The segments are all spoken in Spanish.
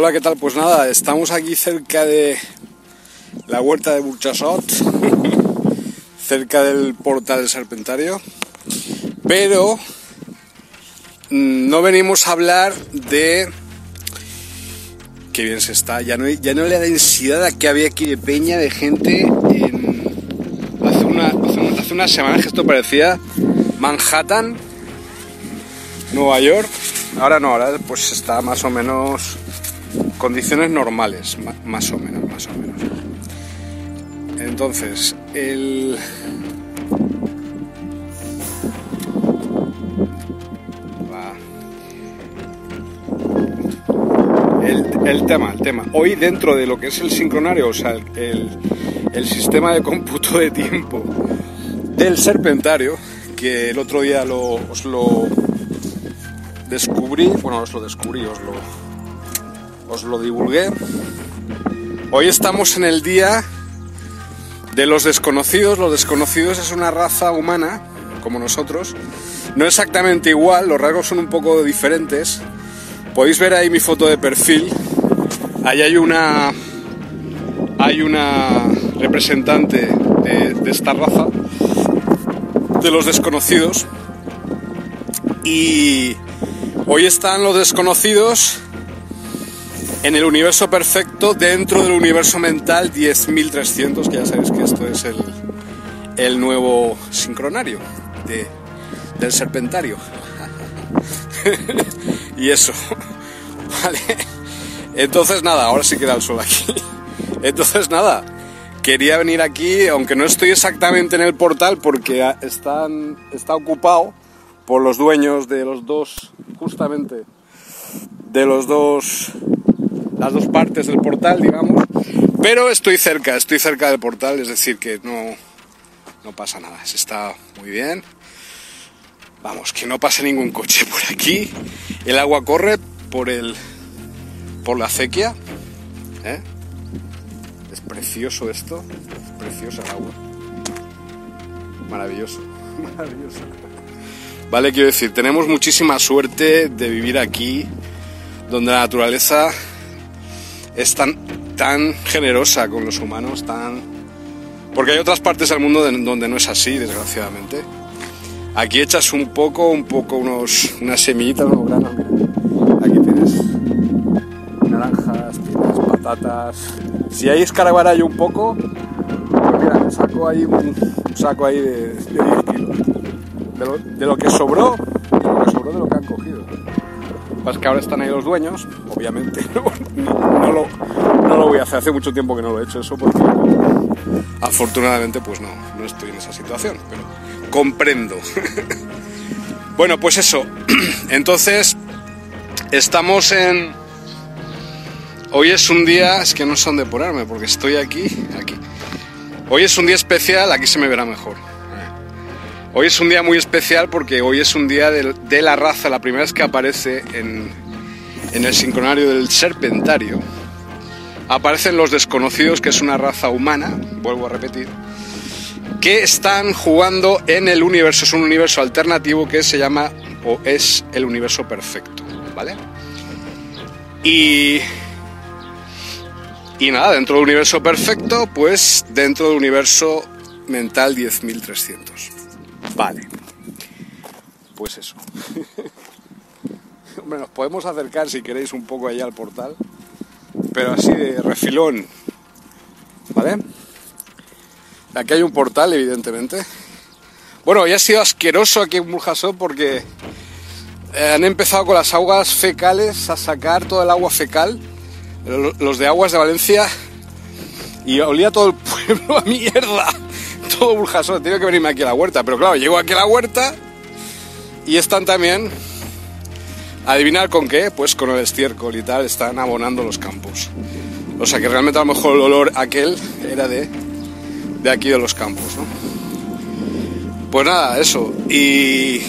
hola, ¿qué tal? Pues nada, estamos aquí cerca de la huerta de Burchasot, cerca del portal del Serpentario, pero mm, no venimos a hablar de qué bien se está, ya no, hay- ya no la densidad que había aquí de peña, de gente en- hace, una, hace, un- hace unas semanas que esto parecía Manhattan, Nueva York. Ahora no, ahora pues está más o menos condiciones normales, ma- más o menos, más o menos. Entonces, el el, el tema, el tema. Hoy dentro de lo que es el sincronario, o sea, el- el sistema de cómputo de tiempo del serpentario, que el otro día lo, os lo descubrí, bueno, os lo descubrí, os lo, os lo divulgué. Hoy estamos en el día de los desconocidos. Los desconocidos es una raza humana, como nosotros. No exactamente igual, los rasgos son un poco diferentes. Podéis ver ahí mi foto de perfil. Ahí hay una. Hay una representante de, de esta raza, de los desconocidos. Y hoy están los desconocidos en el universo perfecto dentro del universo mental 10.300, que ya sabéis que esto es el, el nuevo sincronario de- del serpentario. y eso, vale. Entonces nada, ahora sí queda el sol aquí. Entonces nada, quería venir aquí, aunque no estoy exactamente en el portal porque están, está ocupado por los dueños de los dos, justamente, de los dos las dos partes del portal, digamos. Pero estoy cerca, estoy cerca del portal, es decir, que no, no pasa nada, se está muy bien. Vamos, que no pase ningún coche por aquí. El agua corre por el por la acequia. ¿eh? Es precioso esto, es precioso el agua. Maravilloso, maravilloso. Vale, quiero decir, tenemos muchísima suerte de vivir aquí, donde la naturaleza es tan, tan generosa con los humanos, tan... Porque hay otras partes del mundo de- donde no es así, desgraciadamente. Aquí echas un poco, un poco, unos, unas semillitas, unos granos. Aquí tienes naranjas, tienes patatas. Si hay escarabarallo un poco, pues mira, me saco ahí un, saco ahí de, de 10 kilos. De lo, de lo que sobró, de lo que sobró de lo que han cogido. Pues que ahora están ahí los dueños, obviamente. No, no lo, no lo voy a hacer, hace mucho tiempo que no lo he hecho eso porque afortunadamente pues no, no estoy en esa situación, pero comprendo. bueno, pues eso. Entonces, estamos en... Hoy es un día, es que no sé dónde ponerme porque estoy aquí, aquí. Hoy es un día especial, aquí se me verá mejor. Hoy es un día muy especial porque hoy es un día de, la raza, la primera vez que aparece en, en el sincronario del serpentario. Aparecen los desconocidos, que es una raza humana, vuelvo a repetir, que están jugando en el universo, es un universo alternativo que se llama o es el universo perfecto, ¿vale? Y y nada, dentro del universo perfecto, pues dentro del universo mental 10.300. Vale. Pues eso. Hombre, nos podemos acercar si queréis un poco allá al portal, pero así de refilón. ¿Vale? Aquí hay un portal, evidentemente. Bueno, ya ha sido asqueroso aquí en Burjasot porque eh, han empezado con las aguas fecales a sacar todo el agua fecal los de Aguas de Valencia y olía todo el pueblo a mierda. Todo Burjasot, que venirme aquí a la huerta. Pero claro, llego aquí a la huerta y están también, adivinar con qué, pues con el estiércol y tal, están abonando los campos. O sea que realmente a lo mejor el olor aquel era de, de aquí de los campos, ¿no? Pues nada, eso. Y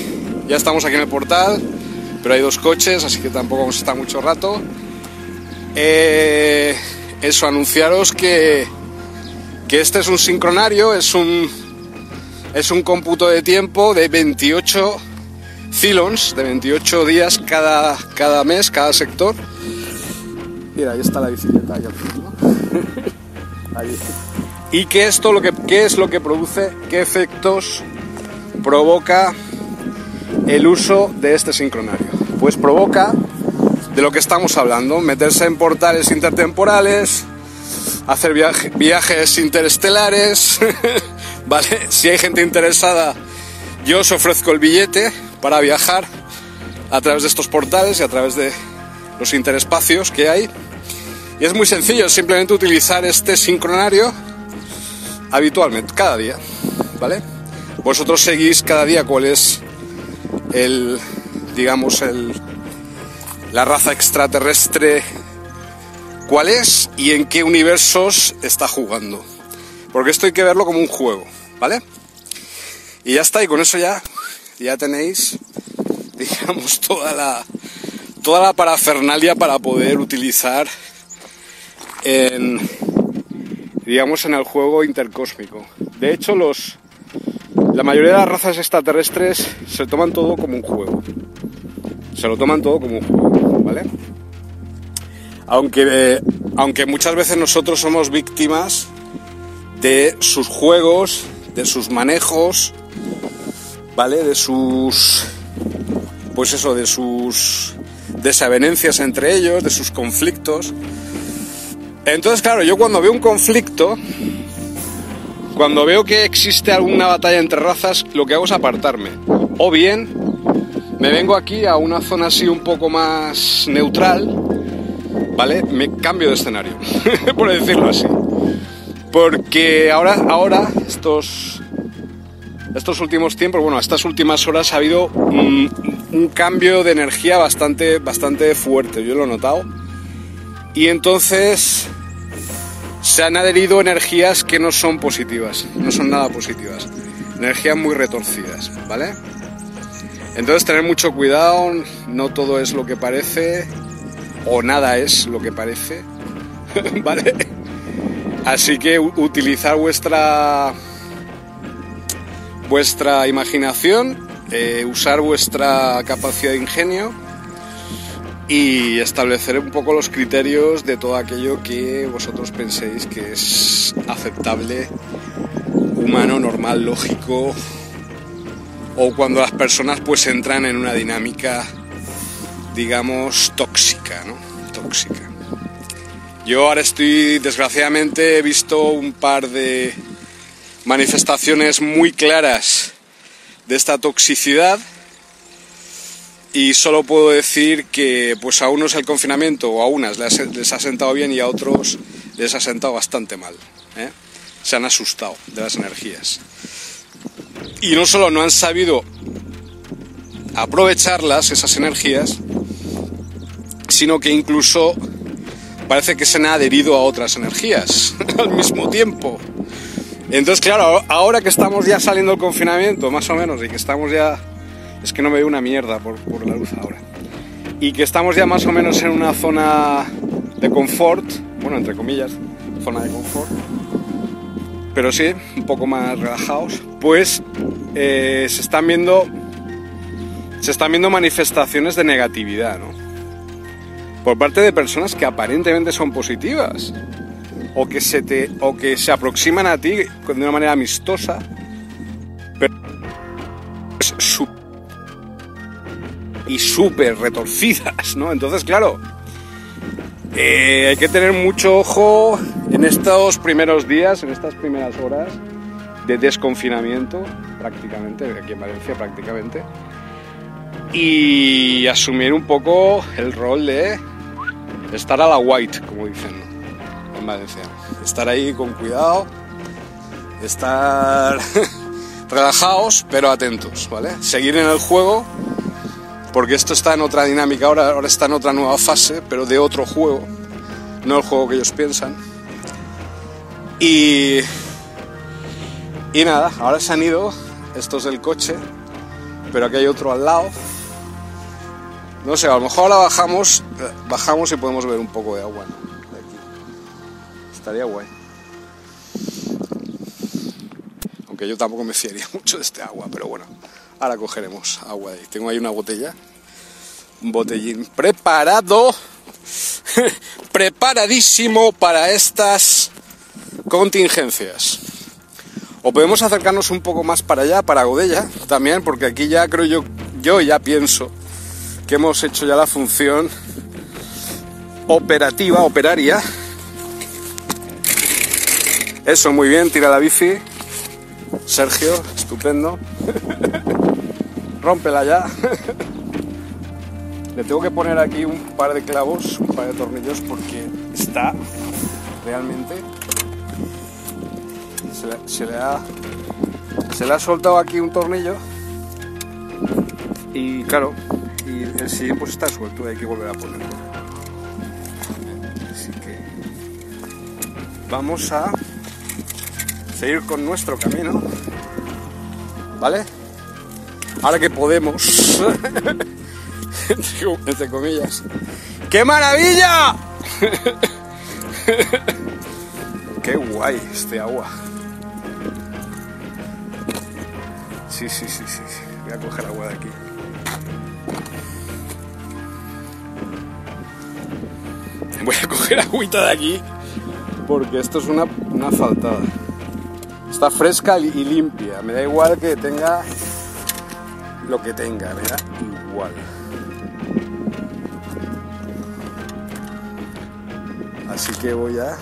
ya estamos aquí en el portal, pero hay dos coches, así que tampoco vamos a estar mucho rato. Eh, eso, anunciaros que, que este es un sincronario, es un, es un cómputo de tiempo de 28 Cylons, de 28 días cada, cada mes, cada sector. Mira, ahí está la bicicleta. ¿Y qué, esto lo que, qué es lo que produce? ¿Qué efectos provoca el uso de este sincronario? Pues provoca de lo que estamos hablando, meterse en portales intertemporales, hacer viajes interestelares, ¿vale? Si hay gente interesada, yo os ofrezco el billete para viajar a través de estos portales y a través de los interespacios que hay. Y es muy sencillo, simplemente utilizar este sincronario habitualmente, cada día, ¿vale? Vosotros seguís cada día cuál es el, digamos, el la raza extraterrestre cuál es y en qué universos está jugando. Porque esto hay que verlo como un juego, ¿vale? Y ya está, y con eso ya, ya tenéis, digamos, toda la, toda la parafernalia para poder utilizar en, digamos, en el juego intercósmico. De hecho, los, la mayoría de las razas extraterrestres se toman todo como un juego. Se lo toman todo como un juego, ¿vale? Aunque, aunque muchas veces nosotros somos víctimas de sus juegos, de sus manejos, ¿vale? De sus, pues eso, de sus desavenencias entre ellos, de sus conflictos. Entonces, claro, yo cuando veo un conflicto, cuando veo que existe alguna batalla entre razas, lo que hago es apartarme. O bien me vengo aquí a una zona así un poco más neutral, ¿vale? Me cambio de escenario, por decirlo así. Porque ahora, ahora estos, estos últimos tiempos, bueno, estas últimas horas ha habido un, cambio de energía bastante, bastante fuerte, yo lo he notado. Y entonces se han adherido energías que no son positivas, no son nada positivas, energías muy retorcidas, ¿vale? Entonces tener mucho cuidado, no todo es lo que parece, o nada es lo que parece, ¿vale? Así que utilizar vuestra vuestra imaginación, eh, usar vuestra capacidad de ingenio y establecer un poco los criterios de todo aquello que vosotros penséis que es aceptable, humano, normal, lógico o cuando las personas pues entran en una dinámica digamos tóxica, ¿no? Tóxica. Yo ahora estoy, desgraciadamente, he visto un par de manifestaciones muy claras de esta toxicidad y solo puedo decir que pues a unos el confinamiento o a unas les, ha sentado bien y a otros les ha sentado bastante mal. ¿eh? Se han asustado de las energías. Y no solo no han sabido aprovecharlas, esas energías, sino que incluso parece que se han adherido a otras energías al mismo tiempo. Entonces, claro, ahora que estamos ya saliendo del confinamiento, más o menos, y que estamos ya... Es que no me veo una mierda por, por la luz ahora. Y que estamos ya más o menos en una zona de confort, bueno, entre comillas, zona de confort, pero sí, un poco más relajados, pues eh, se están viendo se están viendo manifestaciones de negatividad, ¿no? Por parte de personas que aparentemente son positivas o que se te o que se aproximan a ti de una manera amistosa, pero es su- y súper retorcidas, ¿no? Entonces, claro, eh, hay que tener mucho ojo en estos primeros días, en estas primeras horas de desconfinamiento, prácticamente, aquí en Valencia prácticamente, y asumir un poco el rol de estar a la white, como dicen en Valencia. Estar ahí con cuidado, estar relajados, pero atentos, ¿vale? Seguir en el juego, porque esto está en otra dinámica, ahora, ahora está en otra nueva fase, pero de otro juego, no el juego que ellos piensan. Y, y nada, ahora se han ido estos del coche, pero aquí hay otro al lado. No sé, a lo mejor ahora bajamos, bajamos y podemos ver un poco de agua. De aquí. Estaría guay. Aunque yo tampoco me fiaría mucho de este agua, pero bueno, ahora cogeremos agua de ahí. Tengo ahí una botella, un botellín preparado, preparadísimo para estas contingencias. O podemos acercarnos un poco más para allá, para Godella, también, porque aquí ya creo yo, yo ya pienso que hemos hecho ya la función operativa, operaria. Eso, muy bien, tira la bici. Sergio, estupendo. Rómpela ya. Le tengo que poner aquí un par de clavos, un par de tornillos, porque está realmente se le, se le ha se le ha soltado aquí un tornillo y claro y el sillín pues está suelto hay que volver a ponerlo así que vamos a seguir con nuestro camino vale ahora que podemos entre, comillas qué maravilla qué guay este agua sí, sí, sí. sí. Voy a coger agua de aquí. Voy a coger agüita de aquí porque esto es una, una faltada. Está fresca y limpia. Me da igual que tenga lo que tenga, me da igual. Así que voy a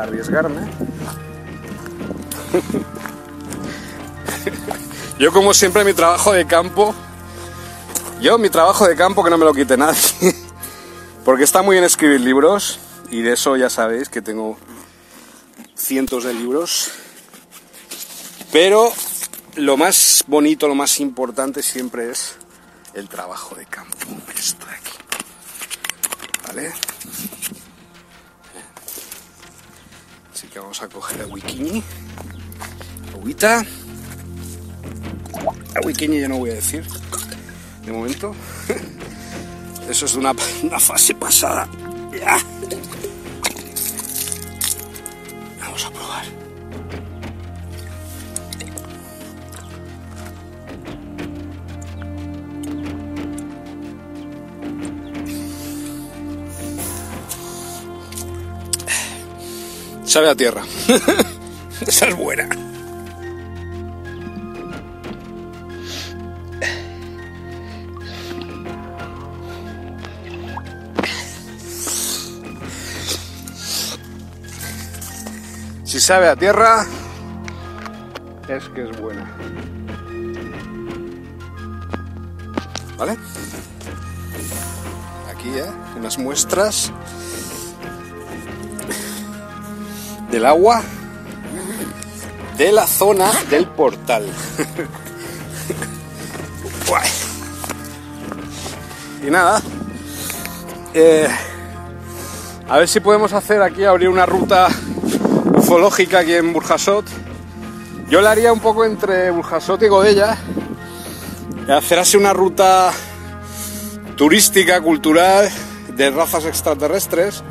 arriesgarme. Yo como siempre mi trabajo de campo, yo mi trabajo de campo que no me lo quite nadie, porque está muy bien escribir libros y de eso ya sabéis que tengo cientos de libros, pero lo más bonito, lo más importante siempre es el trabajo de campo, esto de aquí, ¿vale? Así que vamos a coger a Wikini, agüita. A Wikini ya no voy a decir, de momento. Eso es una, una fase pasada. Ya. Vamos a probar. Sabe a tierra. Esa es buena. Sabe a tierra, es que es buena. ¿Vale? Aquí ya, unas muestras del agua de la zona del portal. Y nada, eh, a ver si podemos hacer aquí, abrir una ruta ufológica aquí en Burjasot. Yo la haría un poco entre Burjasot y Godella. Hacer así una ruta turística, cultural, de razas extraterrestres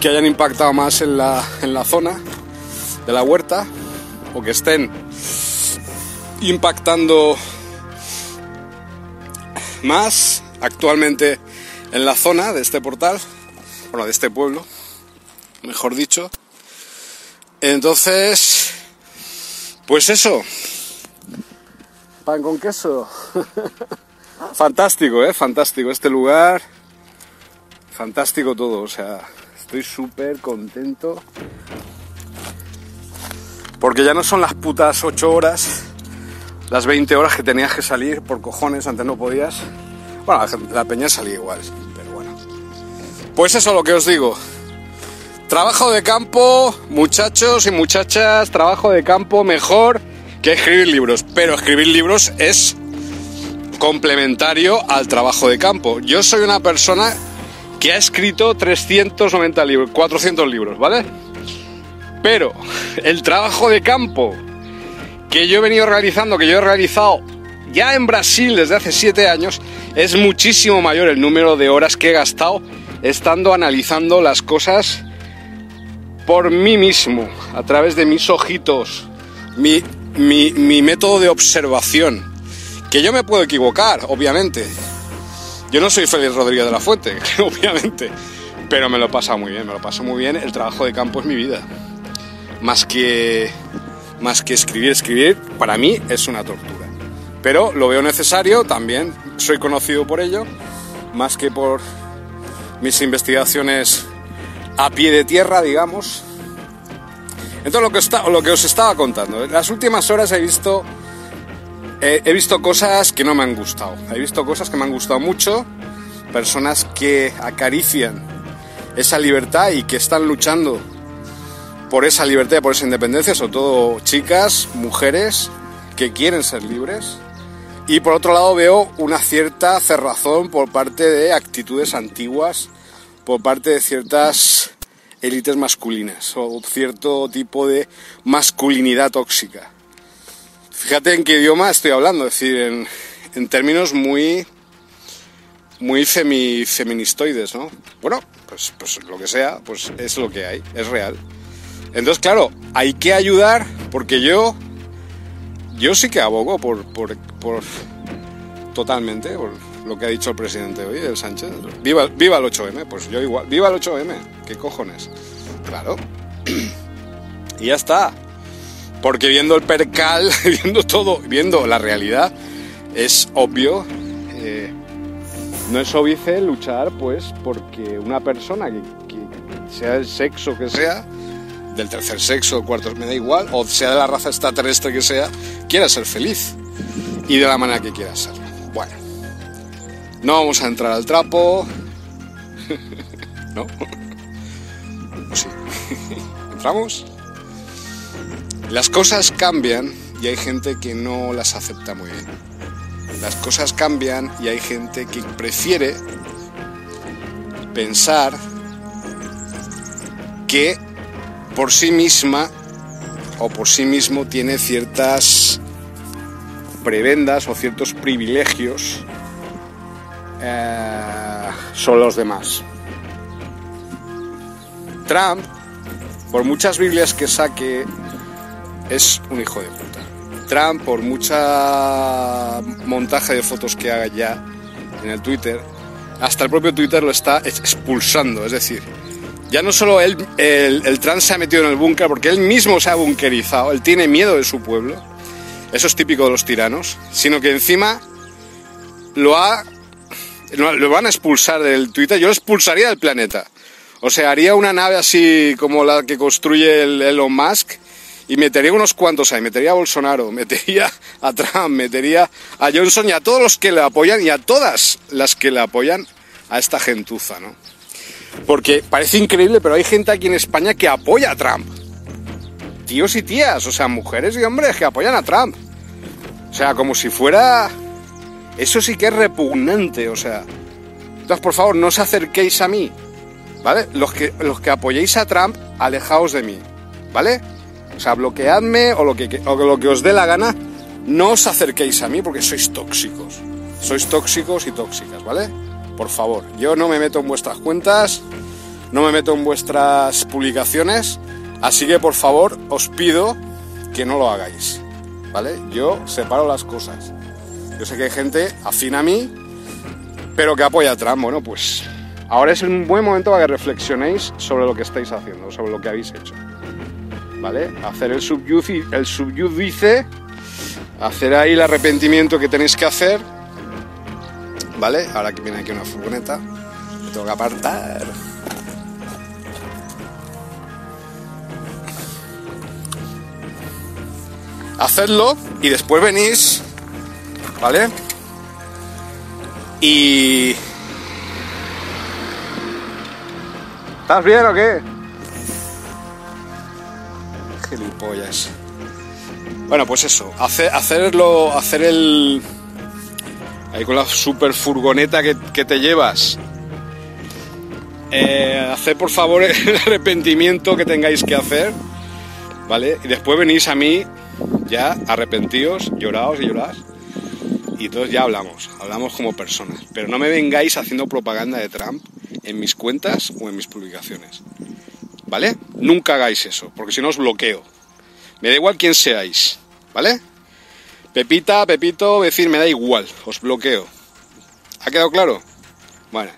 que hayan impactado más en la, en la zona de la huerta o que estén impactando más actualmente en la zona de este portal, bueno, de este pueblo, mejor dicho. Entonces, pues eso, pan con queso. fantástico, ¿eh? Fantástico este lugar. Fantástico todo, o sea, estoy súper contento. Porque ya no son las putas 8 horas, las 20 horas que tenías que salir por cojones, antes no podías. Bueno, la peña salía igual, pero bueno. Pues eso es lo que os digo. Trabajo de campo, muchachos y muchachas, trabajo de campo mejor que escribir libros. Pero escribir libros es complementario al trabajo de campo. Yo soy una persona que ha escrito 390 libros, 400 libros, ¿vale? Pero el trabajo de campo que yo he venido realizando, que yo he realizado ya en Brasil desde hace 7 años, es muchísimo mayor el número de horas que he gastado estando analizando las cosas por mí mismo, a través de mis ojitos, mi, mi método de observación. Que yo me puedo equivocar, obviamente. Yo no soy Félix Rodríguez de la Fuente, obviamente. Pero me lo pasa muy bien, me lo paso muy bien. El trabajo de campo es mi vida. Más que, más que escribir, escribir, para mí es una tortura. Pero lo veo necesario, también soy conocido por ello, más que por mis investigaciones a pie de tierra, digamos. Entonces lo que, está, lo que os estaba contando, en las últimas horas he visto, he visto cosas que no me han gustado. He visto cosas que me han gustado mucho, personas que acarician esa libertad y que están luchando por esa libertad, por esa independencia, sobre todo chicas, mujeres que quieren ser libres. Y por otro lado veo una cierta cerrazón por parte de actitudes antiguas, por parte de ciertas élites masculinas o cierto tipo de masculinidad tóxica. Fíjate en qué idioma estoy hablando, es decir, en, términos muy, muy feministoides, ¿no? Bueno, pues, pues lo que sea, pues es lo que hay, es real. Entonces, claro, hay que ayudar porque yo, yo sí que abogo por, por, por totalmente, por lo que ha dicho el presidente hoy, el Sánchez. Viva, viva el 8M, pues yo igual, viva el 8M, ¿qué cojones? Claro. y ya está. Porque viendo el percal, viendo todo, viendo la realidad, es obvio, eh, no es óbice luchar, pues, porque una persona que, sea el sexo que sea, del tercer sexo, cuarto, me da igual, o sea de la raza extraterrestre que sea, quiera ser feliz y de la manera que quiera ser. No vamos a entrar al trapo. ¿No? Sí. ¿Entramos? Las cosas cambian y hay gente que no las acepta muy bien. Las cosas cambian y hay gente que prefiere pensar que por sí misma o por sí mismo tiene ciertas prebendas o ciertos privilegios eh, son los demás. Trump, por muchas Biblias que saque, es un hijo de puta. Trump, por mucha montaje de fotos que haga ya en el Twitter, hasta el propio Twitter lo está expulsando. Es decir, ya no solo él, el, el Trump se ha metido en el búnker porque él mismo se ha bunkerizado, él tiene miedo de su pueblo eso es típico de los tiranos, sino que encima lo ha lo van a expulsar del Twitter, yo lo expulsaría del planeta. O sea, haría una nave así como la que construye el Elon Musk y metería unos cuantos ahí, metería a Bolsonaro, metería a Trump, metería a Johnson y a todos los que le apoyan y a todas las que le apoyan a esta gentuza, ¿no? Porque parece increíble, pero hay gente aquí en España que apoya a Trump. Tíos y tías, o sea, mujeres y hombres que apoyan a Trump. O sea, como si fuera... Eso sí que es repugnante, o sea... Entonces, por favor, no os acerquéis a mí, ¿vale? Los que, los que apoyéis a Trump, alejaos de mí. ¿vale? O sea, bloqueadme o lo que, o lo que os dé la gana. No os acerquéis a mí porque sois tóxicos. Sois tóxicos y tóxicas, ¿vale? Por favor, yo no me meto en vuestras cuentas, no me meto en vuestras publicaciones, así que por favor os pido que no lo hagáis, ¿vale? Yo separo las cosas. Yo sé que hay gente afín a mí, pero que apoya a Trump. Bueno, pues ahora es un buen momento para que reflexionéis sobre lo que estáis haciendo, sobre lo que habéis hecho. ¿Vale? Hacer el subyudice, el subyudice hacer ahí el arrepentimiento que tenéis que hacer. ¿Vale? Ahora que viene aquí una furgoneta, me tengo que apartar. Hacedlo y después venís, ¿vale? Y... ¿Estás bien o qué? Gilipollas. Bueno, pues eso, hacer, hacerlo, hacer el... Ahí con la super furgoneta que, que te llevas. Eh, hacer por favor el arrepentimiento que tengáis que hacer, ¿vale? Y después venís a mí, ya arrepentíos, lloraos y llorás. Y todos ya hablamos, hablamos como personas. Pero no me vengáis haciendo propaganda de Trump en mis cuentas o en mis publicaciones. ¿Vale? Nunca hagáis eso, porque si no os bloqueo. Me da igual quién seáis, ¿vale? Pepita, Pepito, decir, me da igual, os bloqueo. ¿Ha quedado claro? Bueno.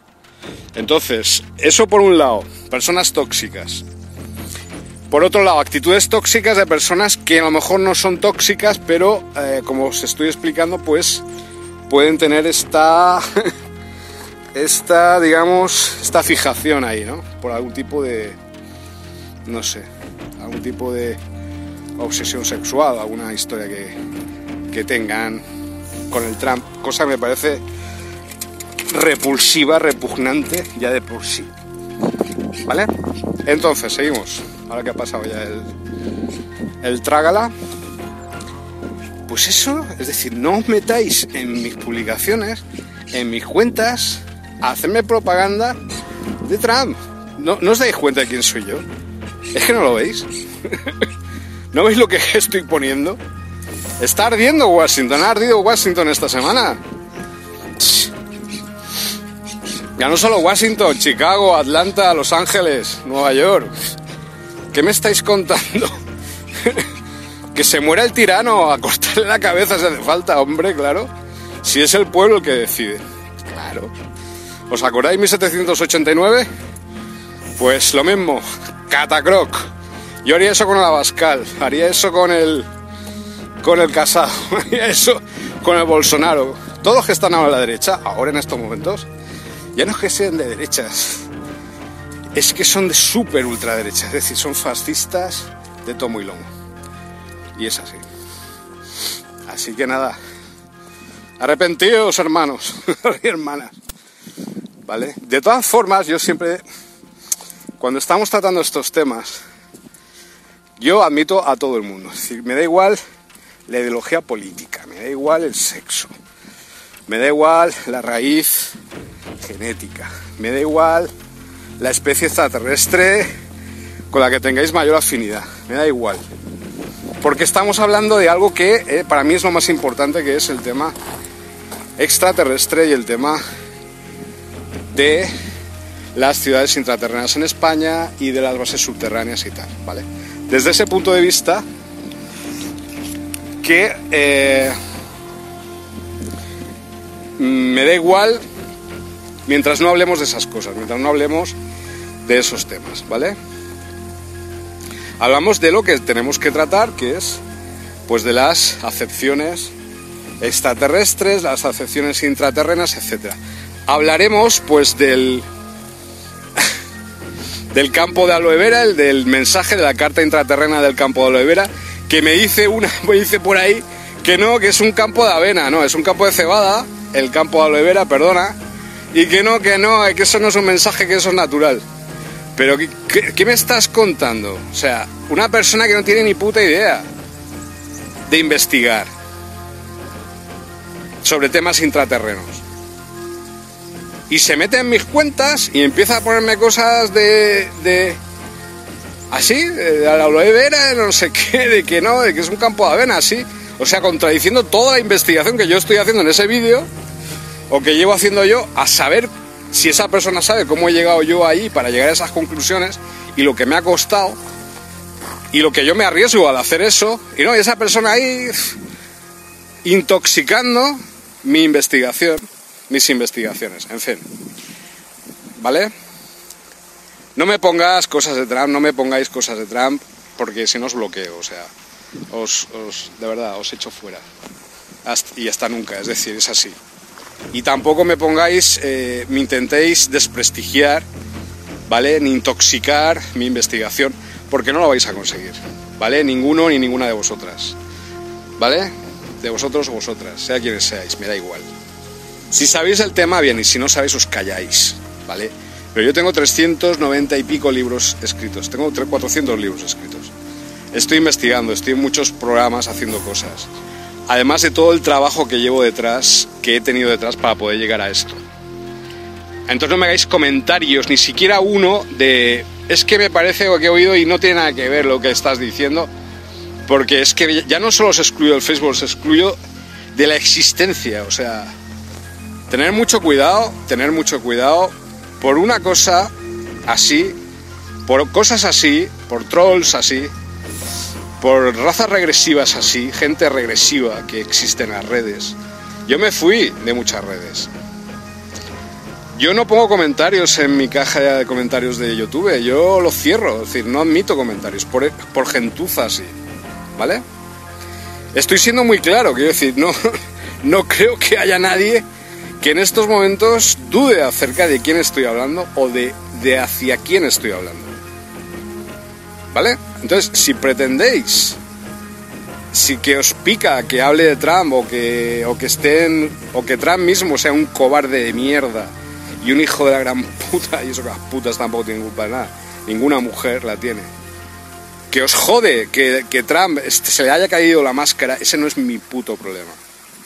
Entonces, eso por un lado, personas tóxicas. Por otro lado, actitudes tóxicas de personas que a lo mejor no son tóxicas, pero eh, como os estoy explicando, pues pueden tener esta, esta, digamos, esta fijación ahí, ¿no? Por algún tipo de, no sé, algún tipo de obsesión sexual, alguna historia que, que tengan con el Trump, cosa que me parece repulsiva, repugnante, ya de por sí. ¿Vale? Entonces, seguimos. Ahora que ha pasado ya el, el trágala. Pues eso, es decir, no os metáis en mis publicaciones, en mis cuentas, a hacerme propaganda de Trump. ¿No, ¿No os dais cuenta de quién soy yo? Es que no lo veis. ¿No veis lo que estoy poniendo? Está ardiendo Washington, ha ardido Washington esta semana. Ya no solo Washington, Chicago, Atlanta, Los Ángeles, Nueva York. ¿Qué me estáis contando? que se muera el tirano, a cortarle la cabeza si hace falta, hombre, claro. Si es el pueblo el que decide. Claro. ¿Os acordáis 1789? Pues lo mismo, Catacroc. Yo haría eso con el Abascal, haría eso con el con el Casado, haría eso con el Bolsonaro. Todos que están ahora a la derecha, ahora en estos momentos, ya no es que sean de derechas, es que son de súper ultraderecha, es decir, son fascistas de tomo y lomo. Y es así. Así que nada, arrepentidos hermanos y hermanas. ¿Vale? De todas formas, yo siempre, cuando estamos tratando estos temas, yo admito a todo el mundo. Es decir, me da igual la ideología política, me da igual el sexo, me da igual la raíz genética, me da igual la especie extraterrestre con la que tengáis mayor afinidad, me da igual. Porque estamos hablando de algo que eh, para mí es lo más importante, que es el tema extraterrestre y el tema de las ciudades intraterrenas en España y de las bases subterráneas y tal, ¿vale? Desde ese punto de vista, que eh, me da igual mientras no hablemos de esas cosas, mientras no hablemos de esos temas, ¿vale? Hablamos de lo que tenemos que tratar, que es pues de las acepciones extraterrestres, las acepciones intraterrenas, etc. Hablaremos pues del del campo de aloe vera, el del mensaje de la carta intraterrena del campo de aloe vera, que me dice una, me dice por ahí que no, que es un campo de avena, no, es un campo de cebada, el campo de aloe vera, perdona, y que no, que no, que eso no es un mensaje, que eso es natural. Pero, ¿qué, me estás contando? O sea, una persona que no tiene ni puta idea de investigar sobre temas intraterrenos. Y se mete en mis cuentas y empieza a ponerme cosas de, de, Así, de la aloe vera, no sé qué, de que no, de que es un campo de avena, así. O sea, contradiciendo toda la investigación que yo estoy haciendo en ese vídeo, o que llevo haciendo yo, a saber si esa persona sabe cómo he llegado yo ahí para llegar a esas conclusiones y lo que me ha costado y lo que yo me arriesgo al hacer eso, y no, y esa persona ahí intoxicando mi investigación, mis investigaciones, en fin. ¿Vale? No me pongas cosas de Trump, no me pongáis cosas de Trump, porque si no os bloqueo, o sea, os, de verdad, os echo fuera. y hasta nunca, es decir, es así. Y tampoco me pongáis, eh, me intentéis desprestigiar, ¿vale? Ni intoxicar mi investigación, porque no lo vais a conseguir, ¿vale? Ninguno ni ninguna de vosotras, ¿vale? De vosotros o vosotras, sea quienes seáis, me da igual. Si sabéis el tema, bien, y si no sabéis, os calláis, ¿vale? Pero yo tengo 390 y pico libros escritos, tengo 400 libros escritos. Estoy investigando, estoy en muchos programas haciendo cosas. Además de todo el trabajo que llevo detrás, que he tenido detrás para poder llegar a esto. Entonces no me hagáis comentarios, ni siquiera uno de es que me parece lo que he oído y no tiene nada que ver lo que estás diciendo, porque es que ya no solo se excluyo del Facebook, se excluyo de la existencia, o sea, tener mucho cuidado, tener mucho cuidado por una cosa así, por cosas así, por trolls así, por razas regresivas así, gente regresiva que existe en las redes. Yo me fui de muchas redes. Yo no pongo comentarios en mi caja de comentarios de YouTube, yo lo cierro, es decir, no admito comentarios por, por gentuza así, ¿vale? Estoy siendo muy claro, quiero decir, no, no creo que haya nadie que en estos momentos dude acerca de quién estoy hablando o de, de hacia quién estoy hablando. ¿Vale? Entonces, si pretendéis, si que os pica que hable de Trump o que, o que estén, o que Trump mismo sea un cobarde de mierda, y un hijo de la gran puta, y eso que las putas tampoco tienen culpa de nada, ninguna mujer la tiene. Que os jode que, Trump este, se le haya caído la máscara, ese no es mi puto problema,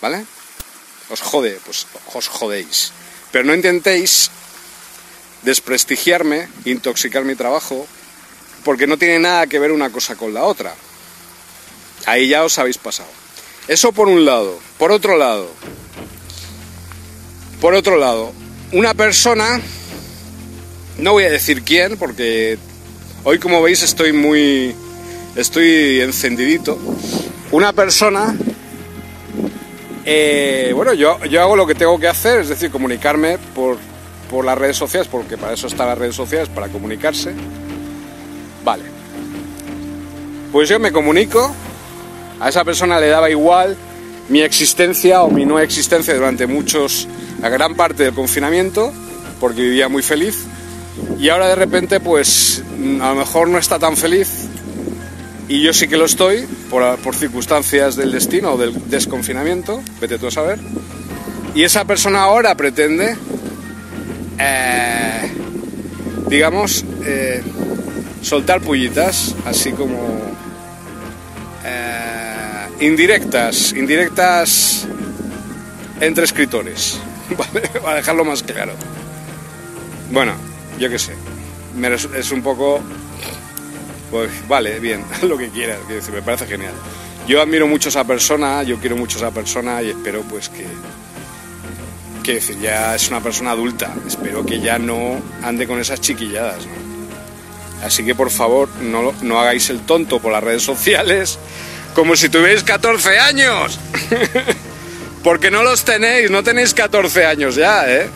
¿vale? Os jode, pues os jodéis. Pero no intentéis desprestigiarme, intoxicar mi trabajo, porque no tiene nada que ver una cosa con la otra. Ahí ya os habéis pasado. Eso por un lado. Por otro lado, por otro lado, una persona, no voy a decir quién, porque hoy como veis estoy muy, estoy encendidito. Una persona, eh, bueno, yo, yo hago lo que tengo que hacer, es decir, comunicarme por, por las redes sociales, porque para eso están las redes sociales, para comunicarse. Vale. Pues yo me comunico, a esa persona le daba igual mi existencia o mi no existencia durante muchos la gran parte del confinamiento, porque vivía muy feliz, y ahora de repente pues a lo mejor no está tan feliz, y yo sí que lo estoy, por, circunstancias del destino o del desconfinamiento, vete tú a saber, y esa persona ahora pretende, eh, digamos, eh, soltar pullitas, así como eh, indirectas, indirectas entre escritores. Para dejarlo más claro. Bueno, yo qué sé. Es un poco. Pues vale, bien, lo que quieras, me parece genial. Yo admiro mucho a esa persona, yo quiero mucho a esa persona y espero pues que. Que decir, ya es una persona adulta, espero que ya no ande con esas chiquilladas, Así que por favor, no, no hagáis el tonto por las redes sociales como si tuvierais 14 años. Porque no los tenéis, no tenéis 14 años ya, ¿eh?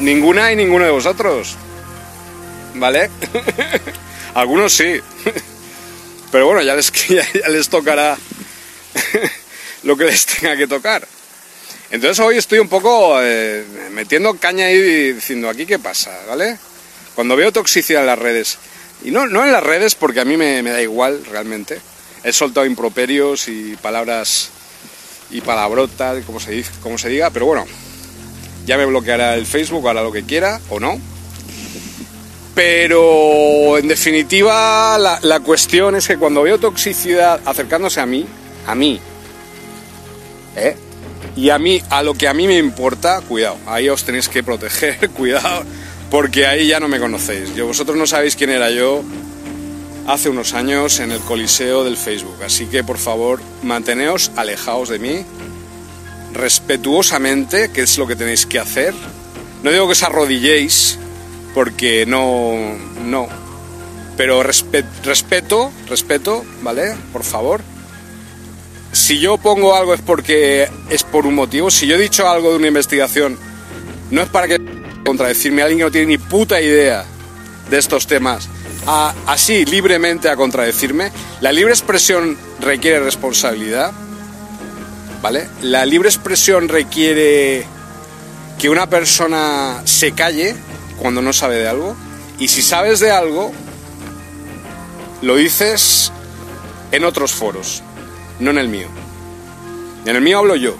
Ninguna y ninguno de vosotros. ¿Vale? Algunos sí. Pero bueno, ya les, ya, les tocará lo que les tenga que tocar. Entonces hoy estoy un poco eh, metiendo caña ahí y diciendo, ¿aquí qué pasa? ¿Vale? Cuando veo toxicidad en las redes, y no, no en las redes porque a mí me, me da igual realmente, he soltado improperios y palabras y palabrotas, como se, como se diga, pero bueno, ya me bloqueará el Facebook, hará lo que quiera o no. Pero en definitiva la, cuestión es que cuando veo toxicidad acercándose a mí, a mí, ¿eh? y a mí, a lo que a mí me importa, cuidado, ahí os tenéis que proteger, cuidado, porque ahí ya no me conocéis. Yo, vosotros no sabéis quién era yo hace unos años en el coliseo del Facebook. Así que por favor, manteneos alejados de mí respetuosamente, que es lo que tenéis que hacer. No digo que os arrodilléis, porque no, no. Pero respeto, respeto, ¿vale? Por favor. Si yo pongo algo es porque es por un motivo. Si yo he dicho algo de una investigación, no es para que contradecirme a alguien que no tiene ni puta idea de estos temas, así libremente a contradecirme. La libre expresión requiere responsabilidad, ¿vale? La libre expresión requiere que una persona se calle cuando no sabe de algo. Y si sabes de algo, lo dices en otros foros, no en el mío. En el mío hablo yo.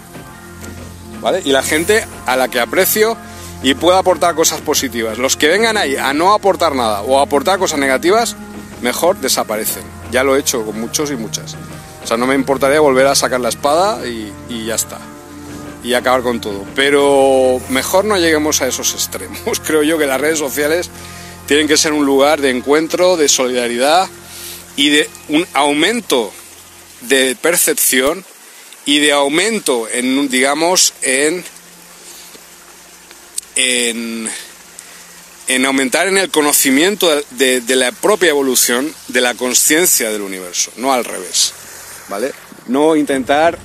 ¿Vale? Y la gente a la que aprecio y pueda aportar cosas positivas. Los que vengan ahí a no aportar nada o aportar cosas negativas, mejor desaparecen. Ya lo he hecho con muchos y muchas. O sea, no me importaría volver a sacar la espada y, y ya está y acabar con todo. Pero mejor no lleguemos a esos extremos. Creo yo que las redes sociales tienen que ser un lugar de encuentro, de solidaridad y de un aumento de percepción y de aumento en, digamos, en, en, en aumentar en el conocimiento de, de la propia evolución de la conciencia del universo, no al revés, ¿vale? No intentar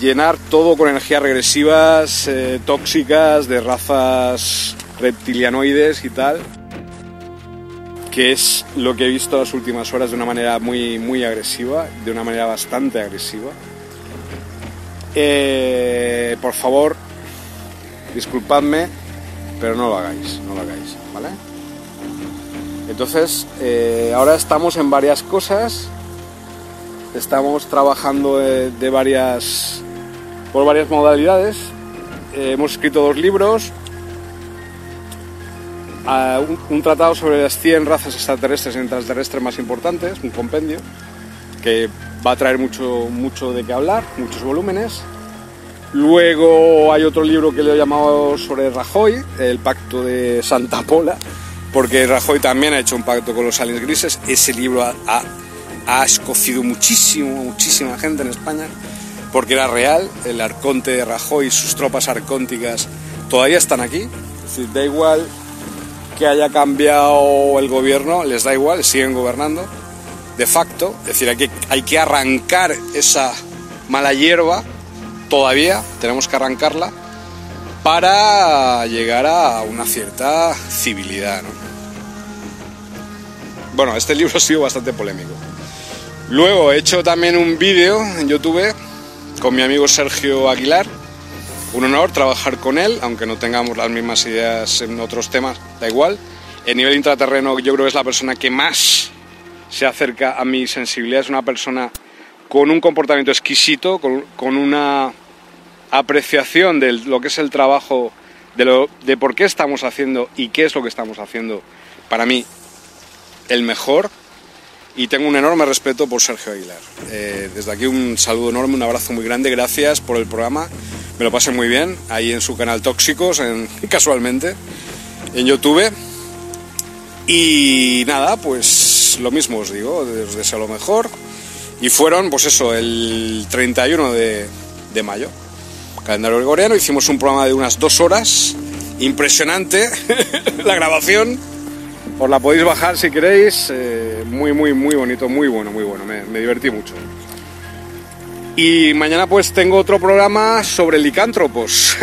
llenar todo con energías regresivas, eh, tóxicas, de razas reptilianoides y tal, que es lo que he visto las últimas horas de una manera muy, muy agresiva, de una manera bastante agresiva. Eh, por favor, disculpadme, pero no lo hagáis, no lo hagáis, ¿vale? Entonces, eh, ahora estamos en varias cosas, estamos trabajando de varias por varias modalidades. Eh, hemos escrito dos libros, un, tratado sobre las 100 razas extraterrestres y intraterrestres más importantes, un compendio, que va a traer mucho, mucho de qué hablar, muchos volúmenes. Luego hay otro libro que le he llamado sobre Rajoy, el pacto de Santa Pola, porque Rajoy también ha hecho un pacto con los aliens grises. Ese libro ha, ha, muchísimo, muchísima gente en España porque era real, el arconte de Rajoy y sus tropas arcónticas todavía están aquí, es da igual que haya cambiado el gobierno, les da igual, siguen gobernando de facto, es decir, que, hay que arrancar esa mala hierba, todavía tenemos que arrancarla, para llegar a una cierta civilidad. Bueno, este libro ha sido bastante polémico. Luego he hecho también un vídeo en YouTube con mi amigo Sergio Aguilar. Un honor trabajar con él, aunque no tengamos las mismas ideas en otros temas, da igual. En nivel intraterreno yo creo que es la persona que más se acerca a mi sensibilidad, es una persona con un comportamiento exquisito, con, una apreciación de lo que es el trabajo, de, lo, de por qué estamos haciendo y qué es lo que estamos haciendo, para mí, el mejor y tengo un enorme respeto por Sergio Aguilar. Eh, desde aquí un saludo enorme, un abrazo muy grande, gracias por el programa, me lo pasé muy bien ahí en su canal Tóxicos, en, casualmente, en YouTube. Y nada, pues lo mismo os digo, os deseo lo mejor. Y fueron, pues eso, el 31 de, de mayo, calendario gregoriano, hicimos un programa de unas dos horas, impresionante la grabación os la podéis bajar si queréis. Eh, muy, muy, muy bonito, muy bueno, muy bueno. Me, divertí mucho. Y mañana pues tengo otro programa sobre licántropos.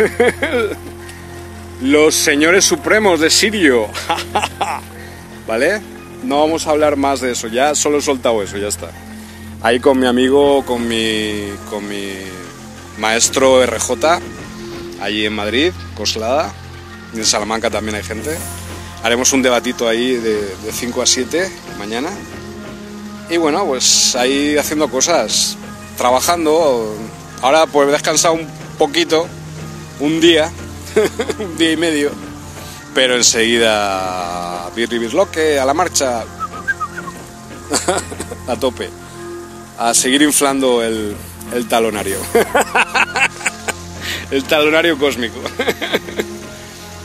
Los señores supremos de Sirio. ¿Vale? No vamos a hablar más de eso, ya solo he soltado eso, ya está. Ahí con mi amigo, con mi, con mi maestro RJ, allí en Madrid, Coslada. En Salamanca también hay gente haremos un debatito ahí de, 5 a 7 mañana. Y bueno, pues ahí haciendo cosas, trabajando. Ahora pues he descansado un poquito, un día, un día y medio, pero enseguida Birri Birloque a la marcha, a tope, a seguir inflando el, el talonario, el talonario cósmico.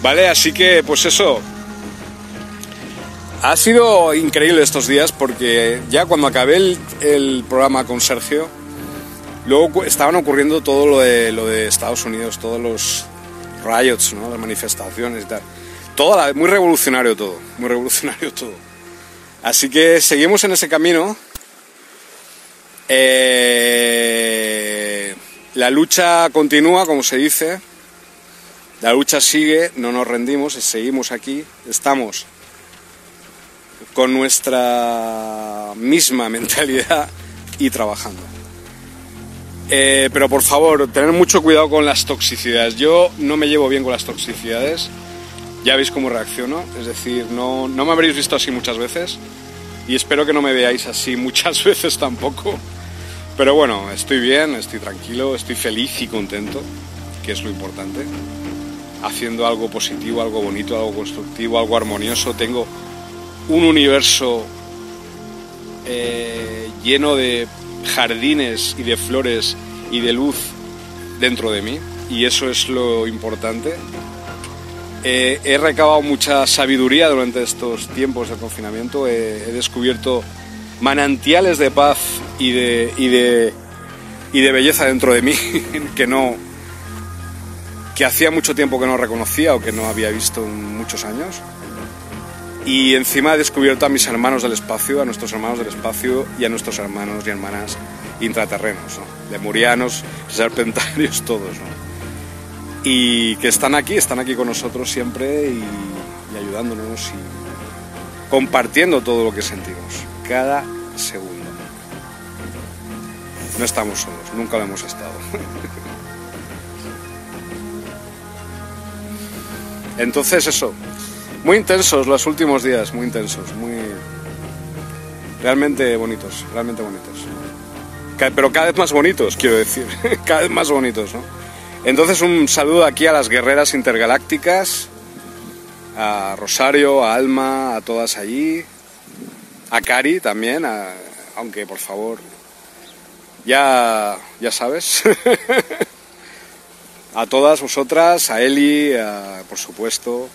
Vale, así que pues eso, Ha sido increíble estos días porque ya cuando acabé el, programa con Sergio, luego estaban ocurriendo todo lo de, lo de Estados Unidos, todos los riots, las manifestaciones y tal. Todo muy revolucionario todo, muy revolucionario todo. Así que seguimos en ese camino. Eh, la lucha continúa, como se dice. La lucha sigue, no nos rendimos, seguimos aquí, estamos con nuestra misma mentalidad y trabajando. Eh, pero por favor, tener mucho cuidado con las toxicidades. Yo no me llevo bien con las toxicidades. Ya veis cómo reacciono. Es decir, no, no me habréis visto así muchas veces. Y espero que no me veáis así muchas veces tampoco. Pero bueno, estoy bien, estoy tranquilo, estoy feliz y contento, que es lo importante. Haciendo algo positivo, algo bonito, algo constructivo, algo armonioso. Tengo un universo eh, lleno de jardines y de flores y de luz dentro de mí y eso es lo importante. Eh, he recabado mucha sabiduría durante estos tiempos de confinamiento, he, he descubierto manantiales de paz y de, y de, y de belleza dentro de mí que no que hacía mucho tiempo que no reconocía o que no había visto en muchos años. Y encima he descubierto a mis hermanos del espacio, a nuestros hermanos del espacio y a nuestros hermanos y hermanas intraterrenos, ¿no? lemurianos, serpentarios, todos. Y que están aquí, están aquí con nosotros siempre y ayudándonos y compartiendo todo lo que sentimos, cada segundo. No estamos solos, nunca lo hemos estado. Entonces eso, muy intensos los últimos días, muy intensos, muy realmente bonitos, realmente bonitos. Pero cada vez más bonitos, quiero decir, cada vez más bonitos, ¿no? Entonces un saludo aquí a las guerreras intergalácticas, a Rosario, a Alma, a todas allí, a Cari también, aunque por favor, ya, ya sabes. a todas vosotras, a Eli, por supuesto,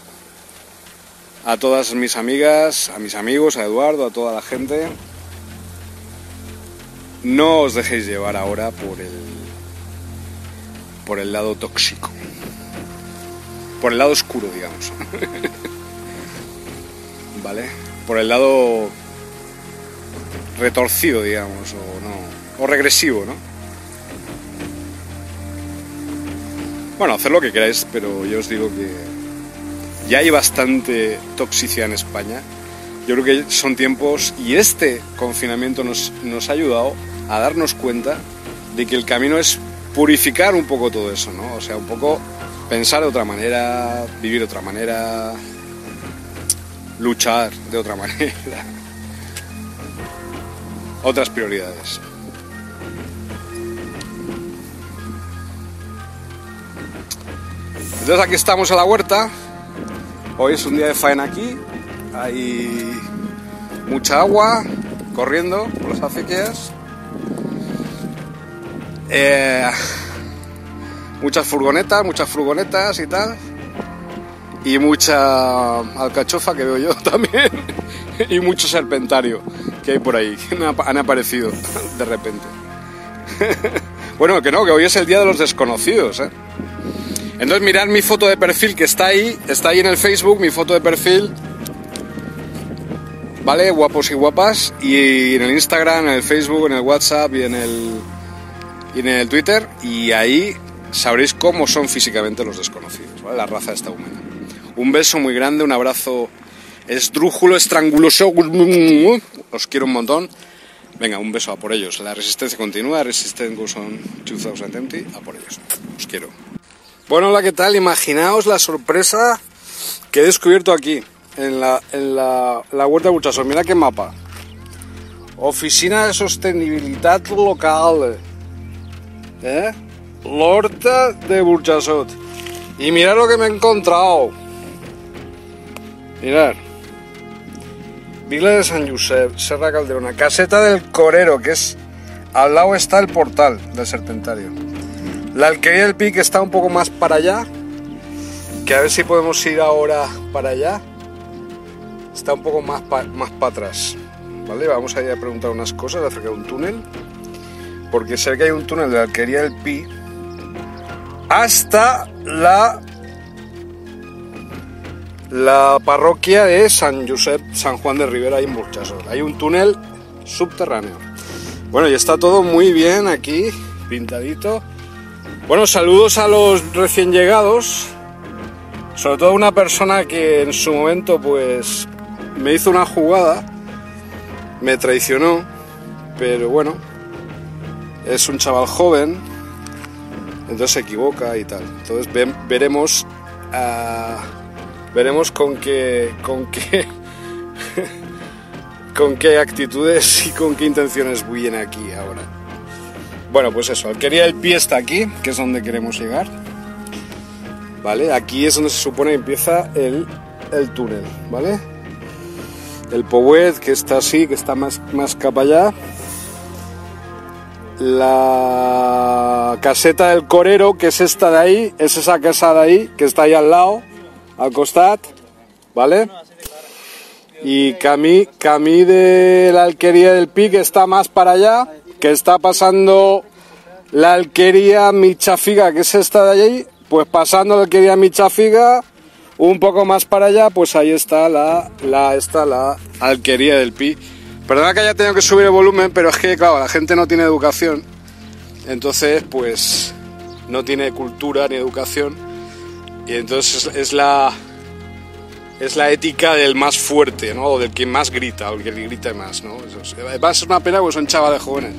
a todas mis amigas, a mis amigos, a Eduardo, a toda la gente. No os dejéis llevar ahora por el por el lado tóxico. Por el lado oscuro, digamos. ¿Vale? Por el lado retorcido, digamos, o no, o regresivo, ¿no? Bueno, hacer lo que queráis, pero yo os digo que ya hay bastante toxicidad en España. Yo creo que son tiempos y este confinamiento nos, nos ha ayudado a darnos cuenta de que el camino es purificar un poco todo eso, ¿no? O sea, un poco pensar de otra manera, vivir de otra manera, luchar de otra manera, otras prioridades. Entonces aquí estamos en la huerta. Hoy es un día de faena aquí. Hay mucha agua corriendo por las acequias. Eh, muchas furgonetas, muchas furgonetas y tal. Y mucha alcachofa que veo yo también. y mucho serpentario que hay por ahí. que han aparecido de repente. bueno, que no, que hoy es el día de los desconocidos, ¿eh? Entonces mirad mi foto de perfil que está ahí, está ahí en el Facebook, mi foto de perfil. ¿Vale? Guapos y guapas. Y en el Instagram, en el Facebook, en el WhatsApp y en el, y en el Twitter. Y ahí sabréis cómo son físicamente los desconocidos, ¿vale? La raza esta humana. Un beso muy grande, un abrazo esdrújulo, estranguloso. Os quiero un montón. Venga, un beso a por ellos. La resistencia continúa, Resistance goes on 2020, a por ellos. Os quiero. Bueno, hola, ¿qué tal? Imaginaos la sorpresa que he descubierto aquí, en la, en la, la huerta de Burchasot. Mira qué mapa. Oficina de Sostenibilidad Local. ¿Eh? L'Horta de Burchasot. Y mirad lo que me he encontrado. Mirad. Vila de San Josep, Serra Calderona, Caseta del Corero, que es... Al lado está el portal del Serpentario. La alquería del Pic está un poco más para allá. Que a ver si podemos ir ahora para allá. está un poco más para más atrás. ¿Vale? Vamos a ir a preguntar unas cosas acerca de un túnel. Porque sé que hay un túnel de la alquería del Pi hasta la la parroquia de San Josep, San Juan de Rivera y en Burchasol. Hay un túnel subterráneo. Bueno, y está todo muy bien aquí, pintadito. Bueno, saludos a los recién llegados. Sobre todo una persona que en su momento pues me hizo una jugada, me traicionó, pero bueno, es un chaval joven, entonces se equivoca y tal. Entonces veremos, uh, veremos con qué, con qué, con qué actitudes y con qué intenciones viene aquí ahora. Bueno, pues eso, Alquería del Pie está aquí, que es donde queremos llegar. ¿Vale? Aquí es donde se supone que empieza el, el túnel, ¿vale? El Powet, que está así, que está más, más capa allá. La caseta del Corero, que es esta de ahí, es esa casa de ahí, que está ahí al lado, al costat, ¿vale? Y Camí, Camí de la alquería del Pi, que está más para allá, que está pasando la alquería Michafiga, que es esta de allí, pues pasando la alquería Michafiga, un poco más para allá, pues ahí está la, la, está la alquería del Pi. Perdona que haya tenido que subir el volumen, pero es que, claro, la gente no tiene educación. Entonces, pues, no tiene cultura ni educación. Y entonces es la, es la ética del más fuerte, ¿no? O del que más grita, o el que grita más, ¿no? Va a ser una pena porque son chavales jóvenes,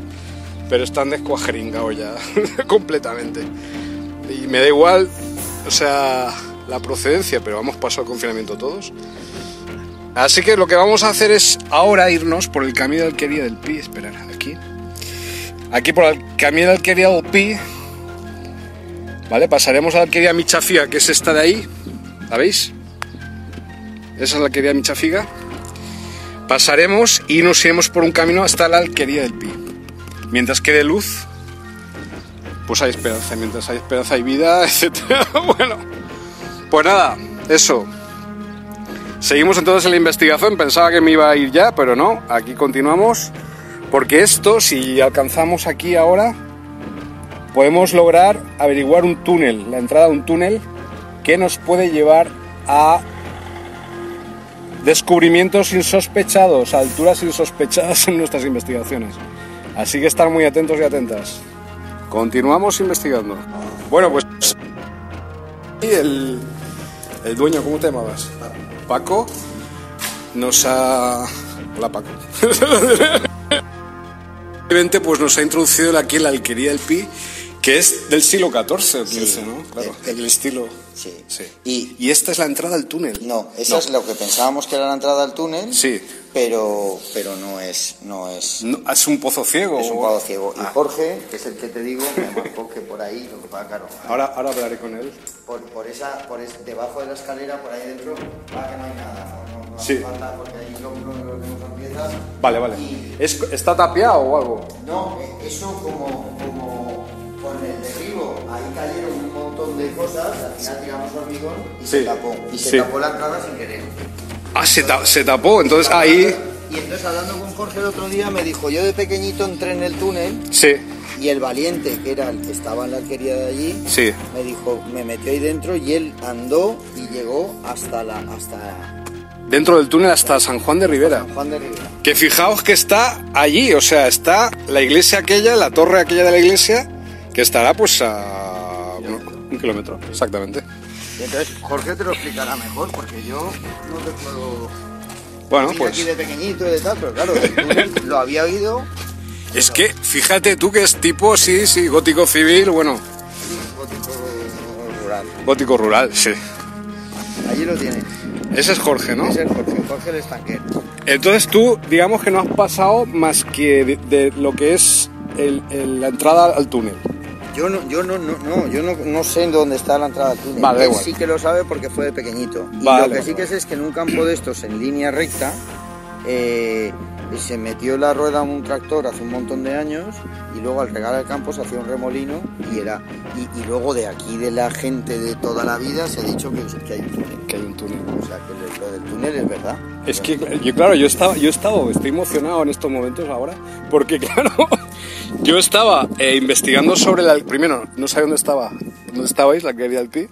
pero están descuajeringados ya, completamente. Y me da igual, o sea, la procedencia, pero vamos paso al confinamiento todos. Así que lo que vamos a hacer es ahora irnos por el camino de alquería del Pi, esperar, aquí. Aquí por el camino de alquería del Pi, ¿vale? Pasaremos a la alquería Michafía, que es esta de ahí, ¿la veis? Esa es la alquería Michafiga. Pasaremos y nos iremos por un camino hasta la alquería del Pi. Mientras quede luz, pues hay esperanza. Mientras hay esperanza hay vida, etc. bueno, pues nada, eso. Seguimos entonces en la investigación. Pensaba que me iba a ir ya, pero no. Aquí continuamos. Porque esto, si alcanzamos aquí ahora, podemos lograr averiguar un túnel, la entrada a un túnel que nos puede llevar a descubrimientos insospechados, alturas insospechadas en nuestras investigaciones. Así que estar muy atentos y atentas. Continuamos investigando. Bueno, pues el, el dueño, ¿cómo te llamabas? Paco nos ha... Hola Paco. pues nos ha introducido aquí en la alquería del Pi, que es del siglo XIV, sí, ¿no? Claro, el, el estilo. Sí. Sí. Y, Y esta es la entrada al túnel. no, eso es lo que pensábamos que era la entrada al túnel, Sí. pero, pero no es, no es, No, es un pozo ciego. es un o- cuadro ciego. Y Ah, Jorge, que es el que te digo, me marcó que por ahí, lo que pasa, claro, ahora, ahora hablaré con él. por, por esa, por es- debajo de la escalera, por ahí dentro, va que no hay nada, no, no, Sí. hace falta porque ahí lo tenemos piezas. Vale, vale. Y- ¿Es, ¿Está tapiado o algo? No, eh, eso como, como con el derribo, ahí cayeron un montón de cosas, al final tiramos hormigón y Sí, se tapó. Y se sí. tapó la entrada sin querer. Ah, se, ta- se tapó, entonces ahí... Y entonces hablando con Jorge el otro día me dijo, yo de pequeñito entré en el túnel Sí, y el valiente, que era el que estaba en la alquería de allí, sí. me dijo, me metió ahí dentro y él andó y llegó hasta la hasta Dentro del túnel hasta San Juan de Rivera. San Juan de Rivera. Que fijaos que está allí, o sea, está la iglesia aquella, la torre aquella de la iglesia, que estará pues a un, un kilómetro, exactamente. Y entonces Jorge te lo explicará mejor porque yo no te puedo... Bueno, pues aquí de pequeñito y de tal, pero claro, túnel lo había oído es que fíjate tú que es tipo, sí, sí, gótico civil, bueno, gótico rural. gótico rural, sí. Allí lo tiene. Ese es Jorge, ¿no? Ese es Jorge, Jorge el estanquero. Entonces tú, digamos que no has pasado más que de, de lo que es el- el- la entrada al túnel. Yo no, yo no, no, no, yo no, no sé en dónde está la entrada al túnel. Vale, Él igual. sí que lo sabe porque fue de pequeñito. Y lo que sí que sé es que en un campo de estos en línea recta, eh, y se metió en la rueda un tractor hace un montón de años y luego al regar el campo se hacía un remolino y era y, y luego de aquí de la gente de toda la vida se ha dicho que, que hay un túnel. Que hay un túnel. O sea que lo- del túnel es verdad. Es que, yo, claro, yo estaba, yo estaba, estoy emocionado en estos momentos ahora, porque, claro, yo estaba eh, investigando sobre la. Primero, no sabía dónde estaba, dónde estabais, la quería del PI,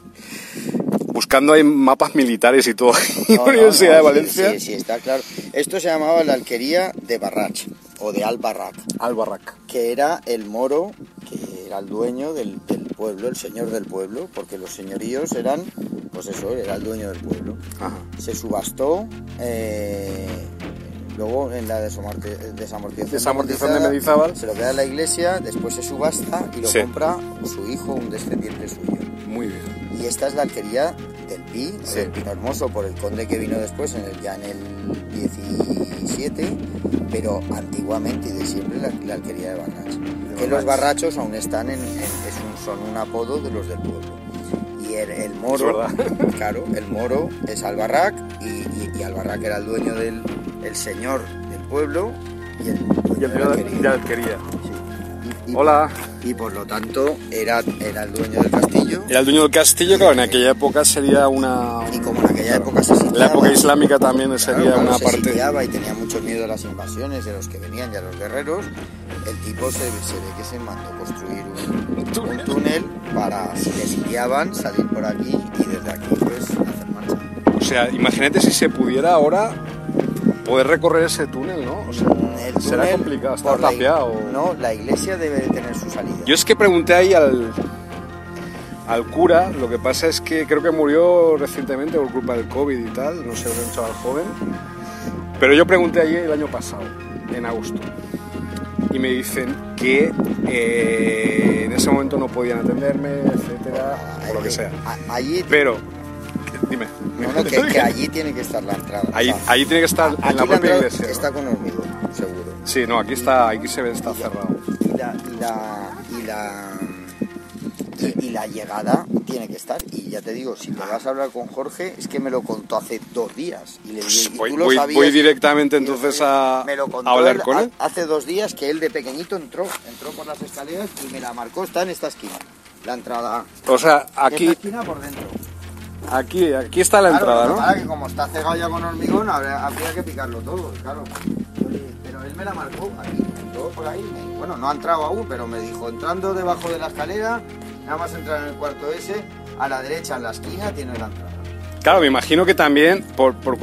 buscando ahí mapas militares y todo, en No, Universidad no, de Valencia. Sí, sí, está claro. Esto se llamaba la alquería de Barrach o de Albarrac. Albarrac. que era el moro, que era el dueño del, del pueblo, el señor del pueblo, porque los señoríos eran, pues eso, era el dueño del pueblo. Ajá. Se subastó, eh, luego en la desamorti- desamortización, Desamortización de Mendizábal. se lo queda la iglesia, después se subasta y lo Sí. compra su hijo, un descendiente suyo. Muy bien. Y esta es la alquería del Pi, Sí. del Pino Hermoso, por el conde que vino después, en el, ya en el 17, pero antiguamente y de siempre la, la alquería de Barrach. Que los barrachos aún están en, en- es un- son un apodo de los del pueblo. Y el, el moro, claro, el moro es Albarrac y, y, y Albarrac era el dueño del el señor del pueblo y el de la alquería. Y- Hola. Y por lo tanto era, era el dueño del castillo. Era el dueño del castillo, claro, en aquella época sería una. Y como en aquella época se sitiaba, La época islámica también sería claro, claro, una se parte. sitiaba y tenía mucho miedo a las invasiones de los que venían y a los guerreros, el tipo se, se ve que se mandó construir un, un túnel para, si le sitiaban, salir por aquí y desde aquí pues hacer marcha. O sea, imagínate si se pudiera ahora poder recorrer ese túnel, ¿no? O sea, El será complicado, está tapiado. No, la iglesia debe de tener su salida. Yo es que pregunté ahí al, al cura, lo que pasa es que creo que murió recientemente por culpa del COVID y tal, no sé, un chaval joven. Pero yo pregunté allí el año pasado, en agosto, y me dicen que eh, en ese momento no podían atenderme, etcétera, o lo que sea. A- Allí, Pero, dime. no, no, que, que allí tiene que estar la entrada. Allí, O sea, allí tiene que estar en la propia entrada iglesia. Está con hormigón, seguro. Sí, no, aquí está, aquí se ve, está cerrado. y la y la y la y, y la llegada tiene que estar y ya te digo si te vas a hablar con Jorge es que me lo contó hace dos días y le Pues y voy, voy- voy directamente entonces a, me lo contó a hablar con él. hace dos días que él de pequeñito entró entró por las escaleras y me la marcó está en esta esquina la entrada O sea, esta aquí, esquina por dentro aquí, aquí está la Claro, entrada, ¿no? pasa es que como está cegado ya con hormigón, habría, habría que picarlo todo, claro. Pero él me la marcó aquí, entró por ahí. bueno, no ha entrado aún, pero me dijo, entrando debajo de la escalera, nada más entrar en el cuarto ese, a la derecha en la esquina tiene la entrada. Claro, me imagino que también por, por,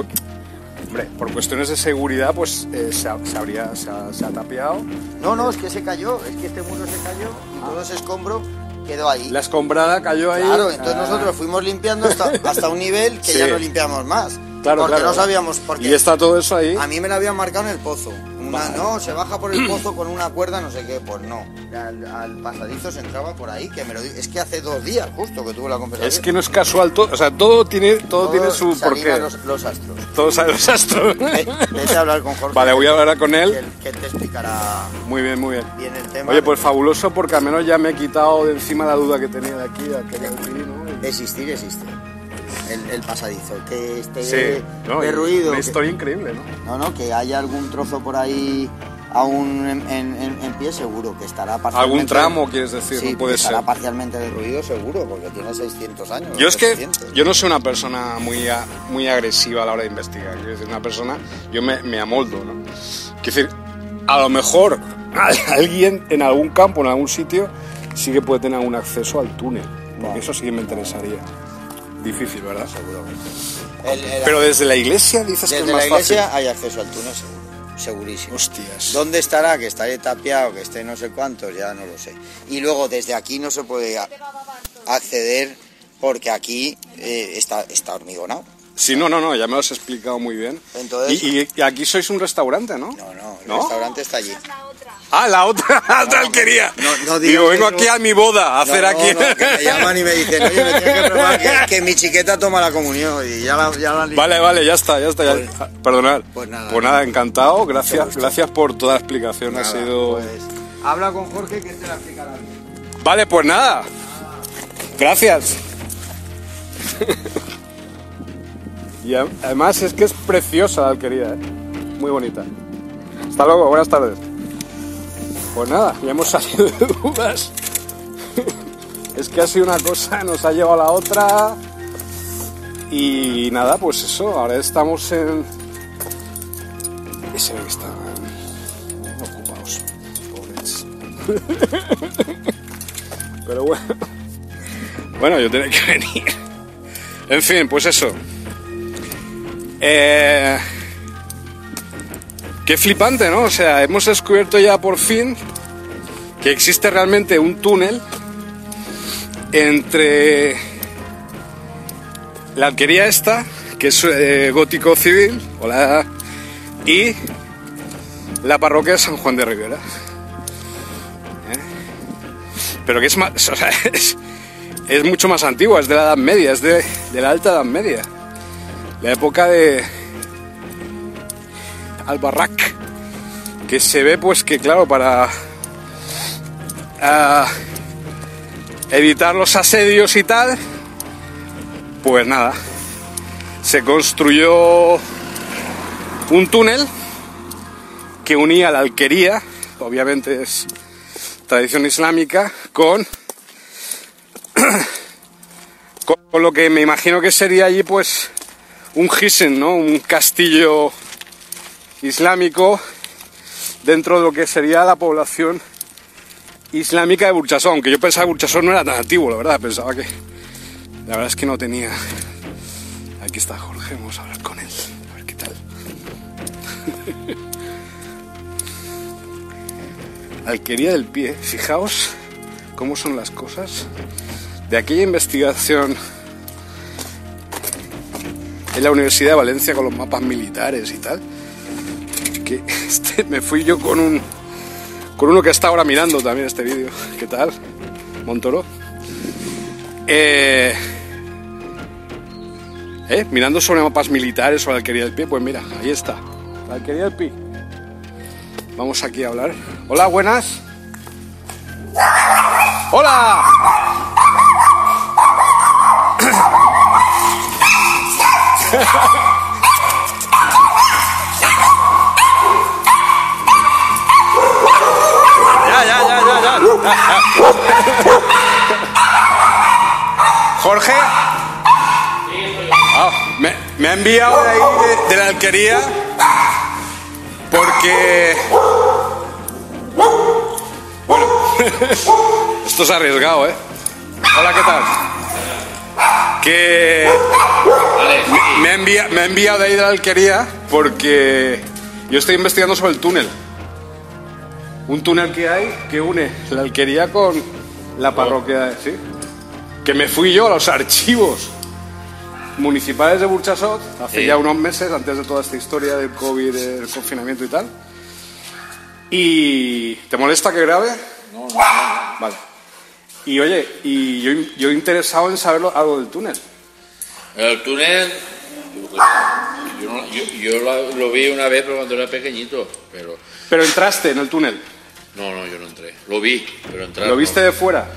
hombre, por cuestiones de seguridad, pues eh, se, ha- se habría, se ha, se ha tapiado. No, no, es que se cayó, es que este muro se cayó y todo ese escombro quedó ahí. La escombrada cayó ahí. Claro, entonces Ah. nosotros fuimos limpiando hasta, hasta un nivel que Sí. ya no limpiamos más. Claro, porque claro. no sabíamos por qué. Y está todo eso ahí. A mí me la habían marcado en el pozo. Vale. no, se baja por el pozo con una cuerda, no sé qué. Pues no. Al, al pasadizo se entraba por ahí, que me lo Es que hace dos días justo que tuve la conversación. Es que no es casual todo, o sea, todo tiene, todo, tiene su porqué. Los, los astros. Todos saben los astros. Ve- Vete a hablar con Jorge. Vale, voy a hablar con él. Que él te explicará Muy bien, muy bien. bien el tema. Oye, pues fabuloso porque al menos ya me he quitado de encima la duda que tenía de aquí, de. Existir, existe. El, el pasadizo. Que esté Sí, ¿no? de ruido. Una que- historia increíble, ¿no? No, no, que haya algún trozo por ahí aún en, en- en- pie, seguro. Que estará parcialmente... Algún tramo, quieres decir, Sí, no puede que estará ser. parcialmente derruido, seguro, porque tiene 600 años. Yo es que 700. yo no soy una persona muy, a- muy agresiva a la hora de investigar. Quiero decir, una persona, yo me, me amoldo, ¿no? Quiero decir, a lo mejor alguien en algún campo, en algún sitio, sí que puede tener algún acceso al túnel. Porque eso sí que me interesaría. Difícil, ¿verdad? El- el- Pero desde la iglesia dices que desde es la más iglesia fácil. hay acceso al túnel, seguro. Segurísimo. Hostias. ¿Dónde estará? Que estaré tapiado, que esté no sé cuántos, ya no lo sé. Y luego desde aquí no se puede acceder porque aquí eh, está, está hormigonado. Sí, no, no, no, ya me lo has explicado muy bien. Entonces- y, y- y aquí sois un restaurante, ¿no? No, no, el ¿No? restaurante está allí. Ah, la otra, la otra alquería. No, Digo, vengo aquí a mi boda a hacer No, aquí. no, que me llaman y me dicen, oye, me tienes que probar que, que mi chiqueta toma la comunión y ya la, ya la Vale, vale, ya está, ya está. Ya. Pues- Ah, Perdonad. pues nada. encantado. Mucho Gracias, gusto. gracias por toda la explicación. ha Nada, sido. pues, habla con Jorge que te la explicará bien. Vale, pues nada. Gracias. Y además es que es preciosa la alquería, ¿eh? Muy bonita. Hasta luego, buenas tardes. Pues nada, ya hemos salido de dudas. Es que ha sido una cosa, nos ha llevado a la otra. Y nada, pues eso, ahora estamos en. Ese que están ocupados, pobres. Pero bueno. Bueno, yo tenía que venir. En fin, pues eso. Eh, qué flipante, ¿no? O sea, hemos descubierto ya por fin que existe realmente un túnel entre la alquería esta, que es eh, gótico civil, hola, y la parroquia de San Juan de Rivera. ¿Eh? Pero que es más, o sea, es, mucho más antigua, es de la Edad Media, es de la Alta Edad Media. La época de Albarrac, que se ve pues que claro, para ah, evitar los asedios y tal, pues nada, se construyó un túnel que unía la alquería, obviamente es tradición islámica, con, con lo que me imagino que sería allí pues un hisen, ¿no? Un castillo islámico dentro de lo que sería la población islámica de Burchasó, aunque yo pensaba que Burchasó no era tan antiguo, la verdad, pensaba que la verdad es que no tenía. Aquí está Jorge, vamos a hablar con él, a ver qué tal. Alquería del pie, fijaos cómo son las cosas. De aquella investigación en la Universidad de Valencia con los mapas militares y tal, que este, me fui yo con un con uno que está ahora mirando también este vídeo. ¿Qué tal? Montoro. Eh, eh, mirando sobre mapas militares o la alquería del pie, pues mira, ahí está. La alquería del pie. Vamos aquí a hablar. Hola, buenas. Hola. Enviado de ahí de, la alquería porque bueno esto es arriesgado eh hola qué tal que me ha, me ha enviado de ahí de la alquería porque yo estoy investigando sobre el túnel. Un túnel que hay que une la alquería con la parroquia sí que me fui yo a los archivos municipales de Burchasot hace Sí. ya unos meses, antes de toda esta historia del COVID, del confinamiento y tal. Y ¿te molesta que grabe? No, no, Vale. Y oye, y yo, yo interesado en saber algo del túnel. El túnel, yo, no- yo- yo lo, lo vi una vez pero cuando era pequeñito, pero Pero entraste en el túnel. no, no, yo no entré. Lo vi, pero entrar. ¿Lo no. viste de fuera?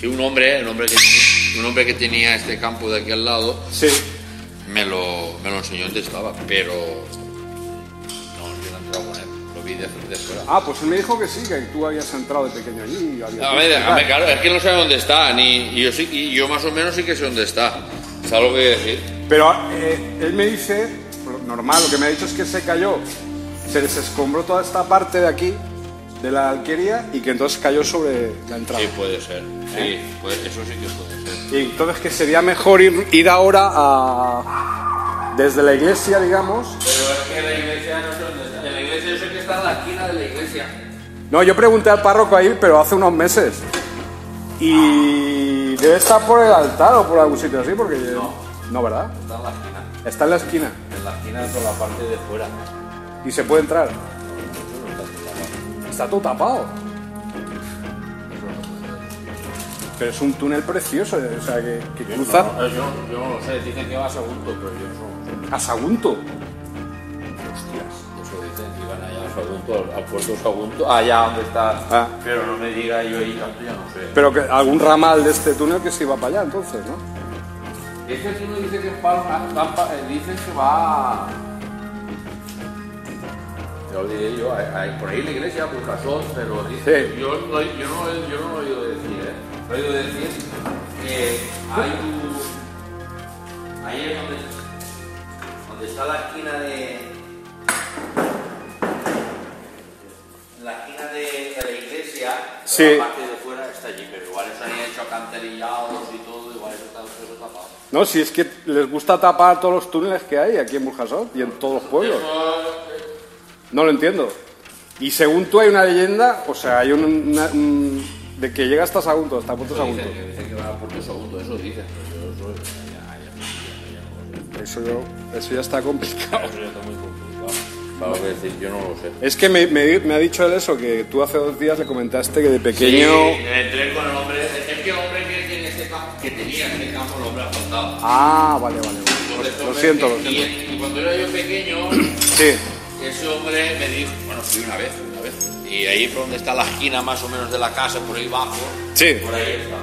Sí, un hombre, un hombre que un hombre que tenía este campo de aquí al lado, Sí. me lo, me lo enseñó dónde estaba, pero no, yo no con él. Lo vi de, de fuera. Ah, pues él me dijo que sí, que tú habías entrado de pequeño allí. y habías A ver, tal. claro, es que no sabe dónde está, ni y yo sí, y yo más o menos sí que sé dónde está. ¿Sabes lo que decir? Pero eh, él me dice, normal, lo que me ha dicho es que se cayó, se desescombró toda esta parte de aquí, de la alquería, y que entonces cayó sobre la entrada. Sí, puede ser. Sí, pues eso sí que puede ser. Y entonces que sería mejor ir, ir ahora a... desde la iglesia, digamos. Pero es que la iglesia no sé dónde está. La iglesia yo sé que está en la esquina de la iglesia. No, yo pregunté al párroco ahí, pero hace unos meses. Y debe estar por el altar o por algún sitio así, porque... No, ¿verdad? Está en la esquina. Está en la esquina. En la esquina por la parte de fuera. Y se puede entrar. Está todo tapado. Pero es un túnel precioso, o sea, que, que cruza No, yo, yo no lo sé, dicen que va a Sagunto, pero yo no a Sagunto. Eso dicen, que van allá a Sagunto, al, puerto Sagunto, allá donde está. Ah. Pero no me diga yo ahí tanto, ya no sé. Pero que algún ramal de este túnel que se iba para allá entonces, ¿no? Es que si uno dice que va, eh, dicen que va. Ya lo diré yo, por ahí la iglesia, Burjasot, pero dice, Sí. yo, yo, no, yo no lo he oído decir, ¿eh? Lo he oído decir que hay un... Ahí es donde, donde está la esquina de... La esquina de, de la iglesia, Sí. la parte de fuera está allí, pero igual están hecho acanterillados y todo, igual eso está eso tapado. No, si es que les gusta tapar todos los túneles que hay aquí en Burjasot y en todos los pueblos. No lo entiendo. Y según tú hay una leyenda, o sea, hay un, una- un- de que llega hasta Sagunto, hasta Puerto Sagunto. Dicen dicen que va por segundo, eso dicen. pero yo eso- ya- ya- ya- ya- Eso, yo- eso ya está complicado. Eso ya está muy complicado. Lo que decir, yo no lo sé. Es que me, me- me ha dicho él eso, que tú hace dos días le comentaste que de pequeño... Sí, entré con el hombre. Es que el hombre que, tiene este campo, que tenía este campo, el hombre ha contado. Ah, vale, vale. vale. Lo siento, lo siento. Y, cuando era yo pequeño, Sí, ese hombre me dijo, bueno, fui una vez. Y ahí por donde está la esquina más o menos de la casa, por ahí abajo, Sí. por ahí está.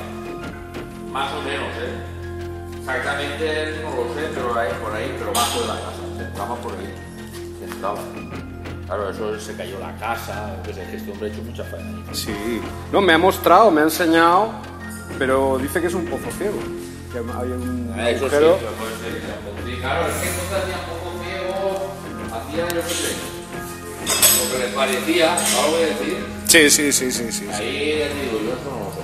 Más o menos, ¿eh? Exactamente no lo sé, pero ahí, por ahí, pero bajo de la casa. Se entraba por ahí. Se entraba. Claro, eso se cayó la casa, pues es que este hombre ha hecho mucha faena. sí. No, me ha mostrado, me ha enseñado, pero dice que es un pozo ciego. Que hay un Ah, eso sí, agujero. pero puede ser que sea Sí, claro, es que entonces hacía poco ciego, hacía yo qué sé, lo que les parecía, algo de decir. Sí, sí, sí, sí, sí. sí. Ahí digo, yo eso no lo sé.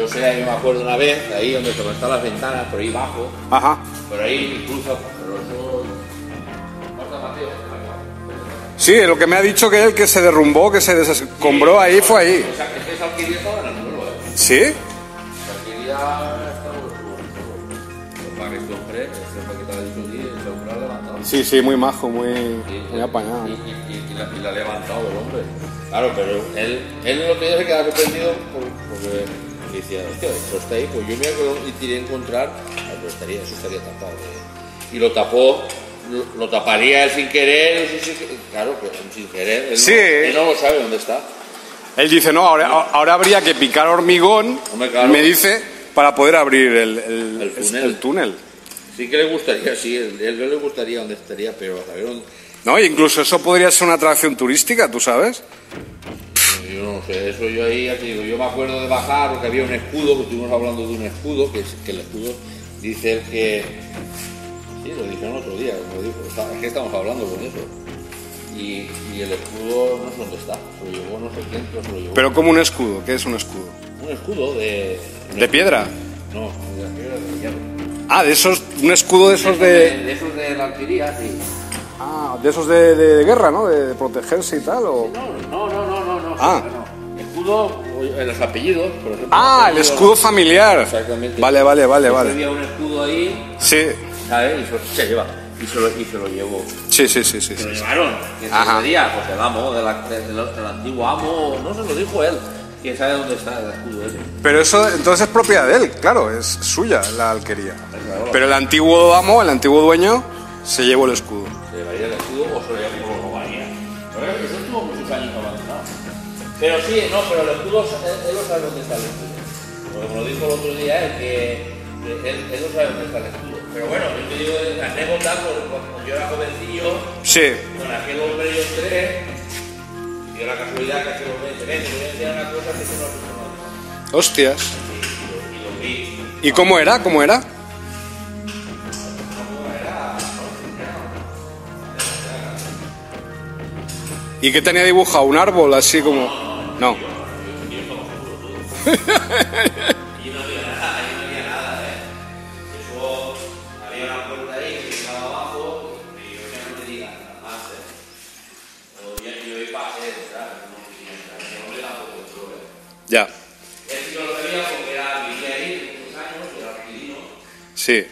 Yo sé, yo me acuerdo una vez, ahí donde se están las ventanas, por ahí abajo, Ajá. por ahí cruza, pero eso. Mateo, Sí, lo que me ha dicho que él que se derrumbó, que se desescombró ahí, fue ahí. O sea, que esa alquería estaba en el suelo, ¿eh? ¿Sí? Alquería estaba en el este este levantado. Sí, sí, muy majo, muy, muy apañado. Y, la, y la ha levantado el hombre. Claro, pero él, él lo que se queda sorprendido por- porque decía, hostia, eso está ahí, pues yo me acuerdo y tiré a encontrar, pero estaría, eso estaría tapado. de- Y lo tapó, lo, lo taparía él sin querer, eso sí que- claro, que sin querer, él, Sí. no, él no lo sabe dónde está. Él dice, no, ahora, ahora habría que picar hormigón, Hombre, claro. me dice, para poder abrir el, el- El túnel. el túnel. Sí que le gustaría, sí, él, él no le gustaría dónde estaría, pero a saber dónde, No, e incluso eso podría ser una atracción turística, ¿tú sabes? Yo no sé, eso yo ahí ya te digo, yo me acuerdo de bajar porque había un escudo, que estuvimos hablando de un escudo, que, es- que el escudo dice que. Sí, lo dijeron el otro día, como dijo, está- es que estamos hablando con eso. Y, y el escudo no sé dónde está, se lo llevó no sé quién, pero se lo llevó. Pero como un escudo, ¿qué es un escudo? un escudo de. ¿De piedra? No, de la piedra de hierro. Ah, de esos, un escudo de esos de, de... de esos de la alquería, sí. Ah, de esos de, de guerra, ¿no? De, de protegerse y tal, o... No, no, no, no, no, no. Ah. no. Escudo, los apellidos, por ejemplo. Ah, el escudo familiar. Exactamente. Vale, vale, vale, vale. Había un escudo ahí, Sí, ¿sabes? Y se, se lleva. Y se, lo, y se lo llevó. sí, sí, sí, sí. Se lo llevaron. ¿Quién se diría? Pues el amo, de de- del, del antiguo amo. No se lo dijo él. ¿Quién sabe dónde está el escudo ese? Pero eso entonces es propiedad de él, claro, es suya la alquería. Pero el antiguo amo, el antiguo dueño, se llevó el escudo. Pero sí, no, pero el escudo, él, él no sabe dónde está el escudo. Como lo dijo el otro día, él, que que él, él no sabe dónde está el escudo. Pero bueno, yo te digo la anécdota, cuando yo era jovencillo, Sí, con aquel hombre yo entré, y dio la casualidad que aquel hombre a enseñar una cosa que tú no has visto nunca". hostias. Y lo vi. ¿Y cómo era? ¿Cómo era? ¿Y qué tenía dibujado? ¿Un árbol así como...? No. Ya sí.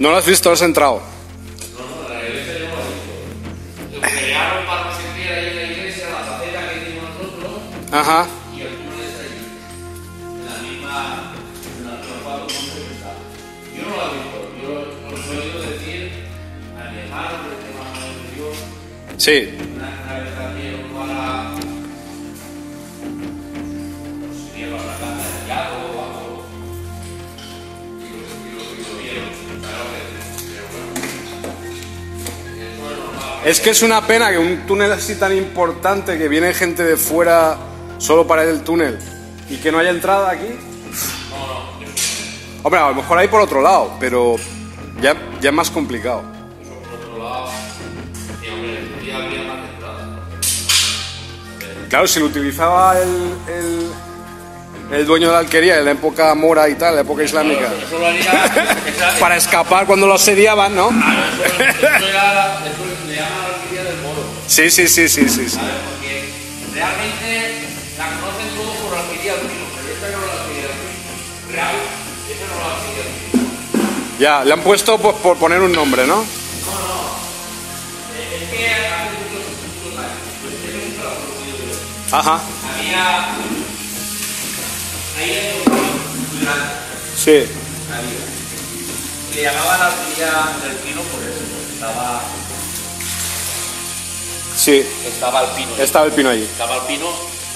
¿No lo has visto? ¿Has entrado? Crearon para no sentir ahí en la iglesia, la faceta que hicimos nosotros, Ajá. y está allí. En la misma, la misma. Yo no la he visto, yo os he oído decir a mi hermano, que es más mayor que yo, Sí. Es que es una pena que un túnel así tan importante que viene gente de fuera solo para el túnel y que no haya entrada aquí. Hombre, a lo mejor hay por otro lado, pero ya, ya es más complicado. Claro, si lo utilizaba el, el, el dueño de la alquería en la época mora y tal, la época islámica, Eso lo haría. esa- para escapar cuando lo asediaban, ¿no? Eso, eso era, eso le llaman la alquería del moro. Sí, sí, sí, sí, sí. sí. ¿sabes? Porque realmente la conocen todos por la alquería del pino, pero esta no es la alquería del. Real, esta no es la alquería del. Ya, le han puesto pues, por poner un nombre, ¿no? Es que hace muchos, años, pues la conocido yo. Ajá. Había. Ahí hay un pino muy grande. Sí. había. Le llamaban la alquería del pino por eso, porque estaba, Sí, estaba el pino. estaba el pino allí. Estaba el pino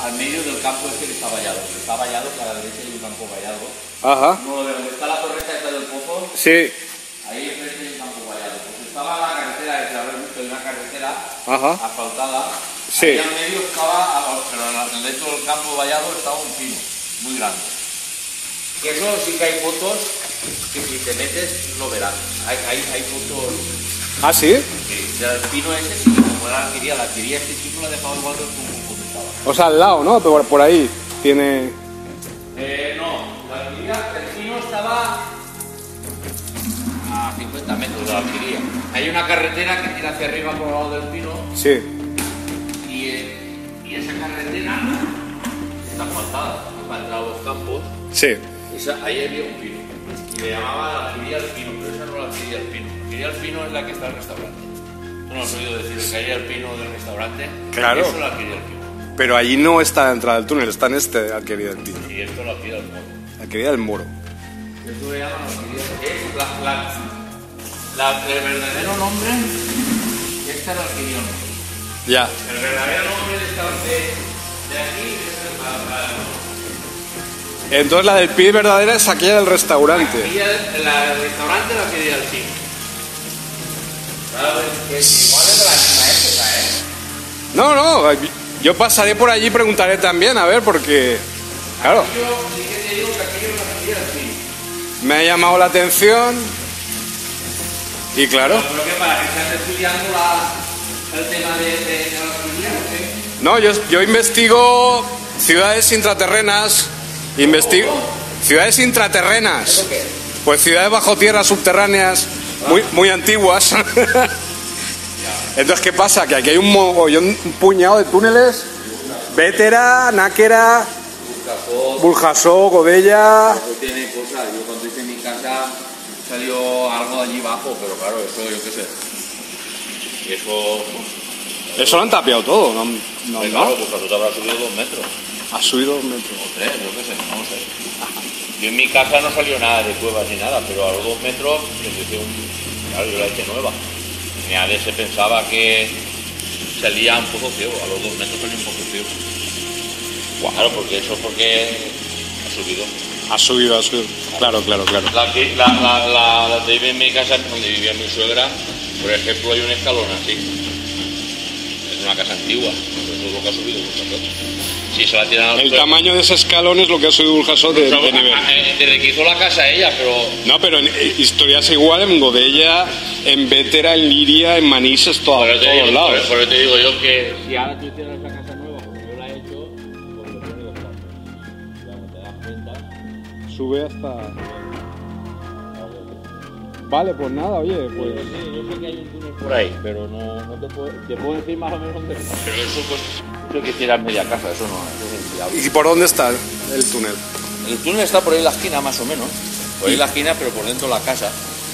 al medio del campo este que está vallado. Está vallado, que a la derecha hay un campo vallado. Ajá. No veo, donde está la torreta esta del pozo, Sí. ahí enfrente hay un campo vallado. Pues estaba la carretera, que haber visto, hay una carretera Ajá. asfaltada. Sí. Ahí al medio estaba, pero dentro del campo vallado estaba un pino, muy grande. Que eso sí que hay fotos que si te metes lo verás. Hay, hay, hay fotos Ah, sí. Sí, del pino ese sí, como era la alquería, la alquería este chico la ha dejado igual que como, como estaba. O sea, al lado, ¿no? Por, por ahí tiene. Eh, no, la alquería, el pino estaba a 50 metros de la alquería. Hay una carretera que tira hacia arriba por el lado del pino Sí. y, eh, y esa carretera está asfaltada para entrar a los campos. Sí. Esa, ahí había un pino. Y le llamaban la alquería del pino, pero esa no la alquería del pino. Alquería del pino es la que está en el restaurante. ¿Tú no has oído decir la alquería del pino del restaurante? Claro. Eso es la alquería del pino. Pero allí no está la entrada del túnel, está en este, alquería del pino. Y esto es la alquería del moro. Alquería del moro. Esto le llaman la la, la, la- el verdadero nombre, esta es la alquería del moro. Ya. El verdadero nombre de, esta, de, de aquí Entonces la del pie verdadera es aquella del restaurante. del- la, el restaurante la alquería del pino. Claro, es que igual es de la misma época, ¿eh? No, no, yo pasaré por allí y preguntaré también, a ver, porque. Claro, sí que te digo que aquello del me ha llamado la atención. Y claro, Yo creo que para que estés estudiando la, el tema de, de, de la alquería, ¿no no, yo, yo investigo ciudades intraterrenas. Investigo. Ciudades intraterrenas. Pues ciudades bajo tierra subterráneas muy, muy antiguas. Entonces, ¿qué pasa? Que aquí hay un mogollón, un puñado de túneles. Vétera, Náquera, Buljasó, Godella. Tiene cosas. Yo cuando hice mi casa salió algo allí abajo, pero claro, eso yo qué sé. Eso, Eso lo han tapiado todo, ¿no? no, pues claro, pues tú te habrá subido dos metros, Ha subido dos metros. o tres, yo qué sé, no sé. Yo en mi casa no salió nada de cuevas ni nada, pero a los dos metros les hice un. Claro, yo la hice nueva. AD se pensaba que salía un poco ciego, a los dos metros salía un poco ciego. Claro, porque eso es porque ha subido. Ha subido, ha subido. Claro, claro, claro. La, que, la, la, la, la de en mi casa, donde vivía mi suegra, por ejemplo, hay un escalón así. Una casa antigua, eso es lo que ha subido Burjasot. Si se la tiran al El tamaño de ese escalón es lo que ha subido Buljasó de, de nivel. eh, Desde que hizo la casa ella, pero No, pero en eh, historias igual en Godella, en Vétera, en Liria, en Manises, to- por a eso te todos digo, lados. por- por eso te digo yo que si ahora tú hicieras esa casa nueva, como yo la he hecho, pues pasos. Ya no te das cuenta. Sube hasta. Vale, pues nada, oye, pues. Sí, yo sé que hay un túnel por ahí, pero no, no te, puedo, te puedo decir más o menos dónde está. Pero eso, pues, eso que hicieras media casa, eso no, eso es inviable. ¿Y por dónde está el túnel? El túnel está por ahí en la esquina, más o menos. Por ahí en la esquina, pero por dentro de la casa.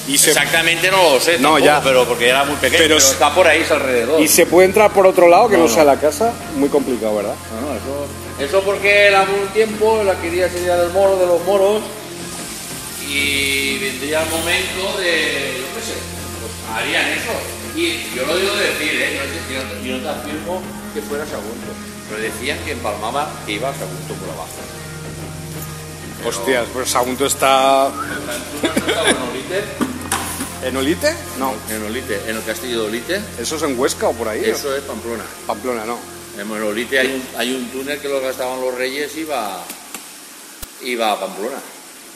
Y se, Exactamente no lo sé, No, tampoco, ya. pero porque era muy pequeño, Pero está por ahí, es alrededor. y se puede entrar por otro lado que no, No, no. sea la casa. Muy complicado, ¿verdad? No, no, eso, eso porque era un tiempo, la quería sería del moro, de los moros, y vendría el momento de, yo qué sé, pues harían eso. Y yo lo digo de decir, ¿eh? Yo, no te afirmo que fuera Sagunto, pero decían que empalmaba que iba Sagunto por abajo. Hostias, pues Sagunto está. ¿Tú no has estado en Olite? ¿En Olite? No. En Olite, en el castillo de Olite. ¿Eso es en Huesca o por ahí? Eso es Pamplona. Pamplona, no. En Olite hay un, hay un túnel que lo gastaban los reyes y iba, iba a Pamplona.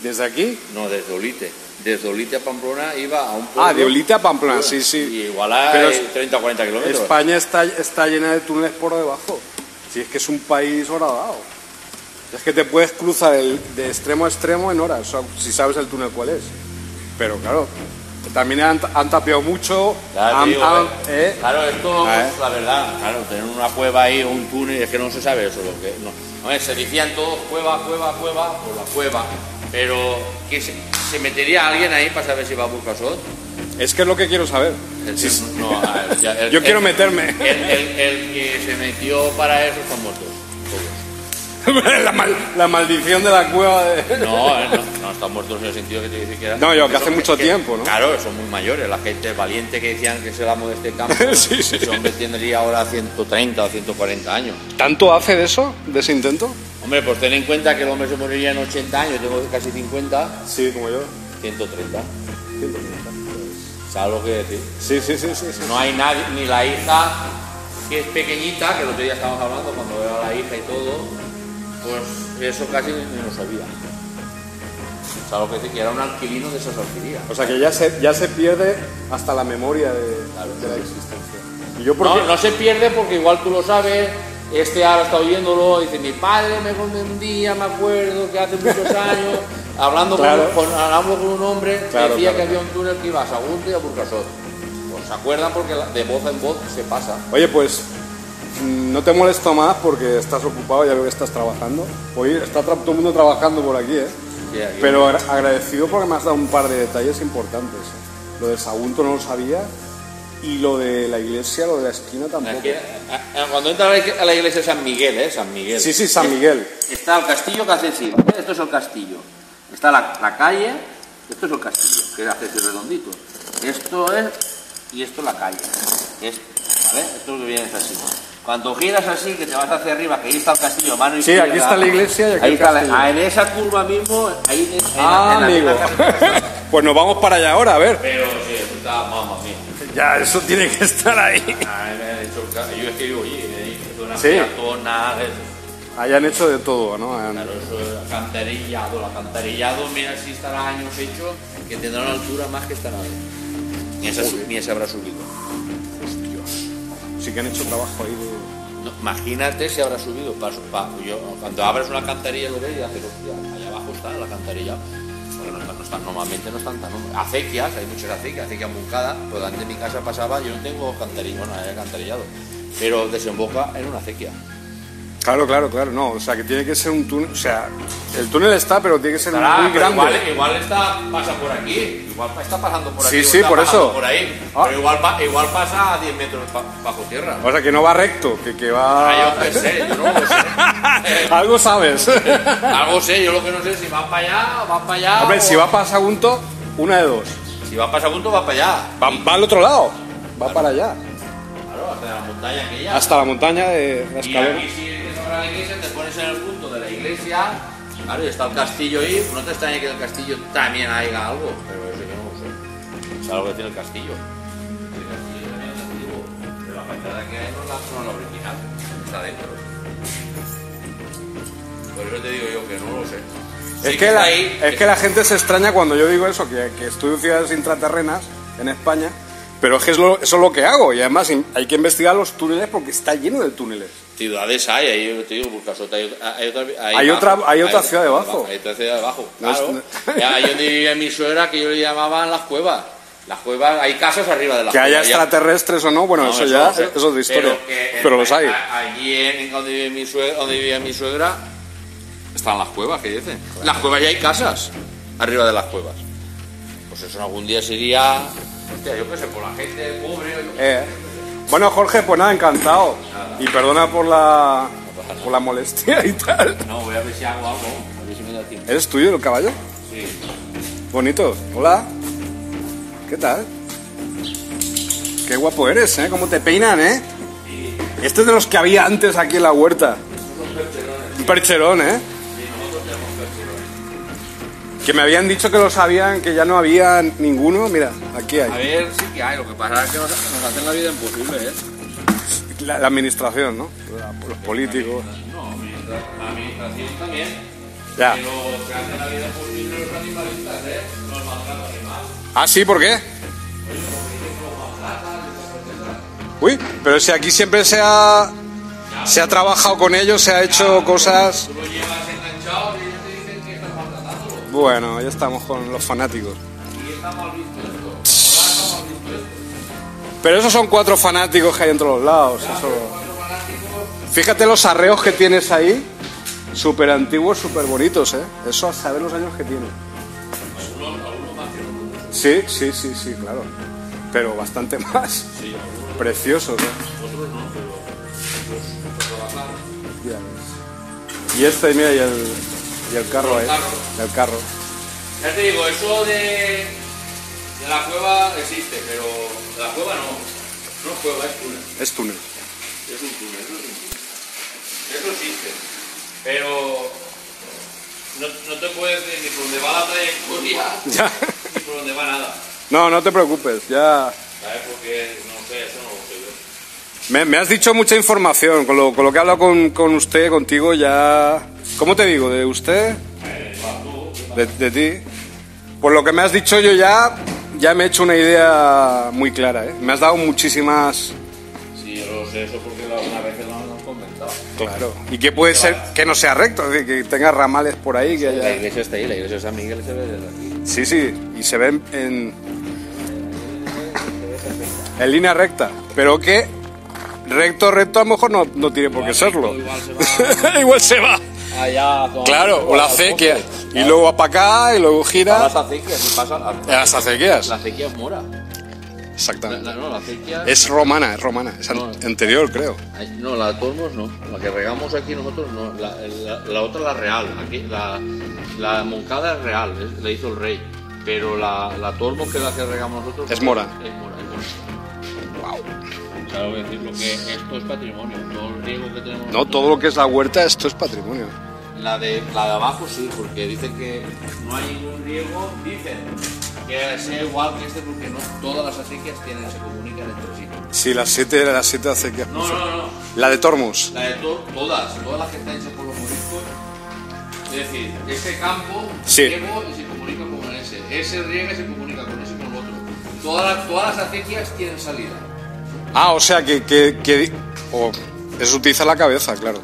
¿Desde aquí? No, desde Olite. Desde Olite a Pamplona iba a un pueblo. Ah, de Olite a Pamplona, sí, sí. Y igual hay Pero es- 30 o 40 kilómetros. España está, está llena de túneles por debajo. Si es que es un país horadado. Es que te puedes cruzar el- de extremo a extremo en horas, o sea, si sabes el túnel cuál es. Pero claro, también han, han tapiado mucho. Han- digo, han- eh, eh, Claro, esto, Ah, pues, eh. la verdad, claro, tener una cueva ahí o un túnel, es que no se sabe eso. Lo que, no. A ver, se decían todos cueva, cueva, cueva, por la cueva, pero que se, se metería alguien ahí para saber si va a Burjasot. Es que es lo que quiero saber. El- Si- no, ya, el- Yo quiero el- meterme. El, el- el que se metió para eso están muertos. todos. la, mal- la maldición de la cueva de... No, no, no están muertos en el sentido que te dice que era- No, yo, que hace son- mucho tiempo, ¿no? Claro, son muy mayores. La gente valiente que decían que es el amo de este campo, Sí, sí. ese hombre tendría ahora 130 o 140 años. ¿Tanto hace de eso, de ese intento? Hombre, pues ten en cuenta que el hombre se moriría en 80 años, tengo casi 50, Sí, como yo. 130. ¿Sabes lo que decir? Sí, sí, sí, sí. sí. No hay nadie, ni la hija que es pequeñita, que el otro día estábamos hablando cuando veo a la hija y todo, pues eso casi ni lo sabía. ¿Sabes lo que? Que era un alquilino de esas alquilerías. O sea que ya se, ya se pierde hasta la memoria de, de la existencia. Y yo No, porque... no se pierde porque igual tú lo sabes, este ahora está oyéndolo, dice, mi padre me contó un día, me acuerdo que hace muchos años, hablando, Claro. con, con- hablando con un hombre, Claro, decía que había un túnel que iba a Sagunto y a Burjasot. Pues se acuerdan porque de voz en voz se pasa. Oye, pues no te molesto más porque estás ocupado, ya veo que estás trabajando. Hoy está todo el mundo trabajando por aquí, ¿eh? Sí, aquí. Pero agra- agradecido porque me has dado un par de detalles importantes. ¿eh? Lo de Sagunto no lo sabía y lo de la iglesia, lo de la esquina tampoco. Aquí, a- a- cuando entra a la iglesia de San Miguel, ¿eh? San Miguel. Sí, sí, San Miguel. Está el castillo que hace ¿vale? Esto es el castillo. Está la, la calle, esto es el castillo, que hace así redondito. Esto es, y esto es la calle. Es, ¿Vale? Esto es lo que viene es así. Cuando giras así, que te vas hacia arriba, que ahí está el castillo, mano Sí, izquierda. aquí está la iglesia y aquí ahí el está la- ah, en esa curva mismo, ahí en, en Ah, en la- amigo. la pues nos vamos para allá ahora, a ver. Pero sí, eso está, mamma mía. Ya, eso tiene que estar ahí. Ah, me han hecho el ca- Yo es que vivo allí, una Sí. peatona, eso. Hayan hecho de todo, ¿no? Claro, eso es alcantarillado. El alcantarillado, mira si estará años hecho, que tendrá una altura más que esta nave. Ni esa, ni esa habrá subido. Sí que han hecho trabajo ahí de... Imagínate si habrá subido. Cuando abres una alcantarilla lo ves y haces, allá abajo está la están, normalmente no están tan... Acequias, hay muchas acequias, acequia Moncada, pues antes de mi casa pasaba, yo no tengo alcantarillado, no hay alcantarillado, pero desemboca en una acequia. Claro, claro, claro, no, o sea que tiene que ser un túnel, o sea, el túnel está, pero tiene que ser Estará, muy grande. Igual, igual está, pasa por aquí, igual está pasando por aquí. Sí, o sí, por eso. Por ahí, Ah. pero igual, igual pasa a 10 metros bajo tierra. O sea que no va recto, que, que va... Ah, yo qué sé, yo no lo sé. Algo sabes. algo sé, yo lo que no sé es si va para allá, va para allá. Hombre, o- si va para Sagunto, una de dos. si va para Sagunto, va para allá. Va, va al otro lado, va para allá, Claro, hasta la montaña aquella. hasta la montaña de la La iglesia, te pones en el punto de la iglesia, claro, y está el castillo ahí, no te extraña que en el castillo también haya algo, pero eso yo no lo sé. Es algo que tiene el castillo. El castillo también es antiguo, pero la fachada que hay no es la, no la original, está dentro. Por eso te digo yo que no lo sé. Sí Es que, la, ahí, es que la gente se extraña cuando yo digo eso, que, que estudio ciudades intraterrenas en España, pero es que es lo- eso es lo que hago y además hay que investigar los túneles porque está lleno de túneles. Ciudades hay, ahí te digo, Burjasot, hay, otra- hay otra, Hay otra- hay otra ciudad debajo. Hay otra ciudad debajo, claro. Ahí donde vivía mi suegra, que yo le llamaban las cuevas. Las cuevas, hay casas arriba de las Que haya cuevas. ya. extraterrestres o no, bueno, No, eso, ya sé. es otra historia. Pero, los hay. Allí en donde vivía mi suegra, donde vivía mi suegra están las cuevas, ¿qué dicen? Las cuevas ya hay casas arriba de las cuevas. Pues eso algún día sería, hostia, yo qué sé, por la gente pobre. yo- Eh, Bueno, Jorge, pues nada, encantado. Y perdona por la, por la molestia y tal. No, voy a ver si hago algo, a ver si me da tiempo. ¿Eres tuyo el caballo? Sí. Bonito. Hola. ¿Qué tal? Qué guapo eres, ¿eh? ¿Cómo te peinan, eh? Este es de los que había antes aquí en la huerta. Un percherón, ¿eh? Que me habían dicho que lo sabían, que ya no había ninguno. Mira, aquí A hay. ver, sí que hay, lo que pasa es que nos, nos hacen la vida imposible, ¿eh? La, la administración, ¿no? La- los políticos. No, la administración también. Ya. Pero se hacen la vida imposible los animalistas, ¿eh? Los maltratan animales. Ah, sí, ¿por qué? Uy, pero si aquí siempre se ha, se ha trabajado con ellos, se ha hecho cosas... Tú lo llevas enganchado Bueno, ya estamos con los fanáticos. Pero esos son cuatro fanáticos que hay entre los lados. eso-. Fíjate los arreos que tienes ahí. Súper antiguos, súper bonitos, ¿eh? Eso a saber los años que otros. Sí, sí, sí, sí, claro. Pero bastante más. Preciosos, ¿eh? Y este, mira, y el, y el carro. El carro. El carro. Ya te digo, eso de, de la cueva existe, pero de la cueva no. No es cueva, es túnel. Es túnel. Es un túnel, eso es un túnel. Eso existe. Pero no, no te puedes decir ni por dónde va la trayectoria, Ya. ni por dónde va nada. No, no te preocupes, ya. ¿Sabes? Porque no sé, eso no. Me, me has dicho mucha información. Con lo, con lo que he hablado con, con usted, contigo, ya. ¿Cómo te digo? ¿De usted? De, de ti. Por lo que me has dicho, yo ya. Ya me he hecho una idea muy clara, ¿eh? Me has dado muchísimas. Sí, yo lo sé, eso porque la- una vez lo han comentado. Claro. Y que puede ser que no sea recto, es decir, que tenga ramales por ahí, que La haya. iglesia está ahí, la iglesia de San Miguel se ve desde aquí. Sí, sí, y se ven en. En línea recta. Pero que recto, recto a lo mejor no, no tiene por qué serlo. Igual se va va. allá. Claro, o la acequia. Y luego para acá, y luego gira. las acequias, y a- las acequias. La acequia es mora. Exactamente. la- no, la acequia. Es romana, es romana. Es No. anterior, creo. No, la de Tormos no. La que regamos aquí nosotros no. La, otra la real. Aquí, la, la Moncada es real, es- la hizo el rey. Pero la, la Tormos, que es la que regamos nosotros. Es mora. Es mora, es mora. Wow. Claro, voy a decir lo que esto es patrimonio. Todo el riego que tenemos. No, todo lo que es la huerta, esto es patrimonio. La de, la de abajo sí, porque dicen que no hay ningún riego. Dicen que sea igual que este, porque no todas las acequias tienen, se comunican entre sí. Sí, las siete, las siete acequias. No, no, no. no. La de Tormos. La de to- todas, todas las que están hechas por los moriscos. Es decir, ese campo Sí. riego y se comunica con ese. Ese riega y se comunica con ese con el otro. Todas todas las acequias tienen salida. Ah, o sea que. que, que o eso utiliza la cabeza, claro.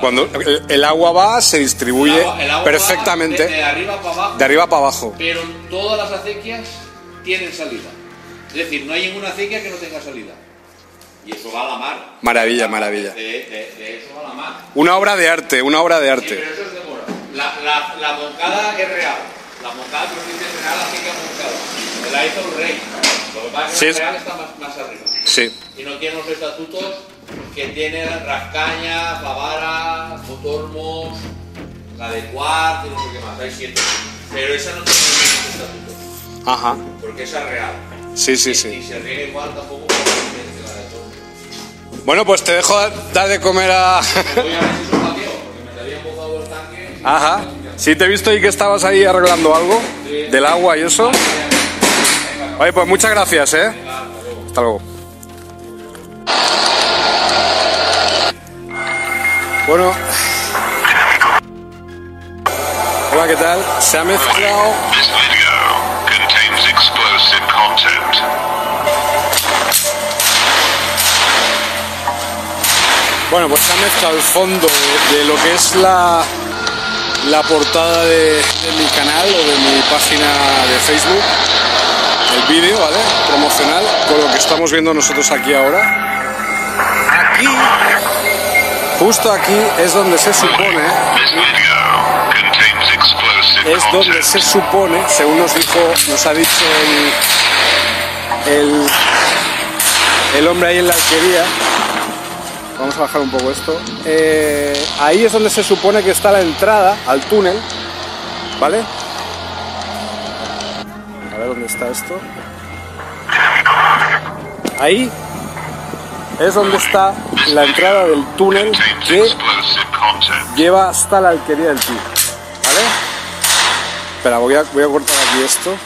Cuando el, el agua va, se distribuye El agua- el agua perfectamente De, de arriba para abajo. de arriba para abajo. Pero todas las acequias tienen salida. Es decir, no hay ninguna acequia que no tenga salida. Y eso va a la mar. Maravilla, maravilla. De, de- eso va a la mar. Una obra de arte, una obra de Sí, arte. pero eso es de mora. La, la, la moncada es real. La moncada, tú dices real, la acequia moncada. La hizo el rey. Lo que pasa es Sí, que es- la real está más, más arriba. Sí. Y no tiene los estatutos que tiene Rascaña, Favara, Motormos, la de Cuart y no sé qué más. Hay siete. Pero esa no tiene ningún estatuto. Ajá. Porque esa es real. Sí, sí, Y sí. se riega igual tampoco. Bueno, pues te dejo dar de comer a. Voy a ver si son vaqueo, porque me había mojado el tanque. Ajá. Sí, te he visto ahí que estabas ahí arreglando algo del agua y eso. Oye, pues muchas gracias, ¿eh? Hasta luego. Bueno. Hola, ¿qué tal? Se ha mezclado. Bueno, pues se ha mezclado el fondo de, lo que es la, la portada de mi canal o de mi página de Facebook, el vídeo, ¿vale? Promocional, con lo que estamos viendo nosotros aquí ahora. Aquí, justo aquí, es donde se supone, es donde se supone, según nos dijo, nos ha dicho el, el, el hombre ahí en la alquería, Vamos a bajar un poco esto. Eh, ahí es donde se supone que está la entrada al túnel, ¿vale? Dónde está esto. Ahí es donde está la entrada del túnel que lleva hasta la alquería del tío, ¿vale? Espera, voy a, voy a cortar aquí esto.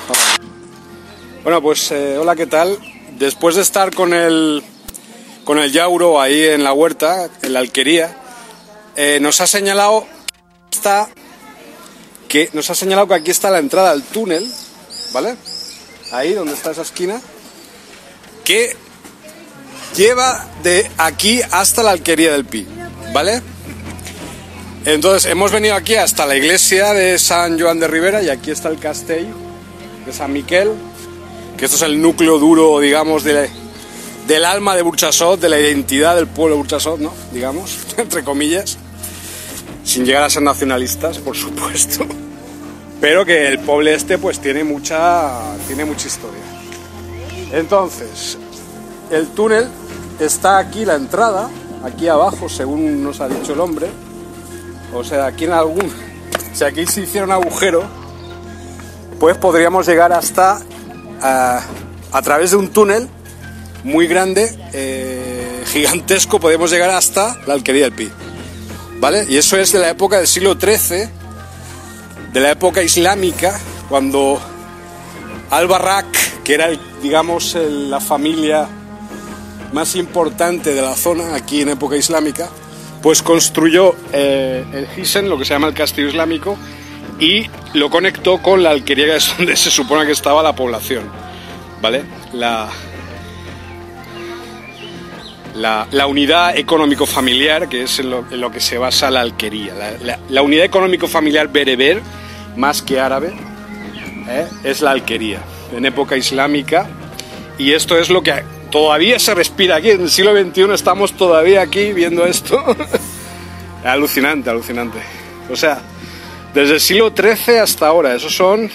Bueno, pues eh, hola, ¿qué tal? Después de estar con el, con el Yauro ahí en la huerta, en la alquería, eh, nos ha señalado está, que nos ha señalado que aquí está la entrada al túnel, ¿vale? Ahí donde está esa esquina, que lleva de aquí hasta la alquería del Pi, ¿vale? Entonces hemos venido aquí hasta la iglesia de San Joan de Rivera y aquí está el castell de San Miquel, que esto es el núcleo duro, digamos, de, del alma de Burchasot, de la identidad del pueblo de Burchasot, ¿no? Digamos, entre comillas, sin llegar a ser nacionalistas, por supuesto, pero que el pueblo este pues tiene mucha, tiene mucha historia. Entonces, el túnel está aquí, la entrada, aquí abajo, según nos ha dicho el hombre, o sea, aquí en algún. Si aquí se hiciera un agujero, pues podríamos llegar hasta. A, a través de un túnel muy grande, eh, gigantesco, podemos llegar hasta la alquería del Pi. ¿Vale? Y eso es de la época del siglo XIII, de la época islámica, cuando Al-Barrak, que era, digamos, la familia más importante de la zona, aquí en época islámica, pues construyó eh, el Hisen, lo que se llama el castillo islámico, y lo conectó con la alquería, que es donde se supone que estaba la población, ¿vale? La, unidad económico-familiar, que es en lo, que se basa la alquería. La unidad económico-familiar bereber, más que árabe, ¿eh? es la alquería, en época islámica, y esto es lo que todavía se respira aquí, en el siglo XXI estamos todavía aquí viendo esto. alucinante, alucinante. O sea, desde el siglo XIII hasta ahora, esos son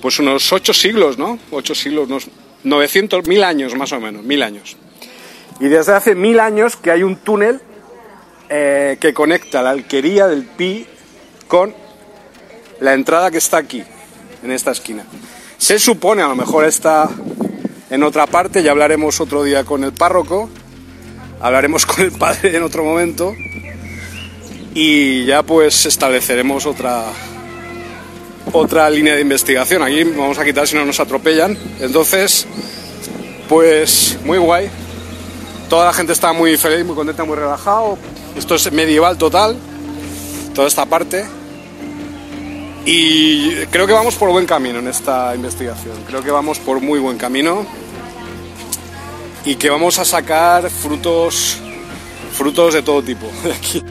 pues unos ocho siglos, ¿no? Ocho siglos, unos 900, mil años más o menos, mil años. Y desde hace mil años que hay un túnel eh, que conecta la alquería del Pi con la entrada que está aquí, en esta esquina. Se supone, a lo mejor está en otra parte, ya hablaremos otro día con el párroco, hablaremos con el padre en otro momento y ya pues estableceremos otra otra línea de investigación. Aquí vamos a quitar si no nos atropellan. Entonces, pues muy guay. Toda la gente está muy feliz, muy contenta, muy relajado. Esto es medieval total, toda esta parte. Y creo que vamos por buen camino en esta investigación. Creo que vamos por muy buen camino y que vamos a sacar frutos frutos de todo tipo de aquí.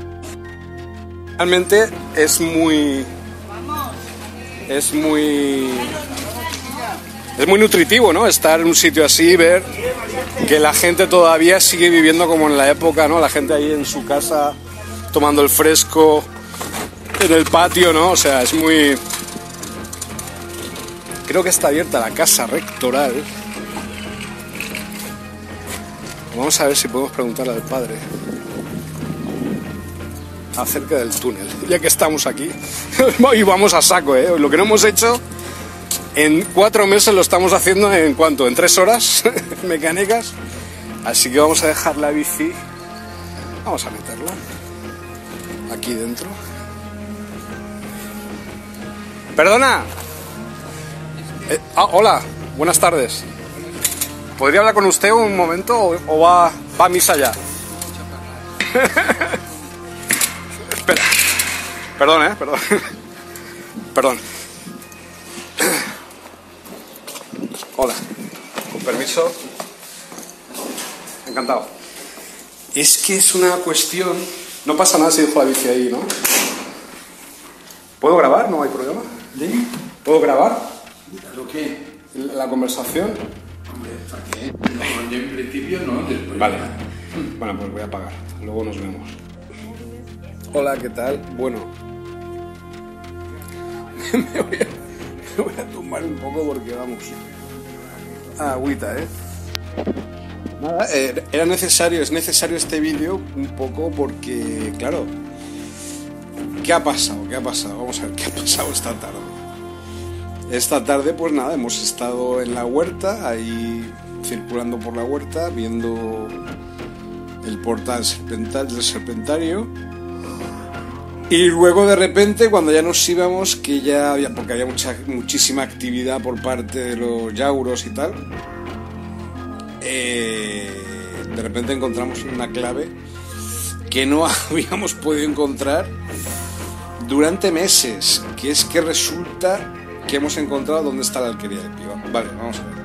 Realmente es muy es muy es muy nutritivo, ¿no? Estar en un sitio así, ver que la gente todavía sigue viviendo como en la época, ¿no? La gente ahí en su casa tomando el fresco en el patio, ¿no? O sea, es muy Creo que está abierta la casa rectoral. Vamos a ver si podemos preguntarle al padre acerca del túnel, ya que estamos aquí. y vamos a saco, ¿eh? Lo que no hemos hecho en cuatro meses lo estamos haciendo en cuánto, en tres horas mecánicas. Así que vamos a dejar la bici. Vamos a meterla aquí dentro. Perdona. Eh, ah, hola, buenas tardes. ¿Podría hablar con usted un momento o, va, va a misa ya? Espera. Perdón, eh, perdón. Perdón. Hola. Con permiso. Encantado. Es que es una cuestión. No pasa nada si dejo la bici ahí, ¿no? ¿Puedo grabar? No hay problema. ¿Puedo grabar ¿Lo qué? la conversación? ¿Para qué? No, yo en principio no, después. Vale. Bueno, pues voy a apagar. Luego nos vemos. Hola, ¿qué tal? Bueno. me, voy a, me voy a tumbar un poco porque vamos. Ah, agüita, ¿eh? Nada, eh, era necesario, es necesario este vídeo un poco porque, claro, ¿qué ha pasado? ¿Qué ha pasado? Vamos a ver qué ha pasado esta tarde. Esta tarde, pues nada, hemos estado en la huerta, ahí circulando por la huerta, viendo el portal serpental del serpentario. Y luego de repente, cuando ya nos íbamos, que ya había, porque había mucha, muchísima actividad por parte de los yauros y tal, eh, de repente encontramos una clave que no habíamos podido encontrar durante meses, que es que resulta que hemos encontrado dónde está la alquería del Pío. Vale, vamos a ver.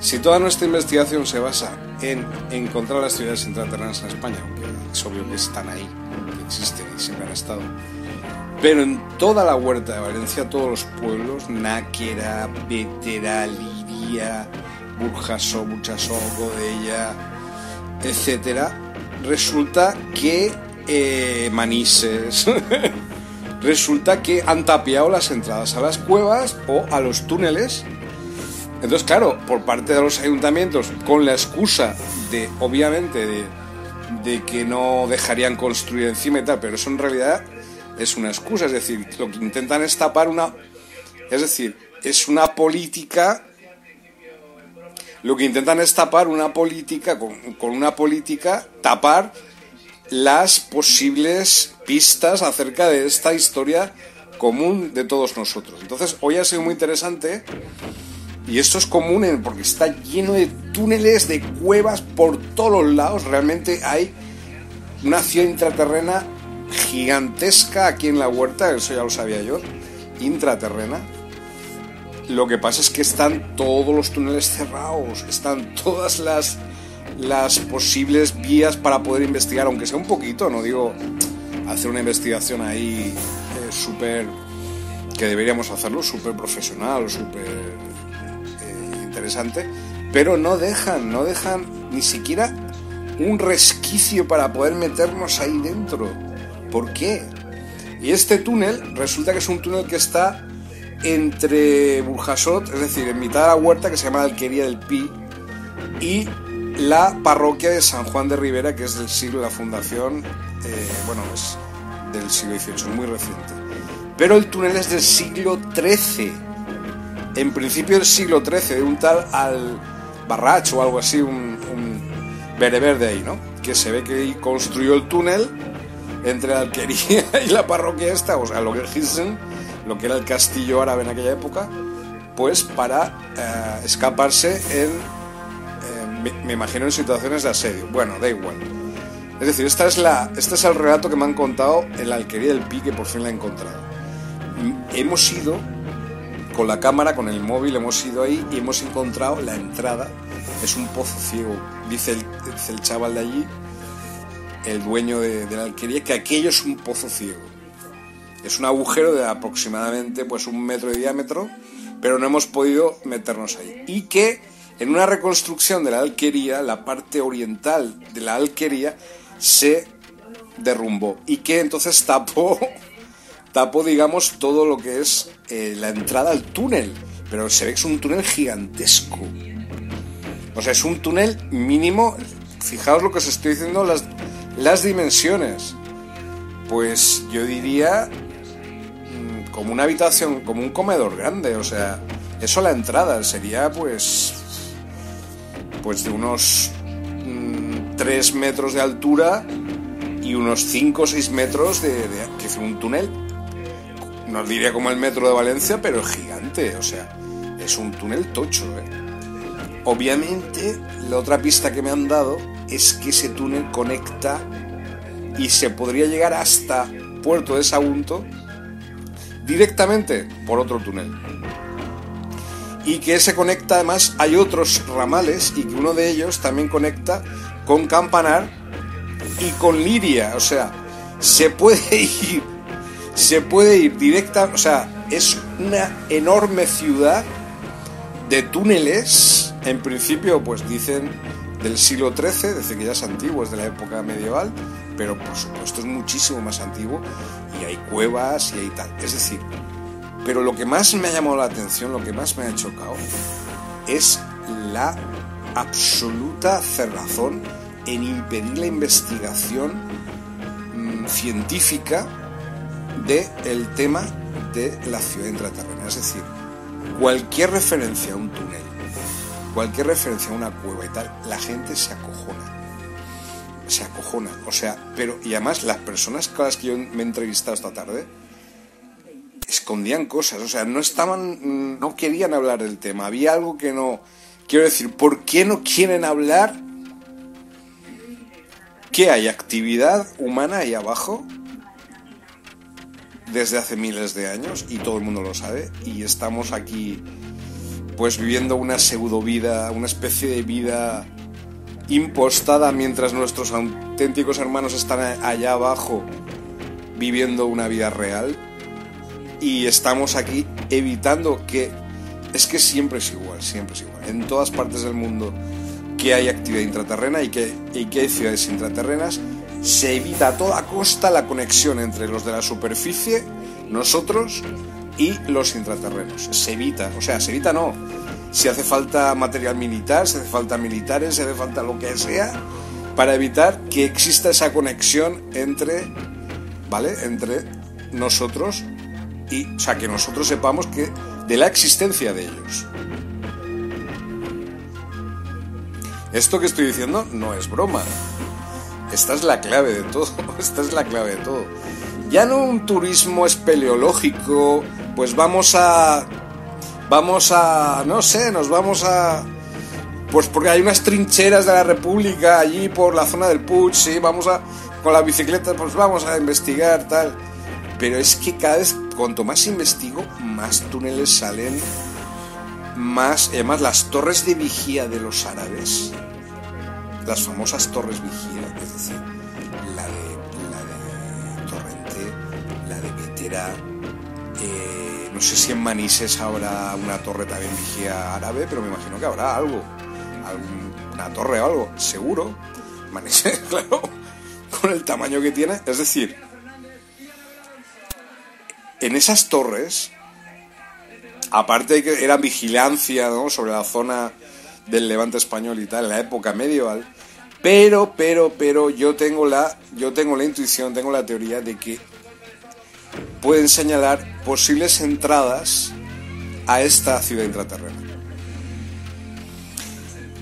Si toda nuestra investigación se basa en encontrar las ciudades intraterrenas en España, aunque es obvio que están ahí, que existen y siempre han estado, pero en toda la huerta de Valencia, todos los pueblos, Náquera, Vetera, Liria, Burjasó, Burchasó, Godella, etcétera, resulta que eh, Manises, resulta que han tapiado las entradas a las cuevas o a los túneles. Entonces, claro, por parte de los ayuntamientos, con la excusa de, obviamente, de, que no dejarían construir encima y tal, pero eso en realidad es una excusa, es decir, lo que intentan es tapar una... Es decir, es una política... Lo que intentan es tapar una política, con, con una política, tapar las posibles pistas acerca de esta historia común de todos nosotros. Entonces, hoy ha sido muy interesante y esto es común porque está lleno de túneles, de cuevas por todos los lados. Realmente hay una ciudad intraterrena gigantesca aquí en la huerta, eso ya lo sabía yo, intraterrena. Lo que pasa es que están todos los túneles cerrados, están todas las, las posibles vías para poder investigar, aunque sea un poquito, no digo hacer una investigación ahí eh, súper, que deberíamos hacerlo, súper profesional, súper interesante, pero no dejan, no dejan ni siquiera un resquicio para poder meternos ahí dentro. ¿Por qué? Y este túnel resulta que es un túnel que está entre Burjasot, es decir, en mitad de la huerta que se llama la Alquería del Pi, y la parroquia de San Juan de Rivera, que es del siglo de la fundación, eh, bueno, es del siglo XVIII, muy reciente. Pero el túnel es del siglo XIII, en principio del siglo XIII, de un tal al Barrach o algo así, un, un bereber de ahí, ¿no? Que se ve que construyó el túnel entre la alquería y la parroquia esta, o sea, lo que es lo que era el castillo árabe en aquella época, pues para eh, escaparse en, eh, me, imagino, en situaciones de asedio. Bueno, da igual. Es decir, esta es la, este es el relato que me han contado en la alquería del Pi, que por fin la he encontrado. Hemos ido con la cámara, con el móvil, hemos ido ahí y hemos encontrado la entrada. Es un pozo ciego, dice el, chaval de allí, el dueño de, de la alquería, que aquello es un pozo ciego. Es un agujero de aproximadamente pues un metro de diámetro, pero no hemos podido meternos ahí. Y que en una reconstrucción de la alquería, la parte oriental de la alquería se derrumbó y que entonces tapó, tapó digamos, todo lo que es eh, la entrada al túnel. Pero se ve que es un túnel gigantesco. O sea, es un túnel mínimo. Fijaos lo que os estoy diciendo, las, las dimensiones. Pues yo diría mm, como una habitación, como un comedor grande. O sea, eso la entrada sería pues. Pues de unos 3 metros de altura y unos 5 o 6 metros de, de es un túnel. No diría como el metro de Valencia, pero es gigante. O sea, es un túnel tocho, ¿eh? Obviamente, la otra pista que me han dado es que ese túnel conecta y se podría llegar hasta Puerto de Sagunto directamente por otro túnel. Y que se conecta, además, hay otros ramales y que uno de ellos también conecta con Campanar y con Liria. O sea, se puede ir, se puede ir directa, o sea, es una enorme ciudad de túneles, en principio, pues dicen del siglo XIII, dice que ya es antiguo, es de la época medieval, pero por supuesto es muchísimo más antiguo y hay cuevas y hay tal. Es decir, pero lo que más me ha llamado la atención, lo que más me ha chocado, es la absoluta cerrazón en impedir la investigación mm, científica del tema de la ciudad intraterrena. Es decir, cualquier referencia a un túnel, cualquier referencia a una cueva y tal, la gente se acojona. se acojona. O sea, pero y además las personas con las que yo me he entrevistado esta tarde escondían cosas, o sea, no estaban, no querían hablar del tema, había algo que no, quiero decir, ¿por qué no quieren hablar? que hay actividad humana ahí abajo desde hace miles de años y todo el mundo lo sabe y estamos aquí pues viviendo una pseudo vida, una especie de vida impostada mientras nuestros auténticos hermanos están allá abajo viviendo una vida real y estamos aquí evitando que es que siempre es igual, siempre es igual. En todas partes del mundo que hay actividad intraterrena y que, y que hay ciudades intraterrenas, se evita a toda costa la conexión entre los de la superficie, nosotros y los intraterrenos. Se evita, o sea, se evita no. Si hace falta material militar, si hace falta militares, si hace falta lo que sea, para evitar que exista esa conexión entre, ¿vale? Entre nosotros y, o sea, que nosotros sepamos que de la existencia de ellos. Esto que estoy diciendo no es broma. Esta es la clave de todo. Esta es la clave de todo. Ya no un turismo espeleológico, pues vamos a. Vamos a. No sé, nos vamos a. Pues porque hay unas trincheras de la República allí por la zona del Puig, sí, vamos a. Con la bicicleta, pues vamos a investigar, tal. Pero es que cada vez, cuanto más investigo, más túneles salen más, además las torres de vigía de los árabes, las famosas torres vigía, es decir, la de, Torrente, la de Vetera, eh, no sé si en Manises habrá una torre también vigía árabe, pero me imagino que habrá algo, una torre o algo, seguro. Manises, claro, con el tamaño que tiene, es decir, en esas torres aparte de que era vigilancia sobre la zona del levante español y tal, en la época medieval, pero, pero, pero yo tengo la, yo tengo la intuición, tengo la teoría de que pueden señalar posibles entradas a esta ciudad intraterrena.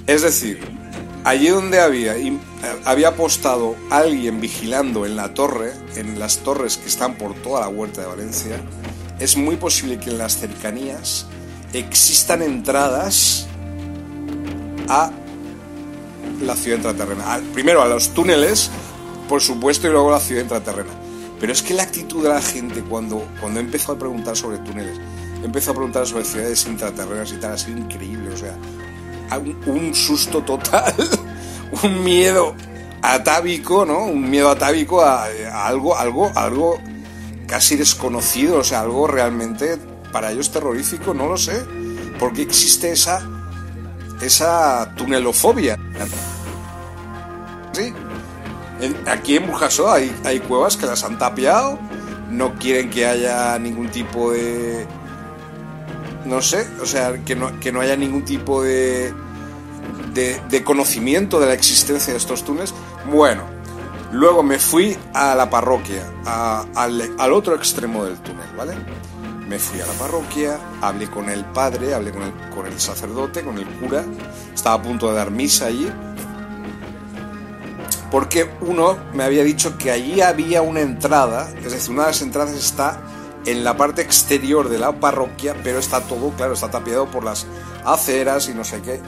Es decir, allí donde había, había apostado alguien vigilando en la torre, en las torres que están por toda la huerta de Valencia, es muy posible que en las cercanías existan entradas a la ciudad intraterrena. Primero a los túneles, por supuesto, y luego a la ciudad intraterrena. Pero es que la actitud de la gente cuando, cuando empezó a preguntar sobre túneles, empezó a preguntar sobre ciudades intraterrenas y tal, ha sido increíble. O sea, un, susto total, un miedo atávico, ¿no? Un miedo atávico a, a algo, algo, algo casi desconocido, o sea, algo realmente para ellos terrorífico, no lo sé. Porque existe esa esa tunelofobia. Sí. aquí en Burjasó hay, hay cuevas que las han tapiado, no quieren que haya ningún tipo de no sé, o sea, que no, que no haya ningún tipo de, de, de conocimiento de la existencia de estos túneles. Bueno, Luego me fui a la parroquia, al, otro extremo del túnel, ¿vale? Me fui a la parroquia, hablé con el padre, hablé con el, con el sacerdote, con el cura, estaba a punto de dar misa allí, porque uno me había dicho que allí había una entrada, es decir, una de las entradas está en la parte exterior de la parroquia, pero está todo, claro, está tapiado por las aceras y no sé qué.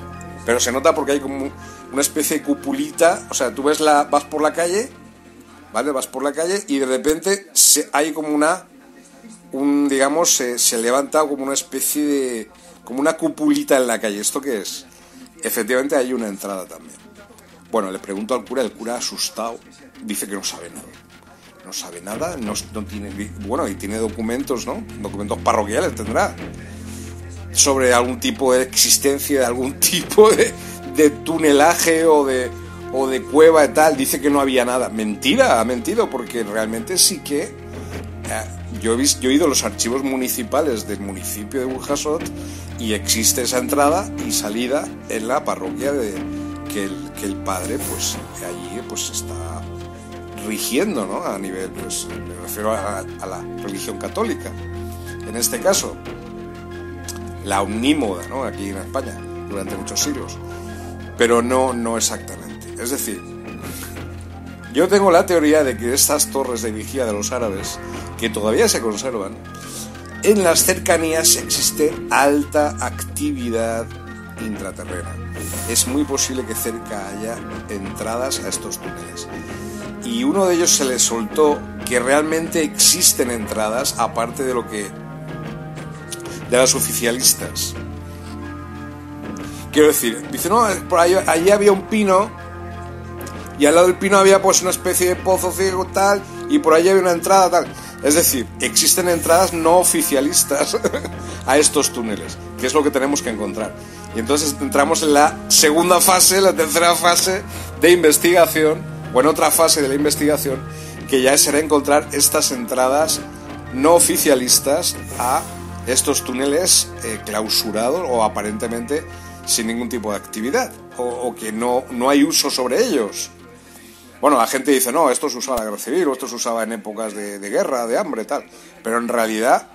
Pero se nota porque hay como una especie de cupulita, o sea, tú ves la, vas por la calle, ¿vale? Vas por la calle y de repente se, hay como una, un, digamos, se, levanta como una especie de, como una cupulita en la calle. ¿Esto qué es? Efectivamente hay una entrada también. Bueno, le pregunto al cura, el cura asustado, dice que no sabe nada. No sabe nada, no, no tiene, bueno, y tiene documentos, ¿no? Documentos parroquiales tendrá sobre algún tipo de existencia de algún tipo de, de tunelaje o de, o de cueva y tal, dice que no había nada. Mentira, ha mentido, porque realmente sí que... Yo, he ido a los archivos municipales del municipio de Burjasot y existe esa entrada y salida en la parroquia de que el, padre pues allí pues está rigiendo ¿no? a nivel pues me refiero a, a la religión católica en este caso la omnímoda ¿no? aquí en España durante muchos siglos pero no, no exactamente. Es decir, Yo tengo la teoría de que estas torres de vigía de los árabes, que todavía se conservan, en las cercanías existe alta actividad intraterrena. Es muy posible que cerca haya entradas a estos túneles. Y uno de ellos se le soltó que realmente existen entradas, aparte de lo que. de las oficialistas. Quiero decir, dice, no, por allí había un pino y al lado del pino había pues una especie de pozo ciego tal y por allí había una entrada tal. Es decir, existen entradas no oficialistas a estos túneles, que es lo que tenemos que encontrar. Y entonces entramos en la segunda fase, la tercera fase de investigación, o en otra fase de la investigación, que ya será encontrar estas entradas no oficialistas a estos túneles eh, clausurados o aparentemente sin ningún tipo de actividad, o, o que no, no hay uso sobre ellos. Bueno, la gente dice, no, esto se usaba en la guerra civil, o esto se usaba en épocas de, guerra, de hambre, tal. Pero en realidad,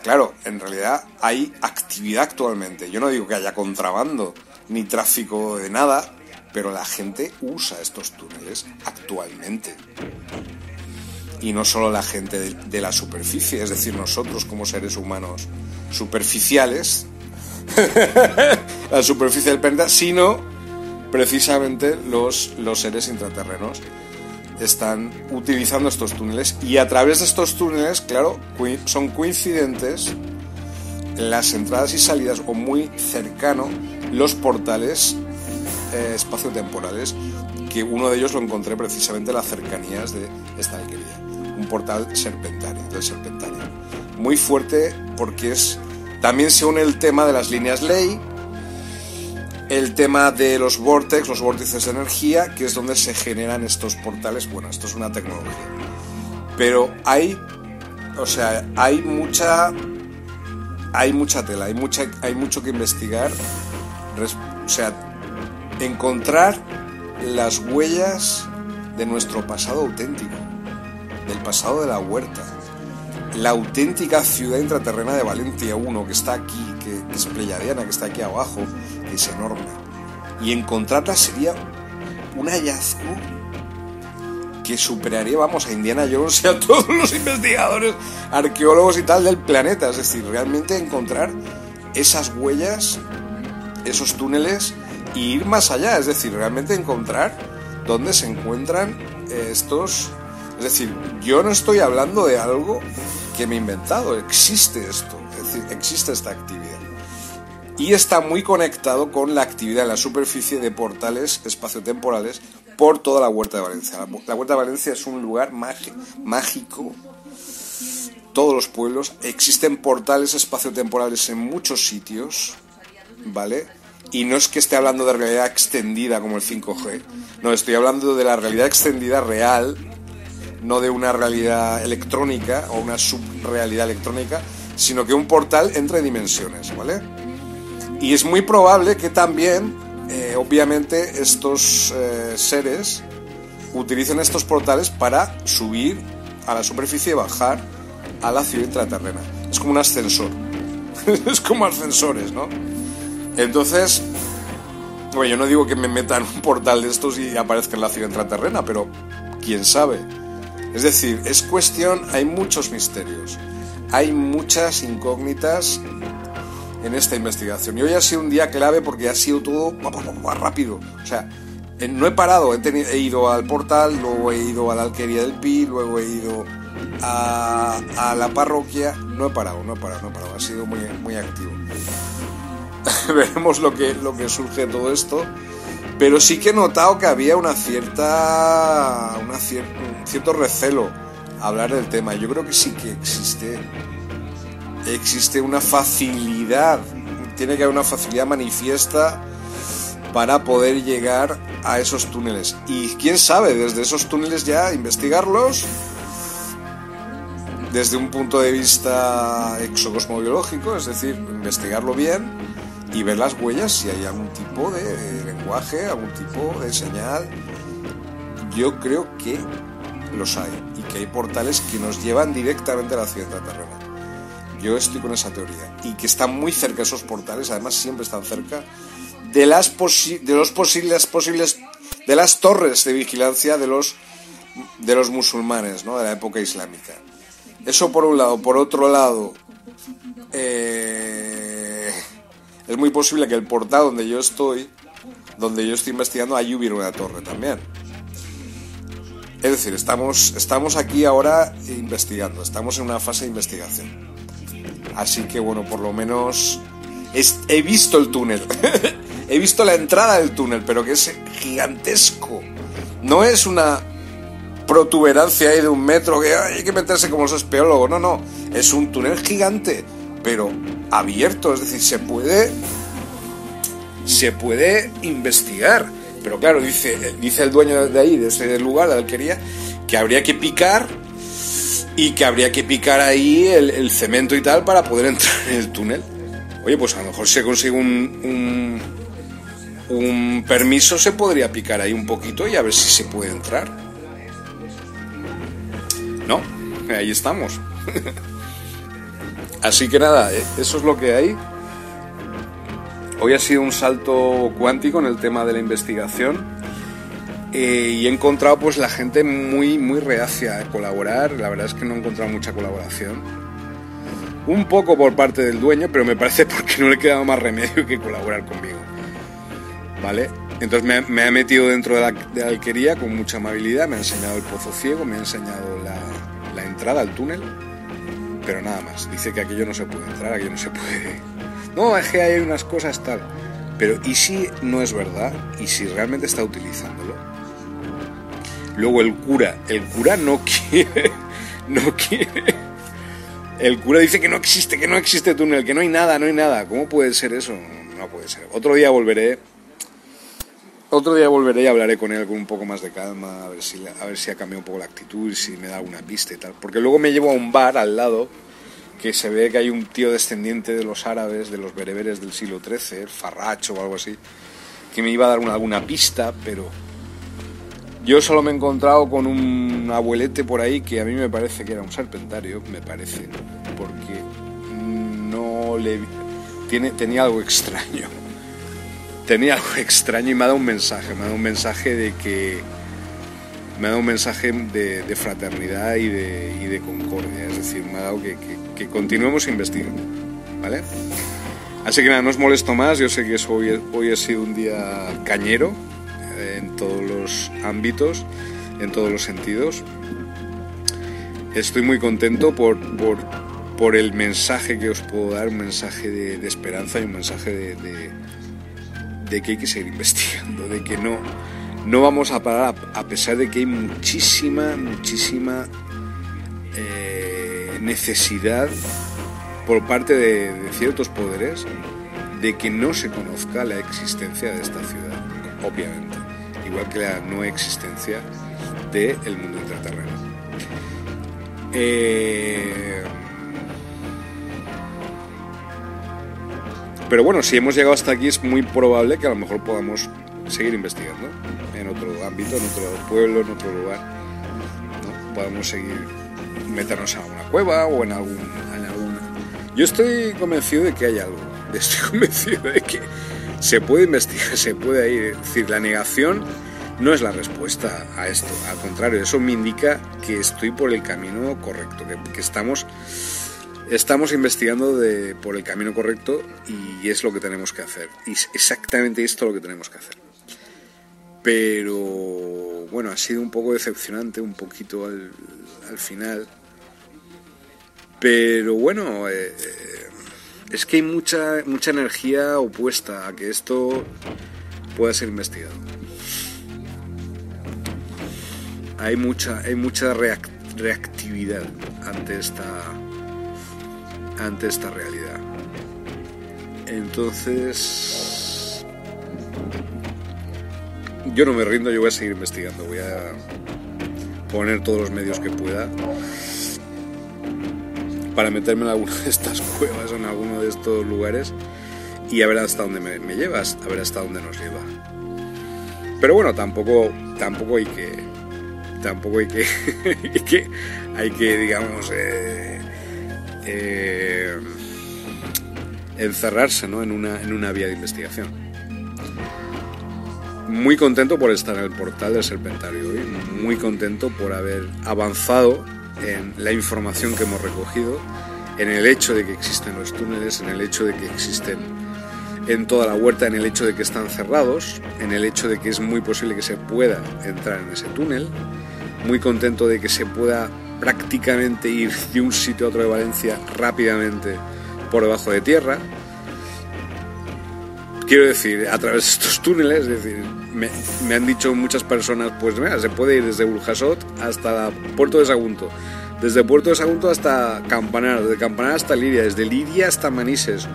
claro, en realidad hay actividad actualmente. Yo no digo que haya contrabando ni tráfico de nada, pero la gente usa estos túneles actualmente. Y no solo la gente de, de la superficie, es decir, nosotros como seres humanos superficiales, la superficie del planeta, sino precisamente los, los seres intraterrenos están utilizando estos túneles y a través de estos túneles, claro, son coincidentes las entradas y salidas o muy cercano los portales eh, espaciotemporales que uno de ellos lo encontré precisamente en las cercanías de esta alquería un portal serpentario del serpentario. Muy fuerte porque es también se une el tema de las líneas ley el tema de los vortex, los vórtices de energía, que es donde se generan estos portales. Bueno, esto es una tecnología. Pero hay, o sea, hay mucha, hay mucha tela, hay mucha, hay mucho que investigar. O sea, encontrar las huellas de nuestro pasado auténtico, del pasado de la huerta, la auténtica ciudad intraterrena de Valencia 1 que está aquí, que, que es pleyadiana, que está aquí abajo, es enorme. Y encontrarla sería un hallazgo que superaría, vamos, a Indiana Jones y a todos los investigadores, arqueólogos y tal del planeta. Es decir, realmente encontrar esas huellas, esos túneles y ir más allá. Es decir, realmente encontrar dónde se encuentran eh, estos... Es decir, yo no estoy hablando de algo que me he inventado, existe esto, existe esta actividad. Y está muy conectado con la actividad en la superficie de portales espaciotemporales por toda la Huerta de Valencia. La, Huerta de Valencia es un lugar mágico, todos los pueblos, existen portales espaciotemporales en muchos sitios, ¿vale? Y no es que esté hablando de realidad extendida como el 5G, no, estoy hablando de la realidad extendida real, no de una realidad electrónica o una subrealidad electrónica, sino que un portal entre dimensiones, ¿vale? Y es muy probable que también, eh, obviamente, estos eh, seres utilicen estos portales para subir a la superficie y bajar a la ciudad intraterrena. Es como un ascensor. es como ascensores, ¿no? Entonces, bueno, yo no digo que me metan un portal de estos y aparezca en la ciudad intraterrena, pero quién sabe. Es decir, es cuestión, hay muchos misterios, hay muchas incógnitas en esta investigación. Y hoy ha sido un día clave porque ha sido todo pa, rápido. O sea, eh, no he parado, he, ido al portal, luego he ido a la alquería del Pi, luego he ido a, la parroquia. No he parado, no he parado, no he parado. Ha sido muy, muy activo. Veremos lo que, lo que surge de todo esto. Pero sí que he notado que había una cierta. Una un cierto recelo a hablar del tema. Yo creo que sí que existe. Existe una facilidad. Tiene que haber una facilidad manifiesta para poder llegar a esos túneles. Y quién sabe, desde esos túneles ya investigarlos desde un punto de vista exocosmobiológico, es decir, investigarlo bien y ver las huellas si hay algún tipo de lenguaje, algún tipo de señal. Yo creo que los hay y que hay portales que nos llevan directamente a la ciudad intraterrena. Yo estoy con esa teoría y que están muy cerca esos portales, además siempre están cerca de las posi- de los posibles posibles de las torres de vigilancia de los, de los musulmanes, ¿no? De la época islámica. Eso por un lado. Por otro lado, eh, es muy posible que el portal donde yo estoy, donde yo estoy investigando, ahí hubiera una torre también. Es decir, estamos, estamos aquí ahora investigando, estamos en una fase de investigación. Así que bueno, por lo menos he visto el túnel. he visto la entrada del túnel, pero que es gigantesco. No es una protuberancia ahí de un metro que ay, hay que meterse como los espeólogos. No, no. Es un túnel gigante, pero abierto. Es decir, se puede. Se puede investigar. Pero claro, dice, el dueño de ahí, de ese lugar, de la alquería, que habría que picar y que habría que picar ahí el, cemento y tal para poder entrar en el túnel. Oye, pues a lo mejor se consigue un, un, un permiso, se podría picar ahí un poquito y a ver si se puede entrar. No, ahí estamos. Así que nada, eh, eso es lo que hay. Hoy ha sido un salto cuántico en el tema de la investigación eh, y he encontrado pues la gente muy muy reacia a colaborar. La verdad es que no he encontrado mucha colaboración. Un poco por parte del dueño, pero me parece porque no le he quedado más remedio que colaborar conmigo. ¿Vale? Entonces me, ha- me ha metido dentro de la, alquería con mucha amabilidad, me ha enseñado el pozo ciego, me ha enseñado la, la entrada al túnel, pero nada más. Dice que aquello no se puede entrar, aquello no se puede... No, es que hay unas cosas tal. Pero ¿y si no es verdad? ¿Y si realmente está utilizándolo? Luego el cura, el cura no quiere, no quiere. El cura dice que no existe, que no existe túnel, que no hay nada, no hay nada. ¿Cómo puede ser eso? No puede ser. Otro día volveré. Otro día volveré y hablaré con él con un poco más de calma, a ver si, a ver si ha cambiado un poco la actitud si me da alguna pista y tal. Porque luego me llevo a un bar al lado que se ve que hay un tío descendiente de los árabes, de los bereberes del siglo XIII, el Farracho o algo así, que me iba a dar una, alguna pista, pero yo solo me he encontrado con un abuelete por ahí que a mí me parece que era un serpentario, me parece, porque no le tiene tenía algo extraño. Tenía algo extraño y me ha dado un mensaje, me ha dado un mensaje de que me ha dado un mensaje de, fraternidad y de, concordia, es decir, me ha dado que, continuemos investigando, ¿vale? Así que nada, no os molesto más, yo sé que eso hoy, hoy ha sido un día cañero en todos los ámbitos, en todos los sentidos. Estoy muy contento por, por, por el mensaje que os puedo dar, un mensaje de, esperanza y un mensaje de, de- que hay que seguir investigando, de que no, no vamos a parar a, pesar de que hay muchísima, muchísima eh, necesidad por parte de ciertos poderes de que no se conozca la existencia de esta ciudad, obviamente, igual que la no existencia del mundo intraterreno. Eh, Pero bueno, si hemos llegado hasta aquí es muy probable que a lo mejor podamos seguir investigando en otro ámbito, en otro pueblo, en otro lugar. ¿no? Podamos seguir meternos en alguna cueva o en algún, en algún... Yo estoy convencido de que hay algo. Estoy convencido de que se puede investigar, se puede. Es decir, la negación no es la respuesta a esto. Al contrario, eso me indica que estoy por el camino correcto, que, estamos estamos investigando de, por el camino correcto y es lo que tenemos que hacer. Y es exactamente esto lo que tenemos que hacer. Pero bueno, ha sido un poco decepcionante, un poquito al, al final. Pero bueno, eh, eh, es que hay mucha, mucha energía opuesta a que esto pueda ser investigado. Hay mucha, hay mucha reac- reactividad ante esta, ante esta realidad. Entonces, yo no me rindo, yo voy a seguir investigando, voy a poner todos los medios que pueda para meterme en alguna de estas cuevas o en alguno de estos lugares y a ver hasta dónde me, llevas, a ver hasta dónde nos lleva. Pero bueno, tampoco, tampoco hay que, tampoco hay que, hay que, hay que digamos, eh, eh, encerrarse ¿no? en, una, en una vía de investigación. muy contento por estar en el portal del Serpentario hoy, muy contento por haber avanzado en la información que hemos recogido, en el hecho de que existen los túneles, en el hecho de que existen en toda la huerta, en el hecho de que están cerrados, en el hecho de que es muy posible que se pueda entrar en ese túnel, muy contento de que se pueda prácticamente ir de un sitio a otro de Valencia rápidamente por debajo de tierra. Quiero decir, a través de estos túneles, es decir, me, han dicho muchas personas, pues mira, se puede ir desde Burjasot hasta Puerto de Sagunto, desde Puerto de Sagunto hasta Campanar, desde Campanar hasta Liria, desde Liria hasta Manises.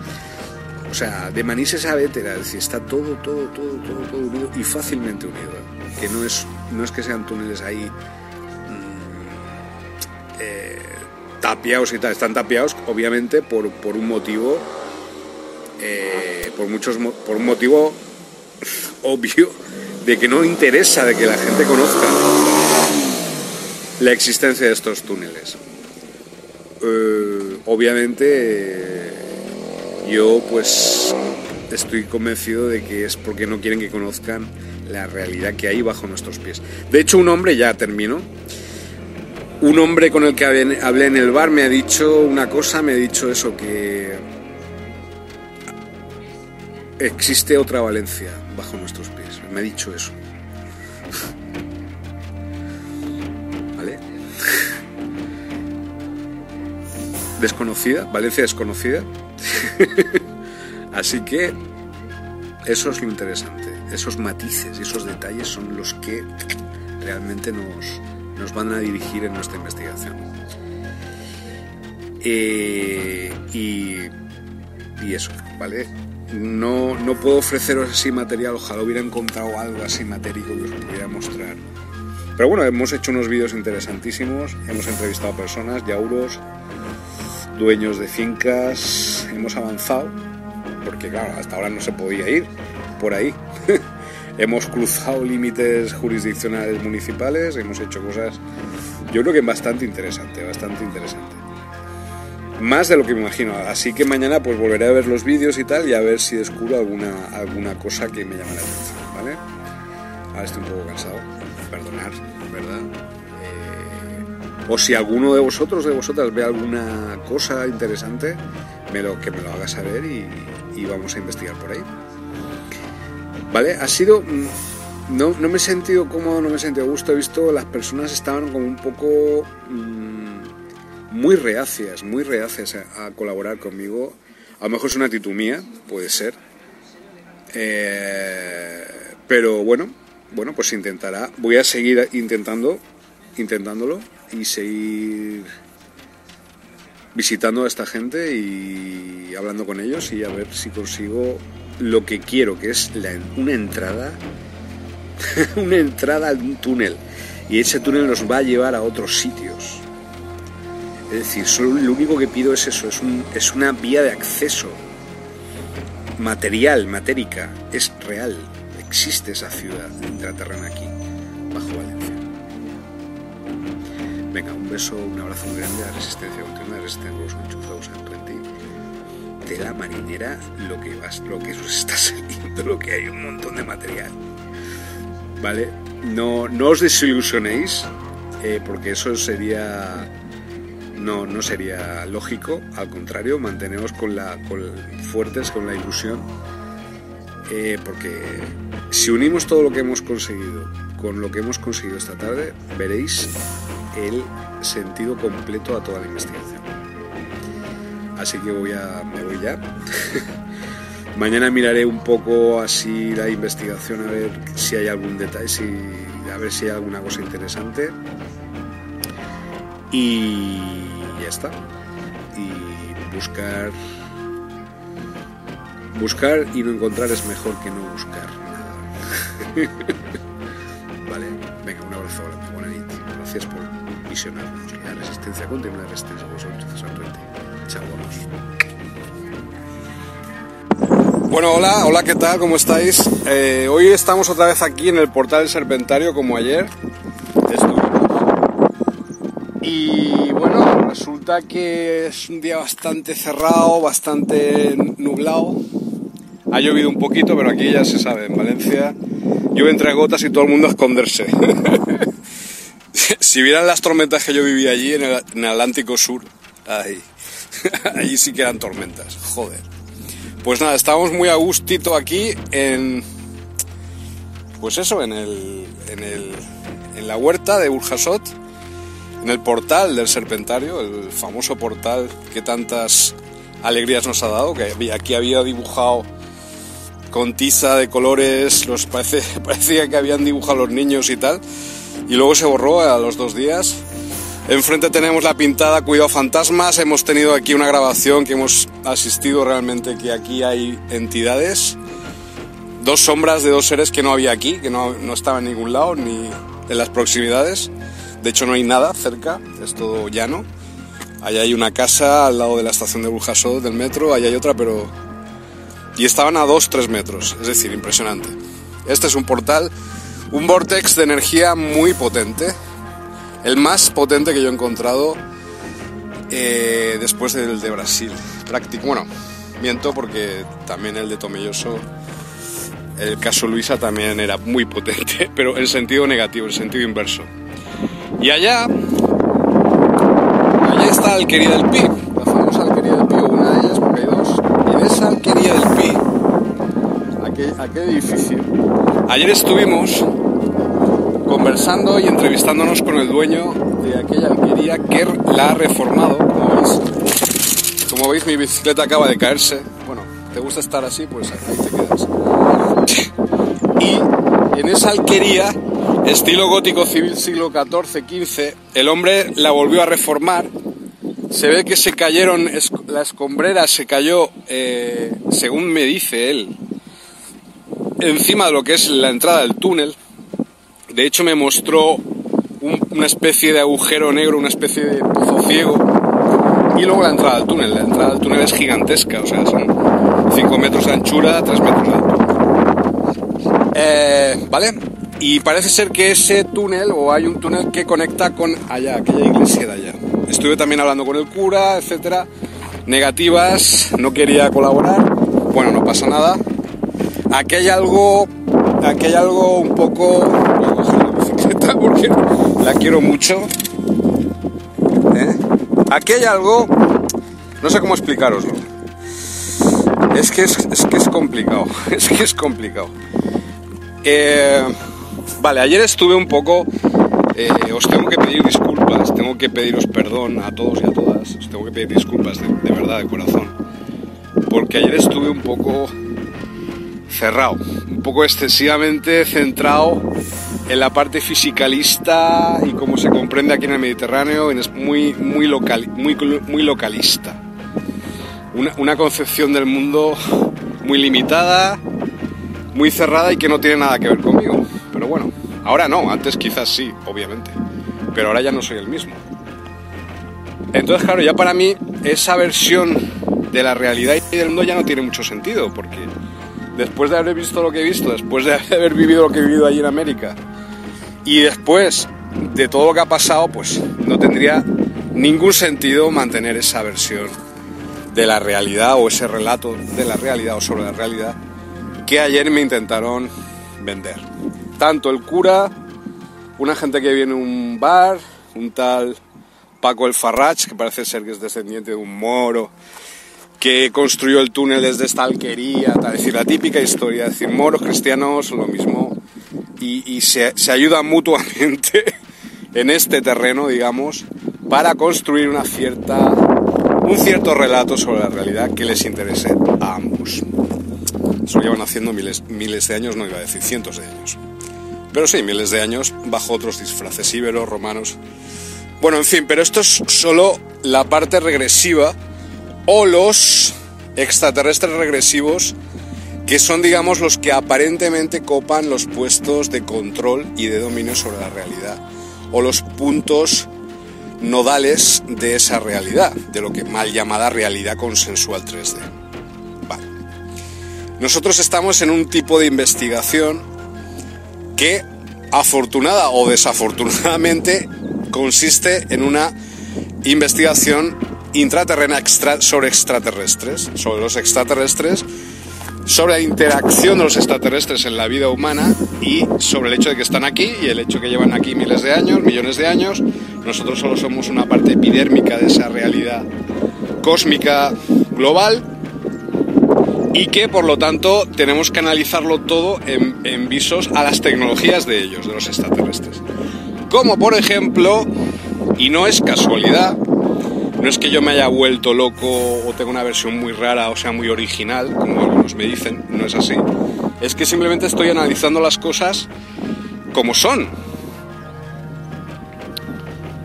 O sea, de Manises a Vétera, es decir, está todo, todo, todo, todo, todo unido y fácilmente unido. Que no es, no es que sean túneles ahí mm, eh, tapiados y tal, están tapiados obviamente por, por un motivo, eh, por muchos, por un motivo obvio de que no interesa de que la gente conozca la existencia de estos túneles. Eh, obviamente yo pues estoy convencido de que es porque no quieren que conozcan la realidad que hay bajo nuestros pies. De hecho, un hombre, ya termino, un hombre con el que hablé en el bar me ha dicho una cosa, me ha dicho eso, que existe otra Valencia bajo nuestros pies. Me ha dicho eso. ¿Vale? Desconocida, Valencia desconocida. Así que eso es lo interesante. Esos matices y esos detalles son los que realmente nos, nos van a dirigir en nuestra investigación. Eh, y eso, ¿vale? No, no puedo ofreceros así material, ojalá hubiera encontrado algo así matérico que os pudiera mostrar. Pero bueno, hemos hecho unos vídeos interesantísimos, hemos entrevistado a personas, yauros, dueños de fincas, hemos avanzado, porque claro, hasta ahora no se podía ir por ahí. hemos cruzado límites jurisdiccionales municipales, hemos hecho cosas, yo creo que bastante interesante, bastante interesante. Más de lo que me imagino, así que mañana pues volveré a ver los vídeos y tal y a ver si descubro alguna, alguna cosa que me llame la atención, ¿vale? Ahora estoy un poco cansado, perdonar, ¿verdad? Eh, o si alguno de vosotros, de vosotras, ve alguna cosa interesante, me lo, que me lo haga saber y, vamos a investigar por ahí. ¿Vale? Ha sido... mm, No, no me he sentido cómodo, no me he sentido a gusto. He visto las personas estaban como un poco... muy reacias, muy reacias a, a colaborar conmigo. A lo mejor es una actitud mía, puede ser. Eh, pero bueno, bueno, pues intentará. Voy a seguir intentando, intentándolo y seguir visitando a esta gente y hablando con ellos y a ver si consigo lo que quiero, que es la- una entrada, una entrada a un túnel. Y ese túnel nos va a llevar a otros sitios. Es decir, solo lo único que pido es eso, es, un- es una vía de acceso material, matérica, es real. Existe esa ciudad intraterrena aquí, bajo Valencia. Venga, un beso, un abrazo muy grande a Resistencia Continua, Resistencia 2020. De la marinera, lo que, vas, lo que os está saliendo, lo que hay, un montón de material. ¿Vale? No, no os desilusionéis, eh, porque eso sería no, no sería lógico, al contrario, mantenemos con la, con, fuertes con la ilusión, eh, porque si unimos todo lo que hemos conseguido con lo que hemos conseguido esta tarde, veréis el sentido completo a toda la investigación. Así que me voy ya. Mañana miraré un poco así la investigación a ver si hay algún detalle, si, a ver si hay alguna cosa interesante y ya está. Y buscar. Buscar y no encontrar es mejor que no buscar nada. vale, venga, un abrazo grande, buena nit. Gracias por visionarnos. La resistencia continua, la resistencia vosotros, Chao. Bueno, hola, hola, ¿qué tal? ¿Cómo estáis? Eh, hoy estamos otra vez aquí en el portal del Serpentario, como ayer. Y bueno, resulta que es un día bastante cerrado, bastante nublado. Ha llovido un poquito, pero aquí ya se sabe, en Valencia yo entre gotas y todo el mundo a esconderse. si vieran las tormentas que yo vivía allí en el, Atlántico Sur, ay, allí sí que eran tormentas, joder. Pues nada, estábamos muy a gustito aquí en, pues eso, en el, en el, en la huerta de Burjasot, en el portal del Serpentario, el famoso portal que tantas alegrías nos ha dado, que aquí había dibujado con tiza de colores, los parece, parecía que habían dibujado los niños y tal, y luego se borró a los dos días. Enfrente tenemos la pintada Cuidado Fantasmas, hemos tenido aquí una grabación que hemos asistido realmente que aquí hay entidades, dos sombras de dos seres que no había aquí, que no, no estaban en ningún lado ni en las proximidades, de hecho no hay nada cerca, es todo llano. Allá hay una casa al lado de la estación de Burjasot del metro, allá hay otra, pero y estaban a 2-3 metros, es decir, impresionante. Este es un portal, un vortex de energía muy potente, el más potente que yo he encontrado eh, después del de Brasil. Práctico, bueno, miento porque también el de Tomelloso, el caso Luisa también era muy potente, pero en sentido negativo, en sentido inverso. Y allá, allá está alquería del Pi, la famosa alquería del Pi, una de ellas, porque hay dos. Y en esa alquería del Pi, aquel, aquel edificio, ayer estuvimos conversando y entrevistándonos con el dueño de aquella alquería que la ha reformado, como veis. Como veis, mi bicicleta acaba de caerse. Bueno, ¿te gusta estar así? Pues ahí te quedas. Y en esa alquería, estilo gótico civil siglo XIV-XV, el hombre la volvió a reformar. Se ve que se cayeron, la escombrera se cayó, eh, según me dice él, encima de lo que es la entrada del túnel. De hecho, me mostró un- una especie de agujero negro, una especie de pozo ciego. Y luego la entrada al túnel. La entrada al túnel es gigantesca, o sea, son 5 metros de anchura, 3 metros de altura. Eh, ¿Vale? Y parece ser que ese túnel, o hay un túnel que conecta con allá, aquella iglesia de allá. Estuve también hablando con el cura, etcétera. Negativas, no quería colaborar. Bueno, no pasa nada. Aquí hay algo, aquí hay algo un poco. Voy a coger la bicicleta porque la quiero mucho. ¿Eh? Aquí hay algo, no sé cómo explicaroslo. Es que es, es que es complicado, es que es complicado. Eh, vale, ayer estuve un poco. eh, os tengo que pedir disculpas, tengo que pediros perdón a todos y a todas. Os tengo que pedir disculpas de, verdad, de corazón. Porque ayer estuve un poco cerrado, un poco excesivamente centrado en la parte fisicalista y como se comprende aquí en el Mediterráneo, es muy, muy, local, muy, muy localista. Una concepción del mundo muy limitada, muy cerrada y que no tiene nada que ver conmigo. Pero bueno, ahora no, antes quizás sí, obviamente. Pero ahora ya no soy el mismo. Entonces, claro, ya para mí esa versión de la realidad y del mundo ya no tiene mucho sentido, porque después de haber visto lo que he visto, después de haber vivido lo que he vivido allí en América, y después de todo lo que ha pasado, pues no tendría ningún sentido mantener esa versión de la realidad o ese relato de la realidad o sobre la realidad que ayer me intentaron vender. Tanto el cura, una gente que viene a un bar, un tal Paco el Farrach, que parece ser que es descendiente de un moro, que construyó el túnel desde esta alquería, tal, decir, la típica historia, es decir, moros, cristianos, lo mismo, y, se, ayudan mutuamente en este terreno, digamos, para construir un cierto relato sobre la realidad que les interese a ambos. Eso lo llevan haciendo miles, miles de años, no iba a decir cientos de años. Pero sí, miles de años bajo otros disfraces íberos, romanos. Bueno, en fin, pero esto es solo la parte regresiva o los extraterrestres regresivos que son, digamos, los que aparentemente copan los puestos de control y de dominio sobre la realidad o los puntos nodales de esa realidad, de lo que mal llamada realidad consensual 3D. Vale. Nosotros estamos en un tipo de investigación que afortunada o desafortunadamente consiste en una investigación intraterrena sobre extraterrestres, sobre los extraterrestres sobre la interacción de los extraterrestres en la vida humana y sobre el hecho de que están aquí y el hecho que llevan aquí miles de años, millones de años. Nosotros solo somos una parte epidérmica de esa realidad cósmica global y que por lo tanto tenemos que analizarlo todo en, visos a las tecnologías de ellos, de los extraterrestres. Como por ejemplo, y no es casualidad, no es que yo me haya vuelto loco o tenga una versión muy rara o sea muy original, como algunos me dicen, no es así. Es que simplemente estoy analizando las cosas como son.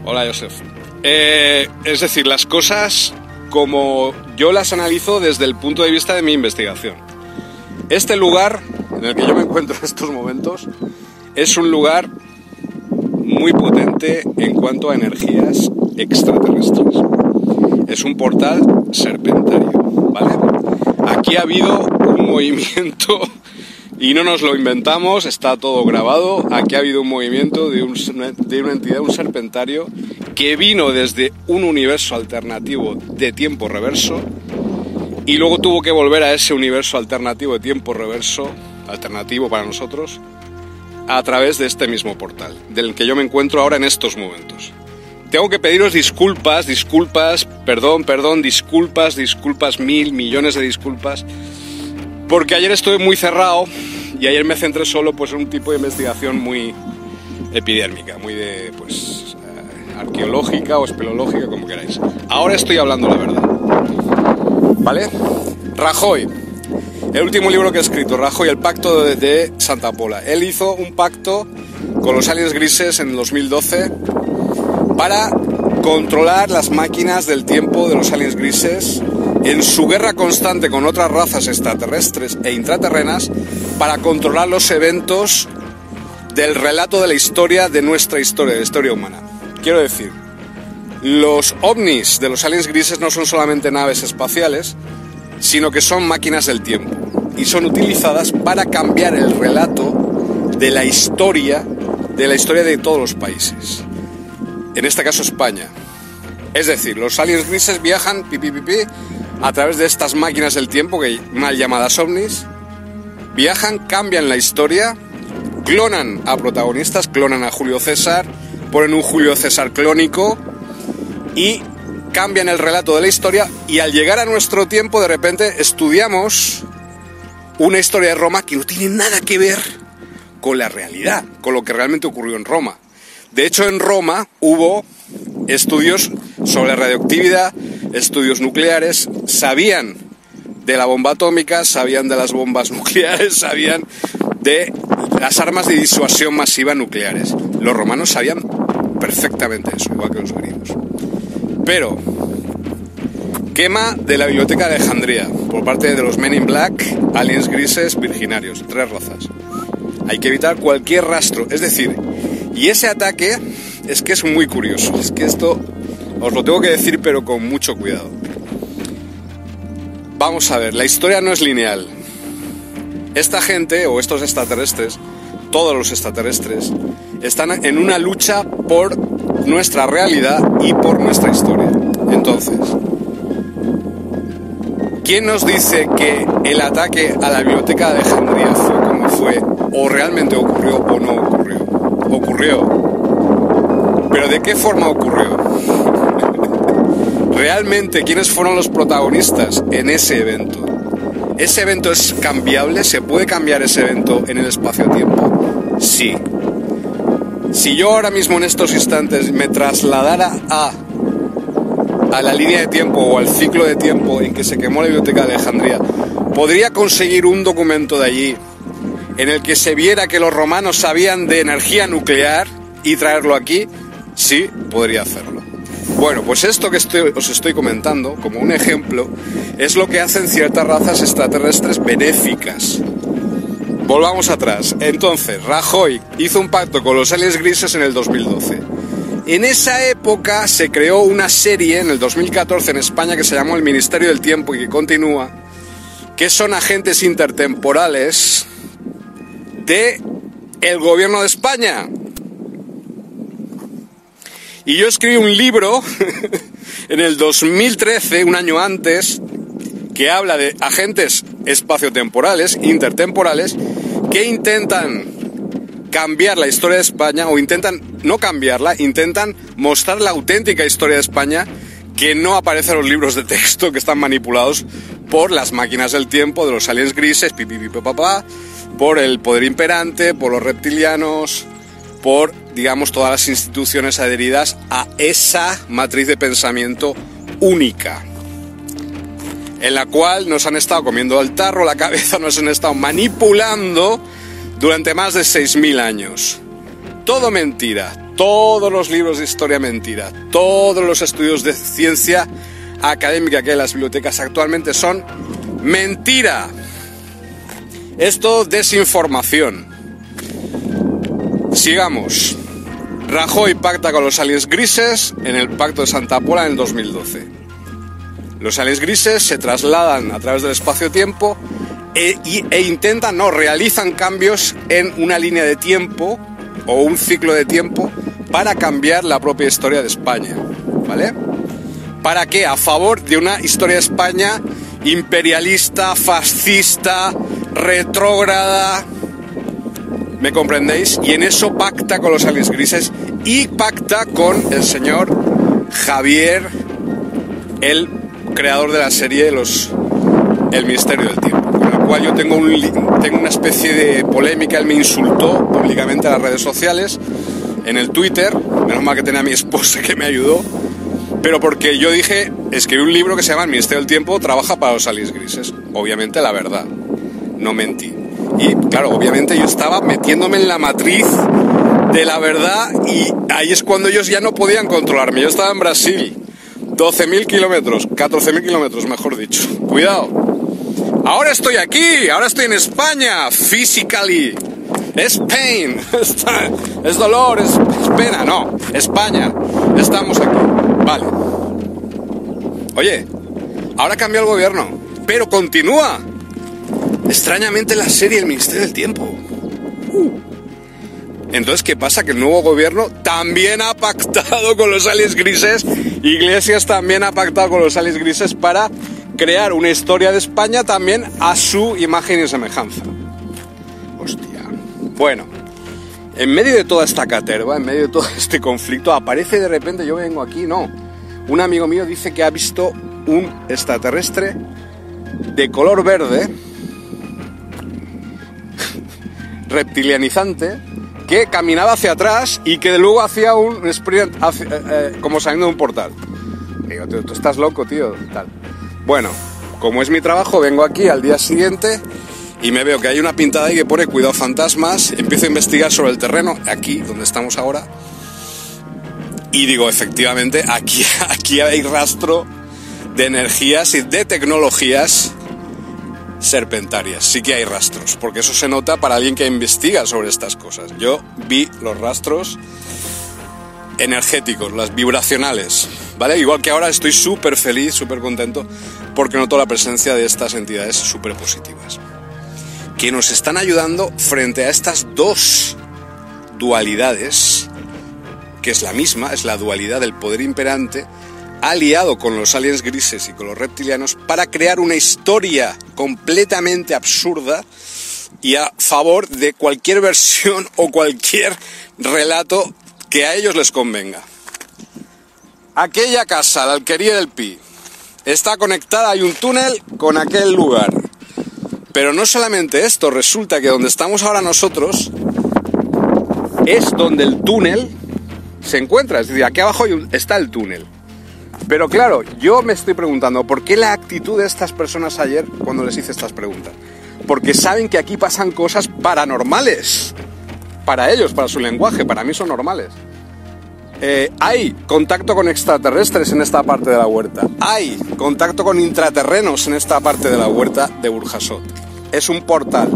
Hola, Joseph. Eh, es decir, las cosas como yo las analizo desde el punto de vista de mi investigación. Este lugar en el que yo me encuentro en estos momentos es un lugar muy potente en cuanto a energías extraterrestres. Es un portal serpentario, ¿vale? Aquí ha habido un movimiento y no nos lo inventamos, está todo grabado. Aquí ha habido un movimiento de, un- de una entidad, un serpentario, que vino desde un universo alternativo de tiempo reverso y luego tuvo que volver a ese universo alternativo de tiempo reverso, alternativo para nosotros, a través de este mismo portal, del que yo me encuentro ahora en estos momentos. Tengo que pediros disculpas, disculpas, perdón, perdón, disculpas, disculpas, mil, millones de disculpas, porque ayer estuve muy cerrado y ayer me centré solo pues, en un tipo de investigación muy epidérmica, muy de pues eh, arqueológica o espeleológica, como queráis. Ahora estoy hablando la verdad. ¿Vale? Rajoy, el último libro que he escrito, Rajoy, el pacto de, de Santa Pola. Él hizo un pacto con los aliens grises en el 2012 para controlar las máquinas del tiempo de los aliens grises en su guerra constante con otras razas extraterrestres e intraterrenas para controlar los eventos del relato de la historia de nuestra historia, de la historia humana. Quiero decir, los ovnis de los aliens grises no son solamente naves espaciales, sino que son máquinas del tiempo y son utilizadas para cambiar el relato de la historia, de la historia de todos los países. En este caso España. Es decir, los aliens grises viajan a través de estas máquinas del tiempo, que mal llamadas ovnis, viajan, cambian la historia, clonan a protagonistas, clonan a Julio César, ponen un Julio César clónico y cambian el relato de la historia y al llegar a nuestro tiempo de repente estudiamos una historia de Roma que no tiene nada que ver con la realidad, con lo que realmente ocurrió en Roma. De hecho, en Roma hubo estudios sobre radioactividad, estudios nucleares, sabían de la bomba atómica, sabían de las bombas nucleares, sabían de las armas de disuasión masiva nucleares. Los romanos sabían perfectamente eso, igual que los griegos. Pero, quema de la Biblioteca de Alejandría por parte de los Men in Black, aliens grises, virginarios, tres razas. Hay que evitar cualquier rastro, es decir, y ese ataque es que es muy curioso, es que esto os lo tengo que decir pero con mucho cuidado. Vamos a ver, la historia no es lineal. Esta gente o estos extraterrestres, todos los extraterrestres, están en una lucha por nuestra realidad y por nuestra historia. Entonces, ¿quién nos dice que el ataque a la biblioteca de Alejandría fue como fue, o realmente ocurrió o no ocurrió? Ocurrió. Pero ¿de qué forma ocurrió? Realmente, ¿quiénes fueron los protagonistas en ese evento? ¿Ese evento es cambiable? ¿Se puede cambiar ese evento en el espacio-tiempo? Sí. Si yo ahora mismo en estos instantes me trasladara a, a la línea de tiempo o al ciclo de tiempo en que se quemó la biblioteca de Alejandría, ¿podría conseguir un documento de allí en el que se viera que los romanos sabían de energía nuclear y traerlo aquí? Sí, podría hacerlo. Bueno, pues esto que os estoy comentando, como un ejemplo, es lo que hacen ciertas razas extraterrestres benéficas. Volvamos atrás. Entonces, Rajoy hizo un pacto con los aliens grises en el 2012. En esa época se creó una serie en el 2014 en España que se llamó El Ministerio del Tiempo y que continúa, que son agentes intertemporales de el gobierno de España. Y yo escribí un libro en el 2013, un año antes, que habla de agentes espaciotemporales, intertemporales, que intentan cambiar la historia de España o intentan no cambiarla, intentan mostrar la auténtica historia de España que no aparece en los libros de texto que están manipulados por las máquinas del tiempo, de los aliens grises, por el poder imperante, por los reptilianos, por, digamos, todas las instituciones adheridas a esa matriz de pensamiento única, en la cual nos han estado comiendo el tarro, la cabeza, nos han estado manipulando durante más de 6.000 años. Todo mentira, todos los libros de historia mentira, todos los estudios de ciencia académica que hay en las bibliotecas actualmente son mentira. Esto desinformación. Sigamos. Rajoy pacta con los aliens grises en el Pacto de Santa Pola en el 2012. Los aliens grises se trasladan a través del espacio-tiempo e, e intentan, no, realizan cambios en una línea de tiempo o un ciclo de tiempo para cambiar la propia historia de España. ¿Vale? ¿Para qué? A favor de una historia de España imperialista, fascista, retrógrada. ¿Me comprendéis? Y en eso pacta con los aliens grises y pacta con el señor Javier, el creador de la serie los El Misterio del Tiempo, con la cual yo tengo, un tengo una especie de polémica. Él me insultó públicamente en las redes sociales, en el Twitter. Menos mal que tenía a mi esposa que me ayudó. Pero porque yo dije, escribí un libro que se llama El Ministerio del Tiempo trabaja para los aliens grises. Obviamente la verdad, no mentí. Y claro, obviamente yo estaba metiéndome en la matriz de la verdad y ahí es cuando ellos ya no podían controlarme. Yo estaba en Brasil, 12.000 kilómetros, 14.000 kilómetros, mejor dicho. Cuidado. Ahora estoy aquí, ahora estoy en España, physically. Es pain, es dolor, es pena, no, España, estamos aquí, vale. Oye, ahora cambió el gobierno, pero continúa. Extrañamente la serie El Ministerio del Tiempo. Uh. Entonces, ¿qué pasa? Que el nuevo gobierno también ha pactado con los aliens grises, Iglesias también ha pactado con los aliens grises para crear una historia de España también a su imagen y semejanza. Hostia. Bueno, en medio de toda esta caterva, en medio de todo este conflicto, aparece de repente, yo vengo aquí, no. Un amigo mío dice que ha visto un extraterrestre de color verde, reptilianizante, que caminaba hacia atrás y que luego hacía un sprint eh, eh, como saliendo de un portal. Digo, tú, tú estás loco, tío. Bueno, como es mi trabajo, vengo aquí al día siguiente y me veo que hay una pintada ahí que pone cuidado fantasmas. Empiezo a investigar sobre el terreno, aquí donde estamos ahora. Y digo, efectivamente, aquí, aquí hay rastro de energías y de tecnologías serpentarias. Sí que hay rastros, porque eso se nota para alguien que investiga sobre estas cosas. Yo vi los rastros energéticos, las vibracionales, ¿vale? Igual que ahora estoy súper feliz, súper contento, porque noto la presencia de estas entidades súper positivas, que nos están ayudando frente a estas dos dualidades, que es la misma, es la dualidad del poder imperante, aliado con los aliens grises y con los reptilianos, para crear una historia completamente absurda y a favor de cualquier versión o cualquier relato que a ellos les convenga. Aquella casa, la alquería del Pi, está conectada, hay un túnel con aquel lugar. Pero no solamente esto, resulta que donde estamos ahora nosotros es donde el túnel se encuentra. Es decir, aquí abajo está el túnel. Pero claro, yo me estoy preguntando, ¿por qué la actitud de estas personas ayer cuando les hice estas preguntas? Porque saben que aquí pasan cosas paranormales. Para ellos, para su lenguaje, para mí son normales. Eh, hay contacto con extraterrestres en esta parte de la huerta. Hay contacto con intraterrenos en esta parte de la huerta de Burjasot. Es un portal.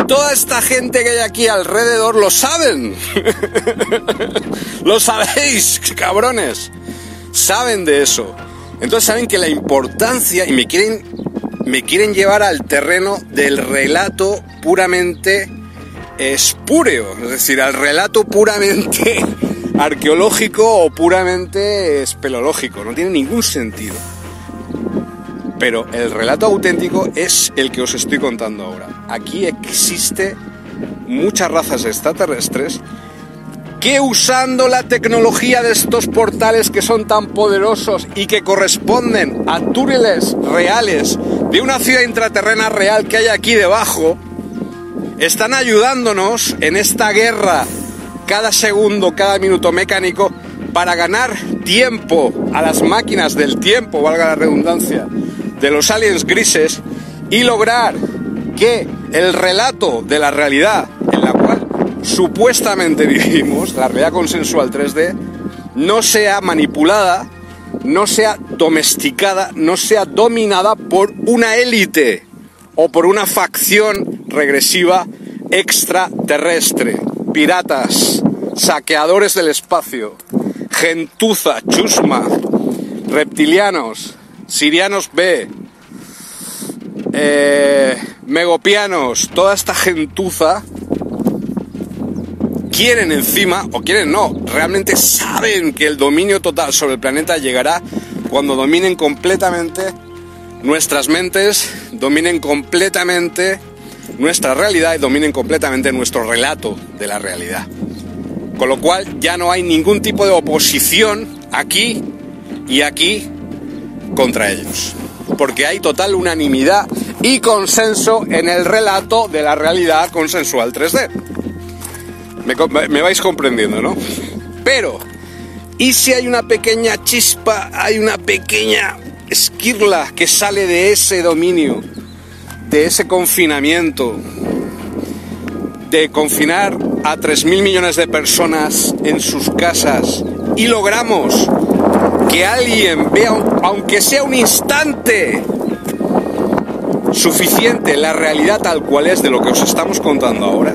Y toda esta gente que hay aquí alrededor lo saben. lo sabéis, cabrones. Saben de eso. Entonces saben que la importancia y me quieren me quieren llevar al terreno del relato puramente espúreo, es decir, al relato puramente arqueológico o puramente espeleológico, no tiene ningún sentido. Pero el relato auténtico es el que os estoy contando ahora. Aquí existe muchas razas extraterrestres que usando la tecnología de estos portales que son tan poderosos y que corresponden a túneles reales de una ciudad intraterrena real que hay aquí debajo, están ayudándonos en esta guerra cada segundo, cada minuto mecánico para ganar tiempo a las máquinas del tiempo, valga la redundancia, de los aliens grises y lograr que el relato de la realidad supuestamente vivimos, la realidad consensual 3D, no sea manipulada, no sea domesticada, no sea dominada por una élite o por una facción regresiva extraterrestre, piratas, saqueadores del espacio, gentuza, chusma, reptilianos, sirianos B, eh, megopianos, toda esta gentuza quieren encima, o quieren no, realmente saben que el dominio total sobre el planeta llegará cuando dominen completamente nuestras mentes, dominen completamente nuestra realidad y dominen completamente nuestro relato de la realidad. Con lo cual ya no hay ningún tipo de oposición aquí y aquí contra ellos. Porque hay total unanimidad y consenso en el relato de la realidad consensual 3D. Me, vais comprendiendo, ¿no? Pero, ¿y si hay una pequeña chispa, hay una pequeña esquirla que sale de ese dominio, de ese confinamiento, de confinar a 3.000 millones de personas en sus casas y logramos que alguien vea, aunque sea un instante, suficiente la realidad tal cual es de lo que os estamos contando ahora,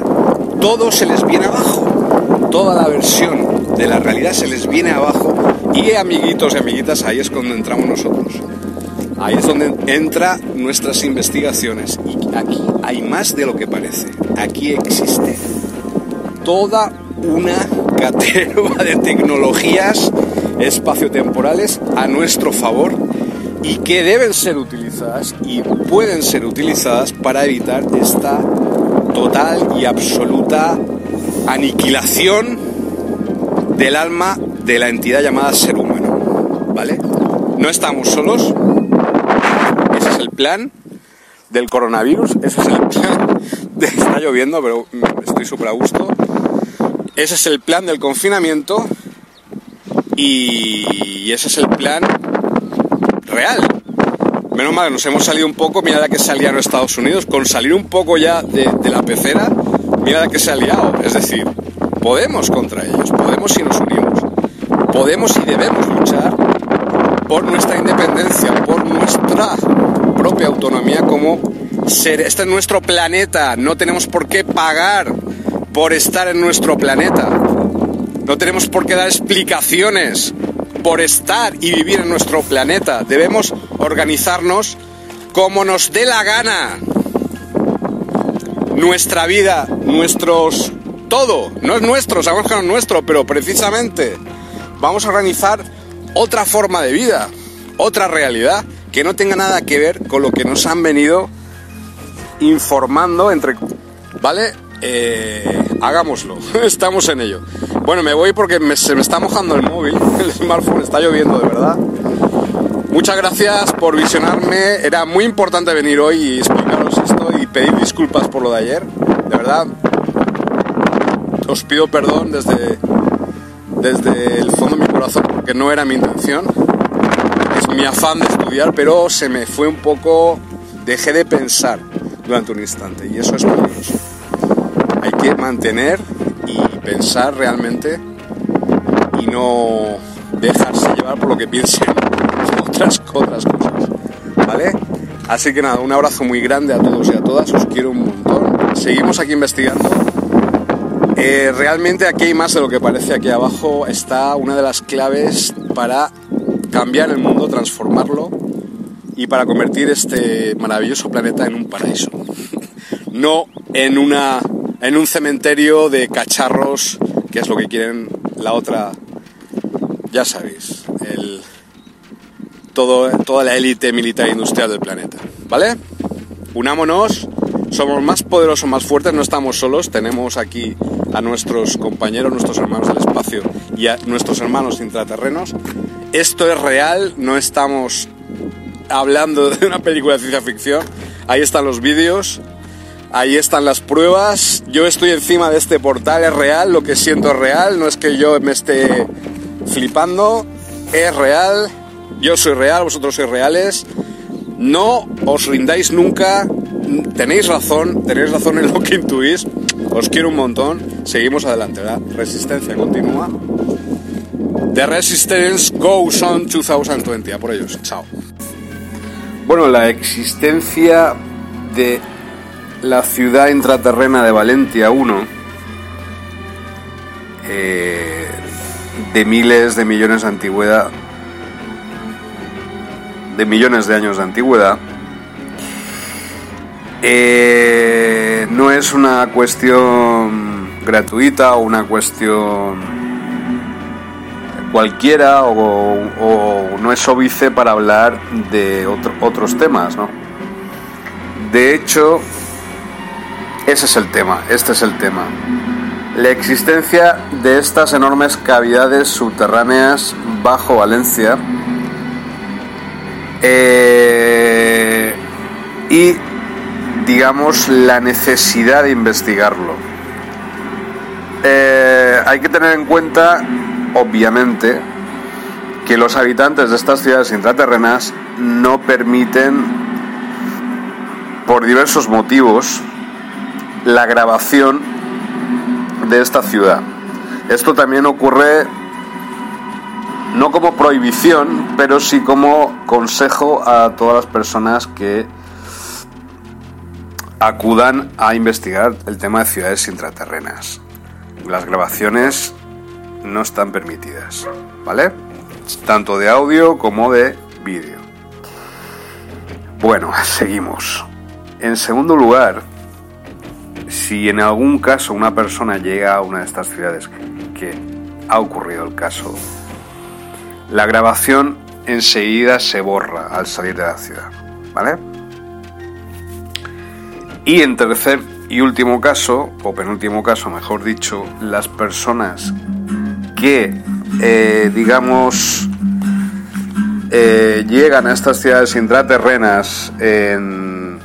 todo se les viene abajo. Toda la versión de la realidad se les viene abajo y amiguitos y amiguitas, ahí es cuando entramos nosotros. Ahí es donde entran nuestras investigaciones. Y aquí hay más de lo que parece. Aquí existe toda una caterva de tecnologías espaciotemporales a nuestro favor y que deben ser utilizadas y pueden ser utilizadas para evitar esta total y absoluta aniquilación del alma de la entidad llamada ser humano. ¿Vale? No estamos solos. Ese es el plan del coronavirus. Ese es el plan. De, está lloviendo, pero estoy súper a gusto. Ese es el plan del confinamiento. Y ese es el plan real. Menos mal, nos hemos salido un poco, mira la que se ha liado Estados Unidos, con salir un poco ya de, de la pecera, mira la que se ha liado. Es decir, podemos contra ellos, podemos si nos unimos, podemos y debemos luchar por nuestra independencia, por nuestra propia autonomía como ser. Este es nuestro planeta, no tenemos por qué pagar por estar en nuestro planeta. No tenemos por qué dar explicaciones por estar y vivir en nuestro planeta. Debemos organizarnos como nos dé la gana. Nuestra vida, nuestros... Todo, no es nuestro, sabemos que no es nuestro, pero precisamente vamos a organizar otra forma de vida, otra realidad que no tenga nada que ver con lo que nos han venido informando entre... ¿Vale? Eh, hagámoslo, estamos en ello. Bueno, me voy porque se me está mojando el móvil, el smartphone está lloviendo de verdad. Muchas gracias por visionarme, era muy importante venir hoy y explicaros esto y pedir disculpas por lo de ayer. De verdad, os pido perdón desde, desde el fondo de mi corazón porque no era mi intención. Es mi afán de estudiar, pero se me fue un poco, dejé de pensar durante un instante y eso es peligroso. Hay que mantener y pensar realmente y no dejarse llevar por lo que piensen otras, otras cosas. ¿Vale? Así que nada, un abrazo muy grande a todos y a todas, os quiero un montón. Seguimos aquí investigando. Eh, realmente aquí más de lo que parece. Aquí abajo está una de las claves para cambiar el mundo, transformarlo y para convertir este maravilloso planeta en un paraíso. no en, una, en un cementerio de cacharros, que es lo que quieren la otra, ya sabéis, toda la élite militar e industrial del planeta. ¿Vale? Unámonos, somos más poderosos, más fuertes, no estamos solos, tenemos aquí a nuestros compañeros, nuestros hermanos del espacio y a nuestros hermanos intraterrenos. Esto es real, no estamos hablando de una película de ciencia ficción. Ahí están los vídeos, ahí están las pruebas. Yo estoy encima de este portal, es real, lo que siento es real, no es que yo me esté flipando, es real, yo soy real, vosotros sois reales. No os rindáis nunca, tenéis razón, tenéis razón en lo que intuís. Os quiero un montón, seguimos adelante, ¿verdad? Resistencia continúa. The Resistance goes on 2020, a por ellos, chao. Bueno, la existencia de la ciudad intraterrena de Valentia 1, eh, de miles de millones de antigüedad, de millones de años de antigüedad, eh, no es una cuestión gratuita o una cuestión cualquiera o, o no es óbice para hablar de otro- otros temas, ¿no? De hecho, ese es el tema, este es el tema. La existencia de estas enormes cavidades subterráneas bajo Valencia eh, y, digamos, la necesidad de investigarlo. Eh, hay que tener en cuenta, obviamente, que los habitantes de estas ciudades intraterrenas no permiten, por diversos motivos, la grabación de esta ciudad. Esto también ocurre no como prohibición, pero sí como consejo a todas las personas que acudan a investigar el tema de ciudades intraterrenas. Las grabaciones no están permitidas, ¿vale? Tanto de audio como de vídeo. Bueno, seguimos. En segundo lugar, si en algún caso una persona llega a una de estas ciudades que ha ocurrido el caso, la grabación enseguida se borra al salir de la ciudad, ¿vale? Y en tercer y último caso, o penúltimo caso, mejor dicho, las personas que, eh, digamos, eh, llegan a estas ciudades intraterrenas en,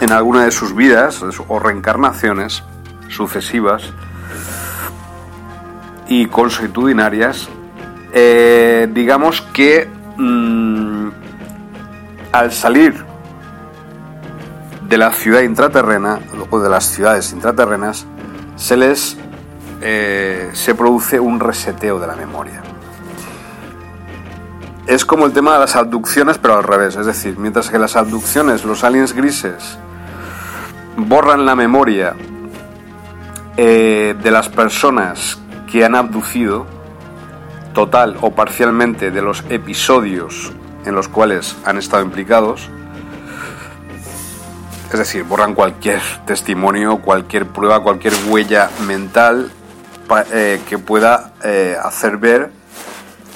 en alguna de sus vidas o reencarnaciones sucesivas y consuetudinarias, eh, digamos que mm, al salir de la ciudad intraterrena o de las ciudades intraterrenas se les eh, se produce un reseteo de la memoria. Es como el tema de las abducciones, pero al revés. Es decir, mientras que las abducciones, los aliens grises, borran la memoria eh, de las personas que han abducido, total o parcialmente de los episodios en los cuales han estado implicados, es decir, borran cualquier testimonio, cualquier prueba, cualquier huella mental eh, que pueda eh, hacer ver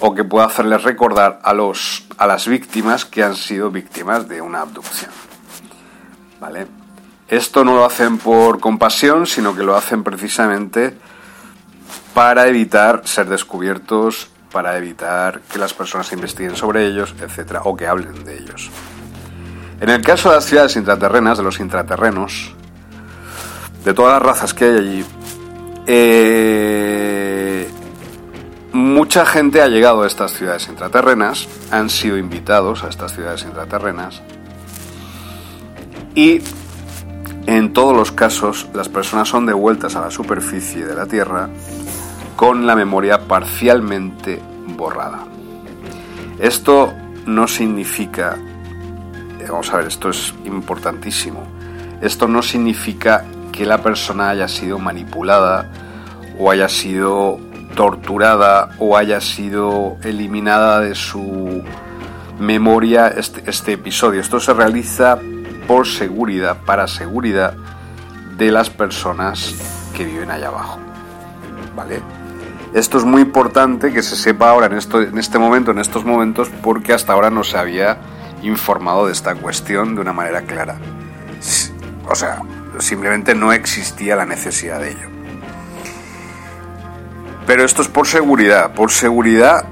o que pueda hacerles recordar a, los, a las víctimas que han sido víctimas de una abducción. ¿Vale? Esto no lo hacen por compasión, sino que lo hacen precisamente para evitar ser descubiertos, para evitar que las personas investiguen sobre ellos, etcétera, o que hablen de ellos. En el caso de las ciudades intraterrenas, de los intraterrenos, de todas las razas que hay allí, eh, mucha gente ha llegado a estas ciudades intraterrenas, han sido invitados a estas ciudades intraterrenas y en todos los casos las personas son devueltas a la superficie de la Tierra con la memoria parcialmente borrada. Esto no significa, eh, vamos a ver, esto es importantísimo, esto no significa que la persona haya sido manipulada o haya sido torturada o haya sido eliminada de su memoria este, este episodio. Esto se realiza por seguridad, para seguridad de las personas que viven allá abajo. ¿Vale? Esto es muy importante que se sepa ahora en, esto, en este momento, en estos momentos, porque hasta ahora no se había informado de esta cuestión de una manera clara. O sea, simplemente no existía la necesidad de ello. Pero esto es por seguridad, por seguridad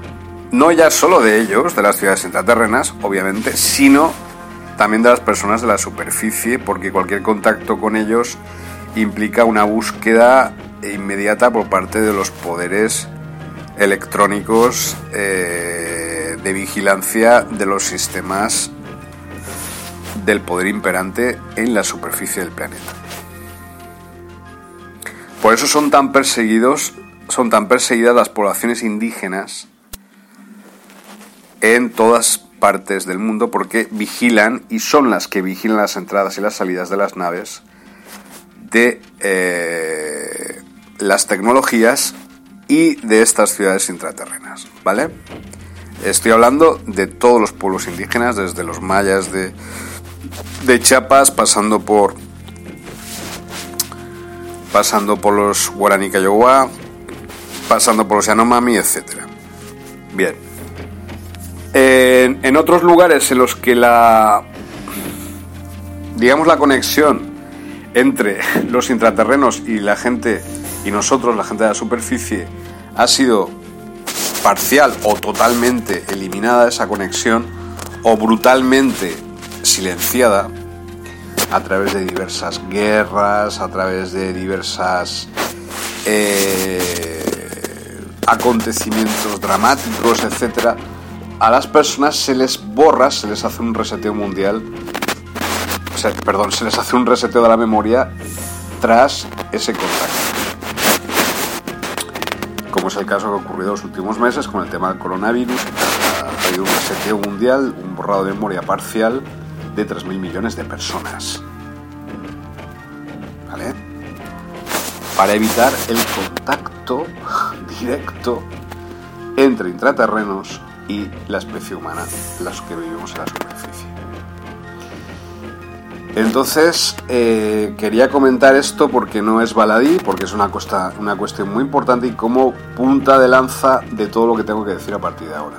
no ya solo de ellos, de las ciudades intraterrenas, obviamente, sino también de las personas de la superficie, porque cualquier contacto con ellos implica una búsqueda inmediata por parte de los poderes electrónicos eh, de vigilancia de los sistemas del poder imperante en la superficie del planeta. Por eso son tan perseguidos, son tan perseguidas las poblaciones indígenas en todas partes del mundo porque vigilan y son las que vigilan las entradas y las salidas de las naves de eh, las tecnologías y de estas ciudades intraterrenas, ¿vale? Estoy hablando de todos los pueblos indígenas, desde los mayas de, de Chiapas, pasando por pasando por los Guaraní Kayogua, pasando por los Yanomami, etcétera. Bien. En, en otros lugares en los que la digamos la conexión entre los intraterrenos y la gente y nosotros, la gente de la superficie, ha sido parcial o totalmente eliminada esa conexión o brutalmente silenciada a través de diversas guerras, a través de diversas eh, acontecimientos dramáticos, etcétera, a las personas se les borra, se les hace un reseteo mundial, o sea, perdón, se les hace un reseteo de la memoria tras ese contacto. Como es el caso que ha ocurrido en los últimos meses con el tema del coronavirus, ha habido un reseteo mundial, un borrado de memoria parcial de 3.000 millones de personas. ¿Vale? Para evitar el contacto directo entre intraterrenos y la especie humana, las que vivimos en la superficie. Entonces, eh, quería comentar esto porque no es baladí, porque es una, cuestión muy importante y como punta de lanza de todo lo que tengo que decir a partir de ahora.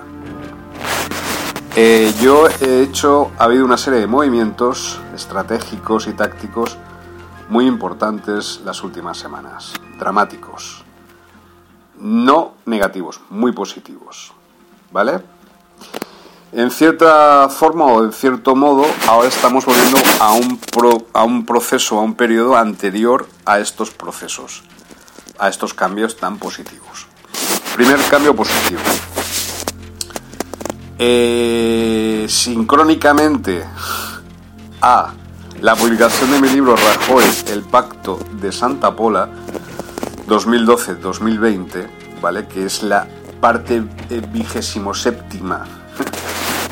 Eh, yo he hecho, ha habido una serie de movimientos estratégicos y tácticos muy importantes las últimas semanas, dramáticos, no negativos, muy positivos, ¿vale? En cierta forma o en cierto modo, ahora estamos volviendo a un, a un proceso, a un periodo anterior a estos procesos, a estos cambios tan positivos. Primer cambio positivo. Eh, sincrónicamente a la publicación de mi libro Rajoy, El Pacto de Santa Pola, 2012-2020, ¿vale? Que es la parte eh, vigésimo séptima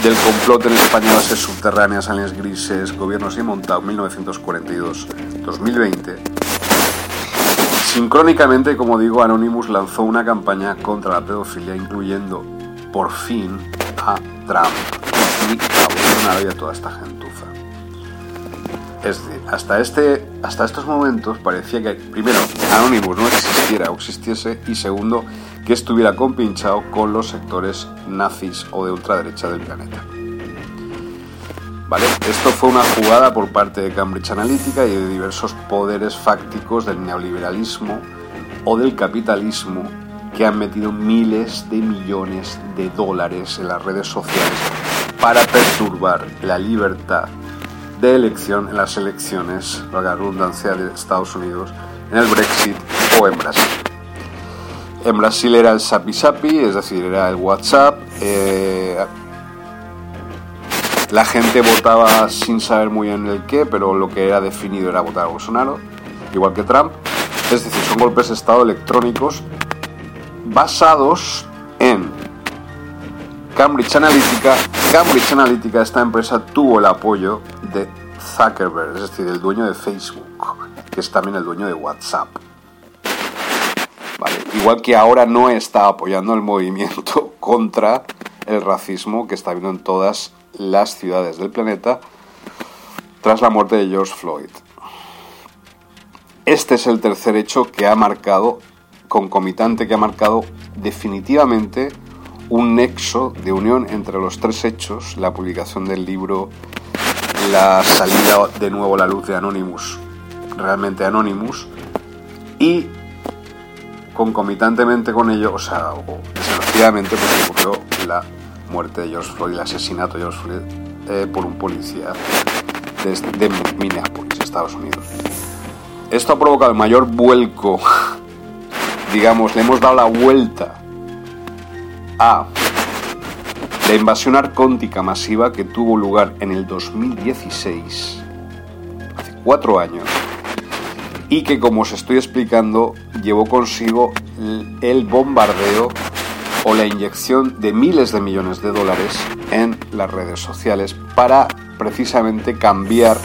del complot en España, bases subterráneas, aliens grises, gobiernos y montado, 1942-2020. Sincrónicamente, como digo, Anonymous lanzó una campaña contra la pedofilia, incluyendo por fin a Trump y a Bolsonaro y a toda esta gentuza. Es decir, hasta, este, hasta estos momentos parecía que, primero, Anonymous no existiera o existiese, y segundo, que estuviera compinchado con los sectores nazis o de ultraderecha del planeta. ¿Vale? Esto fue una jugada por parte de Cambridge Analytica y de diversos poderes fácticos del neoliberalismo o del capitalismo que han metido miles de millones de dólares en las redes sociales para perturbar la libertad de elección en las elecciones, la redundancia de Estados Unidos, en el Brexit o en Brasil. En Brasil era el Sapi Sapi, es decir, era el WhatsApp. eh, la gente votaba sin saber muy bien el qué, pero lo que era definido era votar a Bolsonaro, igual que Trump. Es decir, son golpes de Estado electrónicos basados en Cambridge Analytica. Cambridge Analytica, esta empresa, tuvo el apoyo de Zuckerberg, es decir, el dueño de Facebook, que es también el dueño de WhatsApp. Igual que ahora no está apoyando el movimiento contra el racismo que está habiendo en todas las ciudades del planeta tras la muerte de George Floyd. Este es el tercer hecho que ha marcado concomitante que ha marcado definitivamente un nexo de unión entre los tres hechos, la publicación del libro, la salida de nuevo a la luz de Anonymous, realmente Anonymous, y concomitantemente con ello, o sea, o desafortunadamente, pues ocurrió la muerte de George Floyd, el asesinato de George Floyd eh, por un policía desde de Minneapolis, Estados Unidos. Esto ha provocado el mayor vuelco, digamos, le hemos dado la vuelta a la invasión arcóntica masiva que tuvo lugar en el 2016, hace cuatro años, y que, como os estoy explicando, llevó consigo el bombardeo o la inyección de miles de millones de dólares en las redes sociales para precisamente cambiar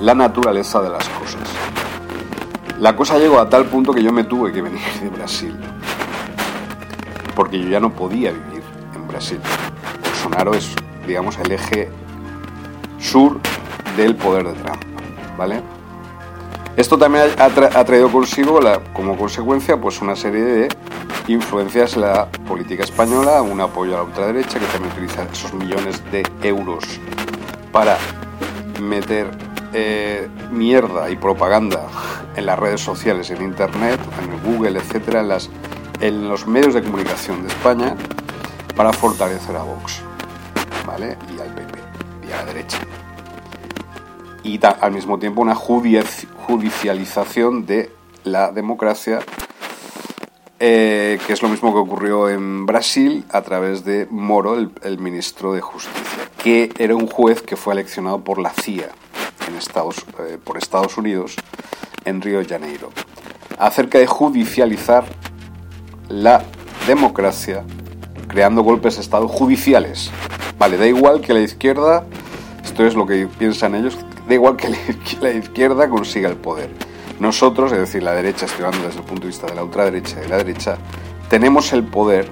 la naturaleza de las cosas. La cosa llegó a tal punto que yo me tuve que venir de Brasil, porque yo ya no podía vivir en Brasil. Bolsonaro es, digamos, el eje sur del poder de Trump, ¿vale? Esto también ha, tra ha traído consigo, como consecuencia, pues una serie de influencias en la política española, un apoyo a la ultraderecha que también utiliza esos millones de euros para meter eh, mierda y propaganda en las redes sociales, en Internet, en Google, etcétera, en, los medios de comunicación de España para fortalecer a Vox, ¿vale? Y al PP y a la derecha. Y al mismo tiempo una judicialización de la democracia eh, que es lo mismo que ocurrió en Brasil a través de Moro, el, ministro de Justicia, que era un juez que fue eleccionado por la CIA en Estados, eh, por Estados Unidos en Río de Janeiro, acerca de judicializar la democracia creando golpes de Estado judiciales. Vale, da igual que la izquierda, esto es lo que piensan ellos, da igual que la izquierda consiga el poder nosotros, es decir, la derecha, estoy desde el punto de vista de la ultraderecha y de la derecha, tenemos el poder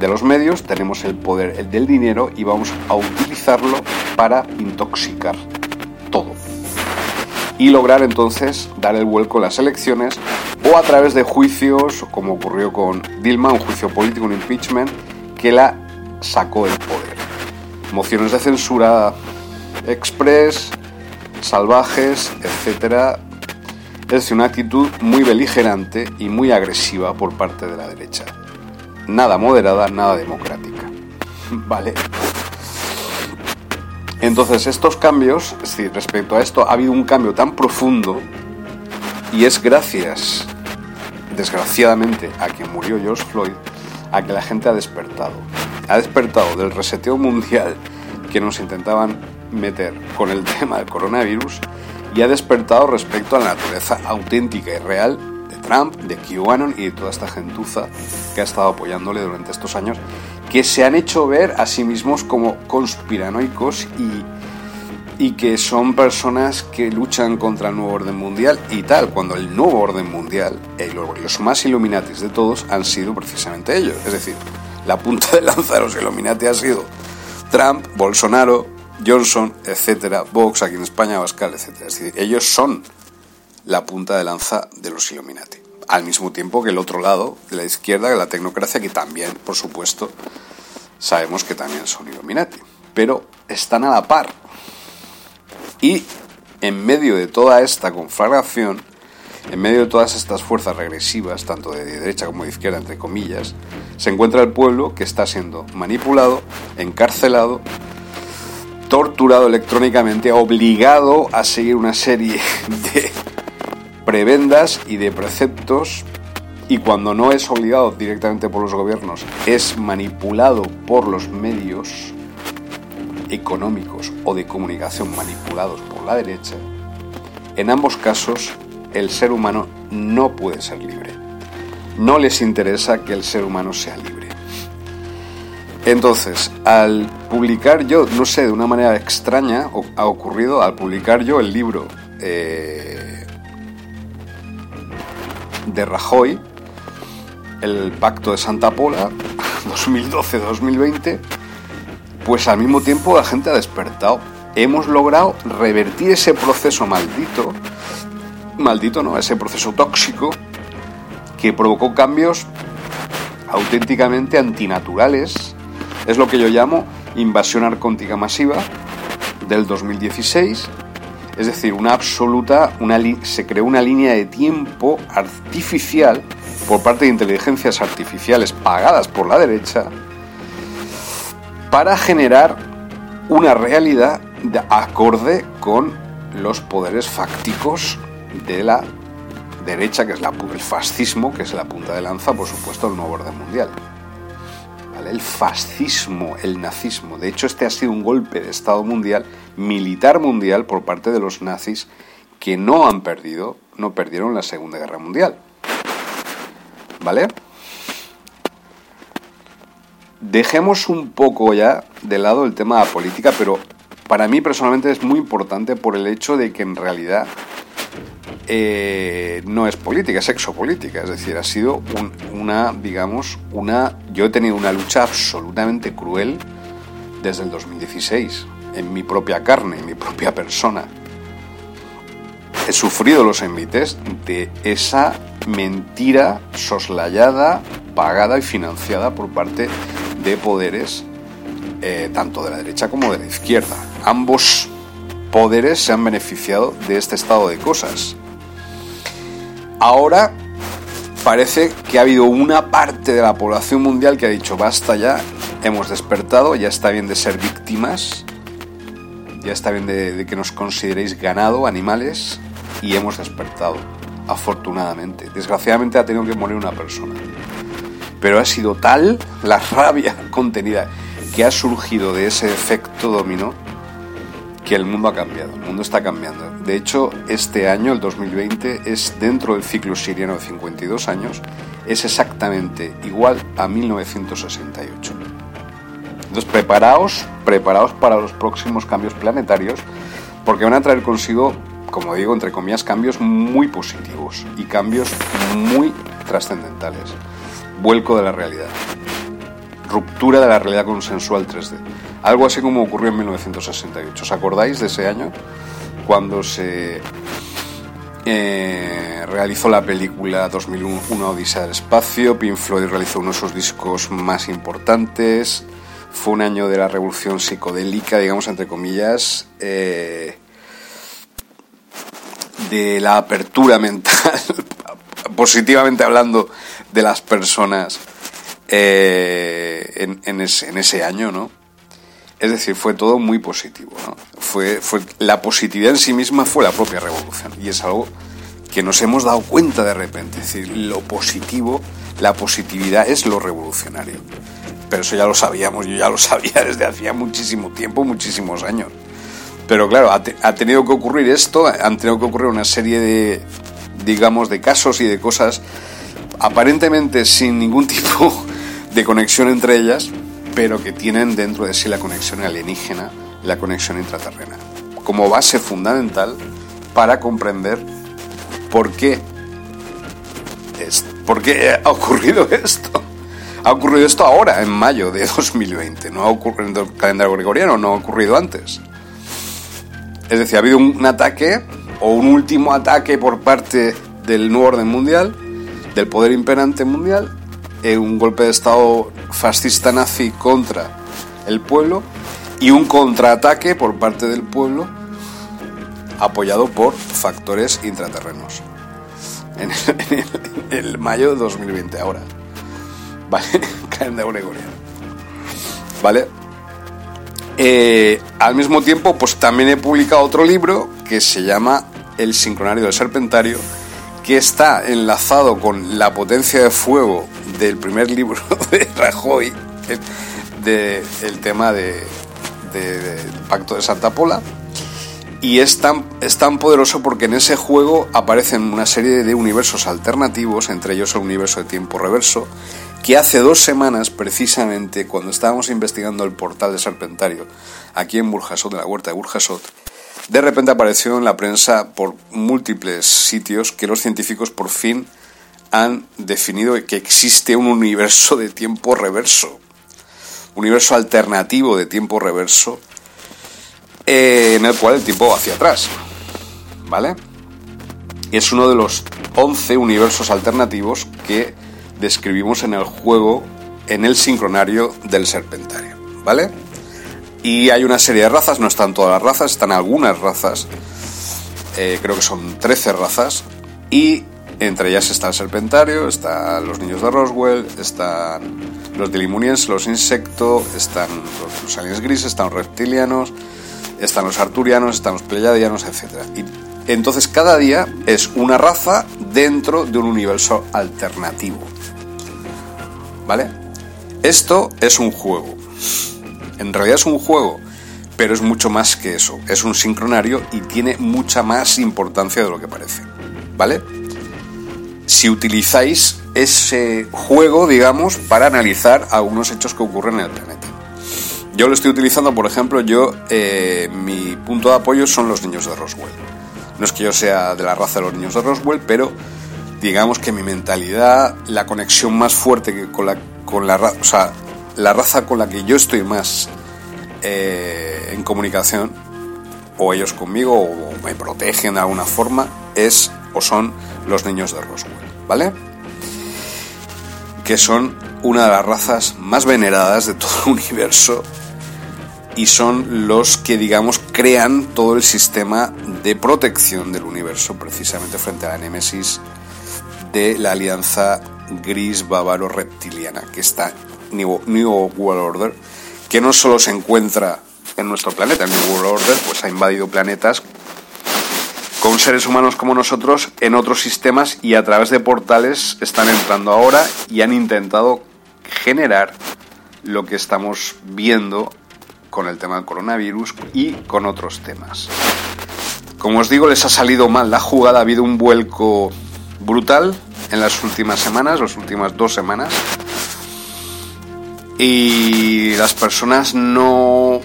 de los medios, tenemos el poder el del dinero y vamos a utilizarlo para intoxicar todo. Y lograr entonces dar el vuelco en las elecciones o a través de juicios, como ocurrió con Dilma, un juicio político, un impeachment, que la sacó del poder. Mociones de censura express, salvajes, etcétera, es una actitud muy beligerante y muy agresiva por parte de la derecha. Nada moderada, nada democrática. Vale. Entonces, estos cambios, es decir, respecto a esto, ha habido un cambio tan profundo y es gracias, desgraciadamente, a que murió George Floyd, a que la gente ha despertado. Ha despertado del reseteo mundial que nos intentaban meter con el tema del coronavirus y ha despertado respecto a la naturaleza auténtica y real de Trump, de QAnon y de toda esta gentuza que ha estado apoyándole durante estos años, que se han hecho ver a sí mismos como conspiranoicos y, y que son personas que luchan contra el nuevo orden mundial y tal, cuando el nuevo orden mundial, los más Illuminatis de todos, han sido precisamente ellos. Es decir, la punta de lanza de los Illuminati ha sido Trump, Bolsonaro, Johnson, etcétera, Vox aquí en España, Bascal, etcétera. Es decir, ellos son la punta de lanza de los Illuminati. Al mismo tiempo que el otro lado, de la izquierda, la tecnocracia, que también, por supuesto, sabemos que también son Illuminati. Pero están a la par. Y en medio de toda esta conflagración, en medio de todas estas fuerzas regresivas, tanto de derecha como de izquierda, entre comillas, se encuentra el pueblo que está siendo manipulado, encarcelado torturado electrónicamente, obligado a seguir una serie de prebendas y de preceptos y cuando no es obligado directamente por los gobiernos, es manipulado por los medios económicos o de comunicación manipulados por la derecha, en ambos casos el ser humano no puede ser libre. No les interesa que el ser humano sea libre. Entonces, al publicar yo, no sé, de una manera extraña ha ocurrido, al publicar yo el libro eh, de Rajoy, el Pacto de Santa Pola, 2012-2020, pues al mismo tiempo la gente ha despertado. Hemos logrado revertir ese proceso maldito, maldito no, ese proceso tóxico que provocó cambios auténticamente antinaturales. Es lo que yo llamo invasión arcóntica masiva del 2016. Es decir, una absoluta, una se creó una línea de tiempo artificial por parte de inteligencias artificiales pagadas por la derecha para generar una realidad de acorde con los poderes fácticos de la derecha, que es la el fascismo, que es la punta de lanza, por supuesto, del nuevo orden mundial. El fascismo, el nazismo. De hecho, este ha sido un golpe de Estado mundial, militar mundial, por parte de los nazis, que no han perdido, no perdieron la Segunda Guerra Mundial. ¿Vale? Dejemos un poco ya de lado el tema de la política, pero para mí personalmente es muy importante por el hecho de que en realidad eh, no es política, es exopolítica. Es decir, ha sido un- una, digamos, una. Yo he tenido una lucha absolutamente cruel desde el 2016, en mi propia carne, en mi propia persona. He sufrido los envites de esa mentira soslayada, pagada y financiada por parte de poderes eh, tanto de la derecha como de la izquierda. Ambos poderes se han beneficiado de este estado de cosas. Ahora parece que ha habido una parte de la población mundial que ha dicho basta ya, hemos despertado, ya está bien de ser víctimas, ya está bien de, que nos consideréis ganado, animales, y hemos despertado, afortunadamente. Desgraciadamente ha tenido que morir una persona. Pero ha sido tal la rabia contenida que ha surgido de ese efecto dominó que el mundo ha cambiado, el mundo está cambiando. De hecho, este año, el 2020, es dentro del ciclo siriano de 52 años, es exactamente igual a 1968. Entonces, preparaos, preparaos para los próximos cambios planetarios, porque van a traer consigo, como digo, entre comillas, cambios muy positivos y cambios muy trascendentales. Vuelco de la realidad ruptura de la realidad consensual 3D. Algo así como ocurrió en 1968. ¿Os acordáis de ese año? Cuando se eh, realizó la película 2001 Una Odisea del Espacio, Pink Floyd realizó uno de sus discos más importantes, fue un año de la revolución psicodélica, digamos, entre comillas, eh, de la apertura mental, positivamente hablando, de las personas eh, en, ese año, ¿no? Es decir, fue todo muy positivo. Fue, la positividad en sí misma fue la propia revolución y es algo que nos hemos dado cuenta de repente. Es decir, lo positivo, la positividad es lo revolucionario. Pero eso ya lo sabíamos, yo ya lo sabía desde hacía muchísimo tiempo, muchísimos años. Pero claro, ha tenido que ocurrir esto, han tenido que ocurrir una serie de, digamos, de casos y de cosas aparentemente sin ningún tipo de conexión entre ellas, pero que tienen dentro de sí la conexión alienígena, la conexión intraterrena, como base fundamental para comprender por qué, es, por qué ha ocurrido esto. Ha ocurrido esto ahora, en mayo de 2020, no ha ocurrido en el calendario gregoriano, no ha ocurrido antes. Es decir, ha habido un, ataque o un último ataque por parte del nuevo orden mundial, del poder imperante mundial, un golpe de Estado fascista nazi contra el pueblo y un contraataque por parte del pueblo apoyado por factores intraterrenos. En el, en el mayo de 2020, ahora. ¿Vale? Calendario gregoriano. ¿Vale? Eh, al mismo tiempo, pues también he publicado otro libro que se llama El sincronario del serpentario, que está enlazado con la potencia de fuego del primer libro de Rajoy, el, de, el tema de- del pacto de Santa Pola. Y es tan, es tan poderoso porque en ese juego aparecen una serie de universos alternativos, entre ellos el universo de tiempo reverso, que hace dos semanas, precisamente, cuando estábamos investigando el portal de Serpentario, aquí en Burjasot, en la huerta de Burjasot, de repente apareció en la prensa por múltiples sitios que los científicos por fin han definido que existe un universo de tiempo reverso, universo alternativo de tiempo reverso, eh, en el cual el tiempo va hacia atrás, ¿vale? Es uno de los 11 universos alternativos que describimos en el juego en el sincronario del Serpentario, ¿vale? Y hay una serie de razas, no están todas las razas, están algunas razas, eh, creo que son 13 razas, y entre ellas está el Serpentario, están los niños de Roswell, están los Delimuniens, los Insecto, están los, los aliens grises, están los reptilianos, están los arturianos, están los pleyadianos, etc. Y entonces cada día es una raza dentro de un universo alternativo. ¿Vale? Esto es un juego. En realidad es un juego, pero es mucho más que eso. Es un sincronario y tiene mucha más importancia de lo que parece. ¿Vale? Si utilizáis ese juego, digamos, para analizar algunos hechos que ocurren en el planeta. Yo lo estoy utilizando, por ejemplo, yo, eh, mi punto de apoyo son los niños de Roswell. No es que yo sea de la raza de los niños de Roswell, pero digamos que mi mentalidad, la conexión más fuerte que con la, con la, ra- o sea, la raza con la que yo estoy más eh, en comunicación, o ellos conmigo, o me protegen de alguna forma, es o son los niños de Roswell, ¿vale? Que son una de las razas más veneradas de todo el universo y son los que, digamos, crean todo el sistema de protección del universo, precisamente frente a la némesis de la alianza gris bávaro reptiliana, que está New, World Order, que no solo se encuentra en nuestro planeta, el New World Order, pues ha invadido planetas con seres humanos como nosotros en otros sistemas y a través de portales están entrando ahora y han intentado generar lo que estamos viendo con el tema del coronavirus y con otros temas. Como os digo, les ha salido mal la jugada, ha habido un vuelco brutal en las últimas semanas, las últimas dos semanas, y las personas no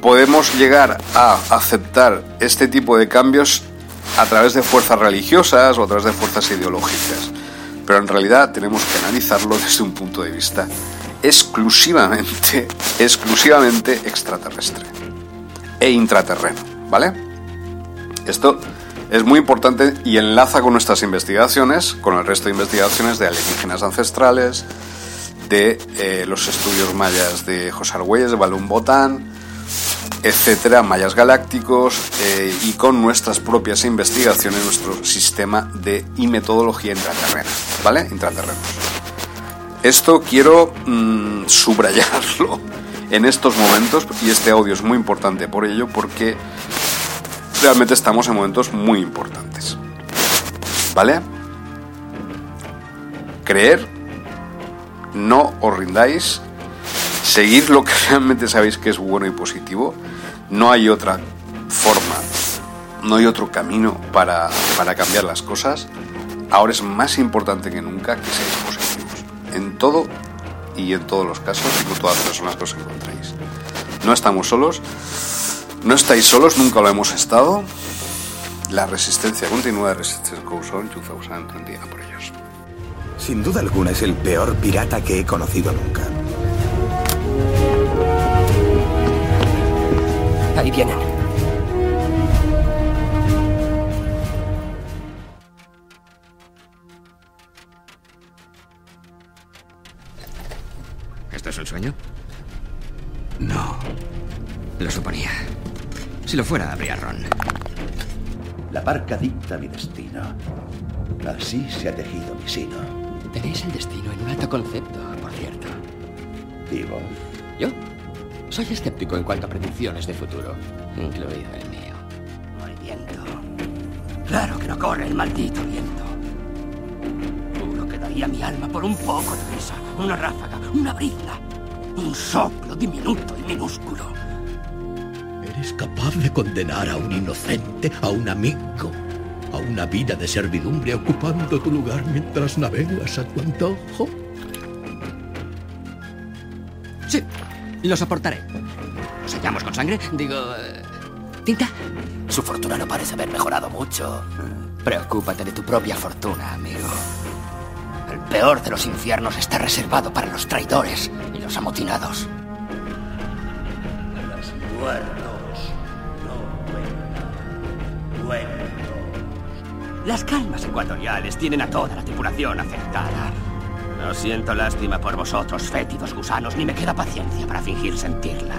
podemos llegar a aceptar este tipo de cambios a través de fuerzas religiosas o a través de fuerzas ideológicas. Pero en realidad tenemos que analizarlo desde un punto de vista exclusivamente, exclusivamente extraterrestre e intraterreno, ¿vale? Esto es muy importante y enlaza con nuestras investigaciones, con el resto de investigaciones de alienígenas ancestrales, de eh, los estudios mayas de José Argüelles, de Balún Botán, etcétera, mayas galácticos eh, y con nuestras propias investigaciones, nuestro sistema de y metodología intraterrena, ¿vale? Intraterrenos. Esto quiero mm, subrayarlo en estos momentos y este audio es muy importante por ello porque realmente estamos en momentos muy importantes. ¿Vale? Creer, no os rindáis, seguid lo que realmente sabéis que es bueno y positivo. No hay otra forma, no hay otro camino para, para cambiar las cosas. Ahora es más importante que nunca que seáis positivos. En todo y en todos los casos y con todas las personas que os encontréis. No estamos solos, no estáis solos, nunca lo hemos estado. La resistencia continúa, Resistance goes on 2020 a por ellos. Sin duda alguna es el peor pirata que he conocido nunca. Ahí vienen. ¿Esto es un sueño? No. Lo suponía. Si lo fuera, habría ron. La barca dicta mi destino. Así se ha tejido mi sino. Tenéis el destino en un alto concepto, por cierto. ¿Y vos? ¿Yo? Soy escéptico en cuanto a predicciones de futuro, incluido el mío. Hay viento. Claro que no corre el maldito viento. Juro que daría mi alma por un poco de brisa, una ráfaga, una brizna, un soplo diminuto y minúsculo. Eres capaz de condenar a un inocente, a un amigo, a una vida de servidumbre ocupando tu lugar mientras navegas a tu antojo. Lo soportaré. ¿Lo sellamos con sangre? Digo... eh, ¿Tinta? Su fortuna no parece haber mejorado mucho. Preocúpate de tu propia fortuna, amigo. El peor de los infiernos está reservado para los traidores y los amotinados. Los muertos no cuentan cuentos. Las calmas ecuatoriales tienen a toda la tripulación afectada. No siento lástima por vosotros, fétidos gusanos, ni me queda paciencia para fingir sentirla.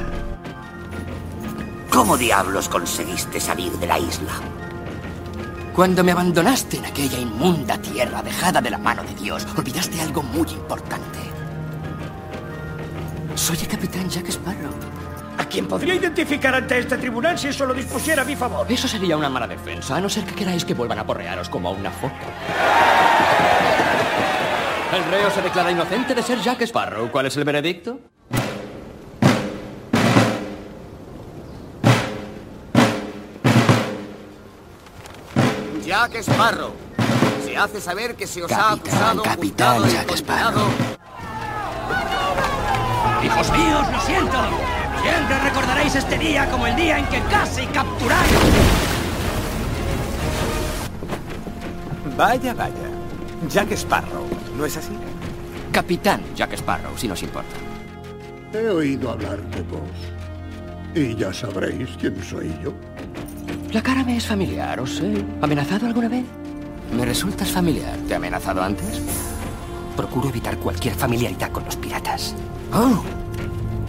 ¿Cómo diablos conseguiste salir de la isla? Cuando me abandonaste en aquella inmunda tierra dejada de la mano de Dios, olvidaste algo muy importante. Soy el capitán Jack Sparrow. ¿A quién podría identificar ante este tribunal si eso lo dispusiera a mi favor? Eso sería una mala defensa, a no ser que queráis que vuelvan a porrearos como a una foca. El reo se declara inocente de ser Jack Sparrow. ¿Cuál es el veredicto? Jack Sparrow. Se hace saber que se os ha acusado, capitán Jack condenado. ¡Hijos míos, lo siento! Siempre recordaréis este día como el día en que casi capturáis. Vaya, vaya. Jack Sparrow, ¿no es así? Capitán Jack Sparrow, si nos importa. He oído hablar de vos. Y ya sabréis quién soy yo. La cara me es familiar, ¿os he amenazado alguna vez? Me resultas familiar. ¿Te he amenazado antes? Procuro evitar cualquier familiaridad con los piratas. Oh.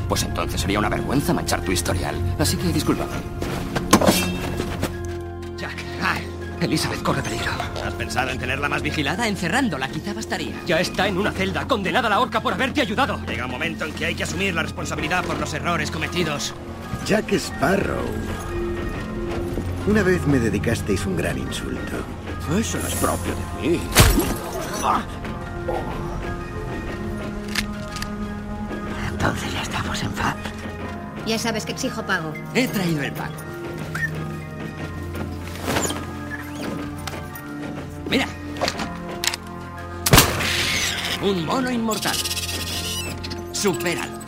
Pues entonces sería una vergüenza manchar tu historial. Así que discúlpame. Elizabeth corre peligro. ¿Has pensado en tenerla más vigilada? Encerrándola quizá bastaría. Ya está en una celda, condenada a la horca por haberte ayudado. Llega un momento en que hay que asumir la responsabilidad por los errores cometidos. Jack Sparrow. Una vez me dedicasteis un gran insulto. Eso no es propio de mí. Entonces ya estamos en paz. Ya sabes que exijo pago. He traído el pago. Un mono inmortal. Supéralo.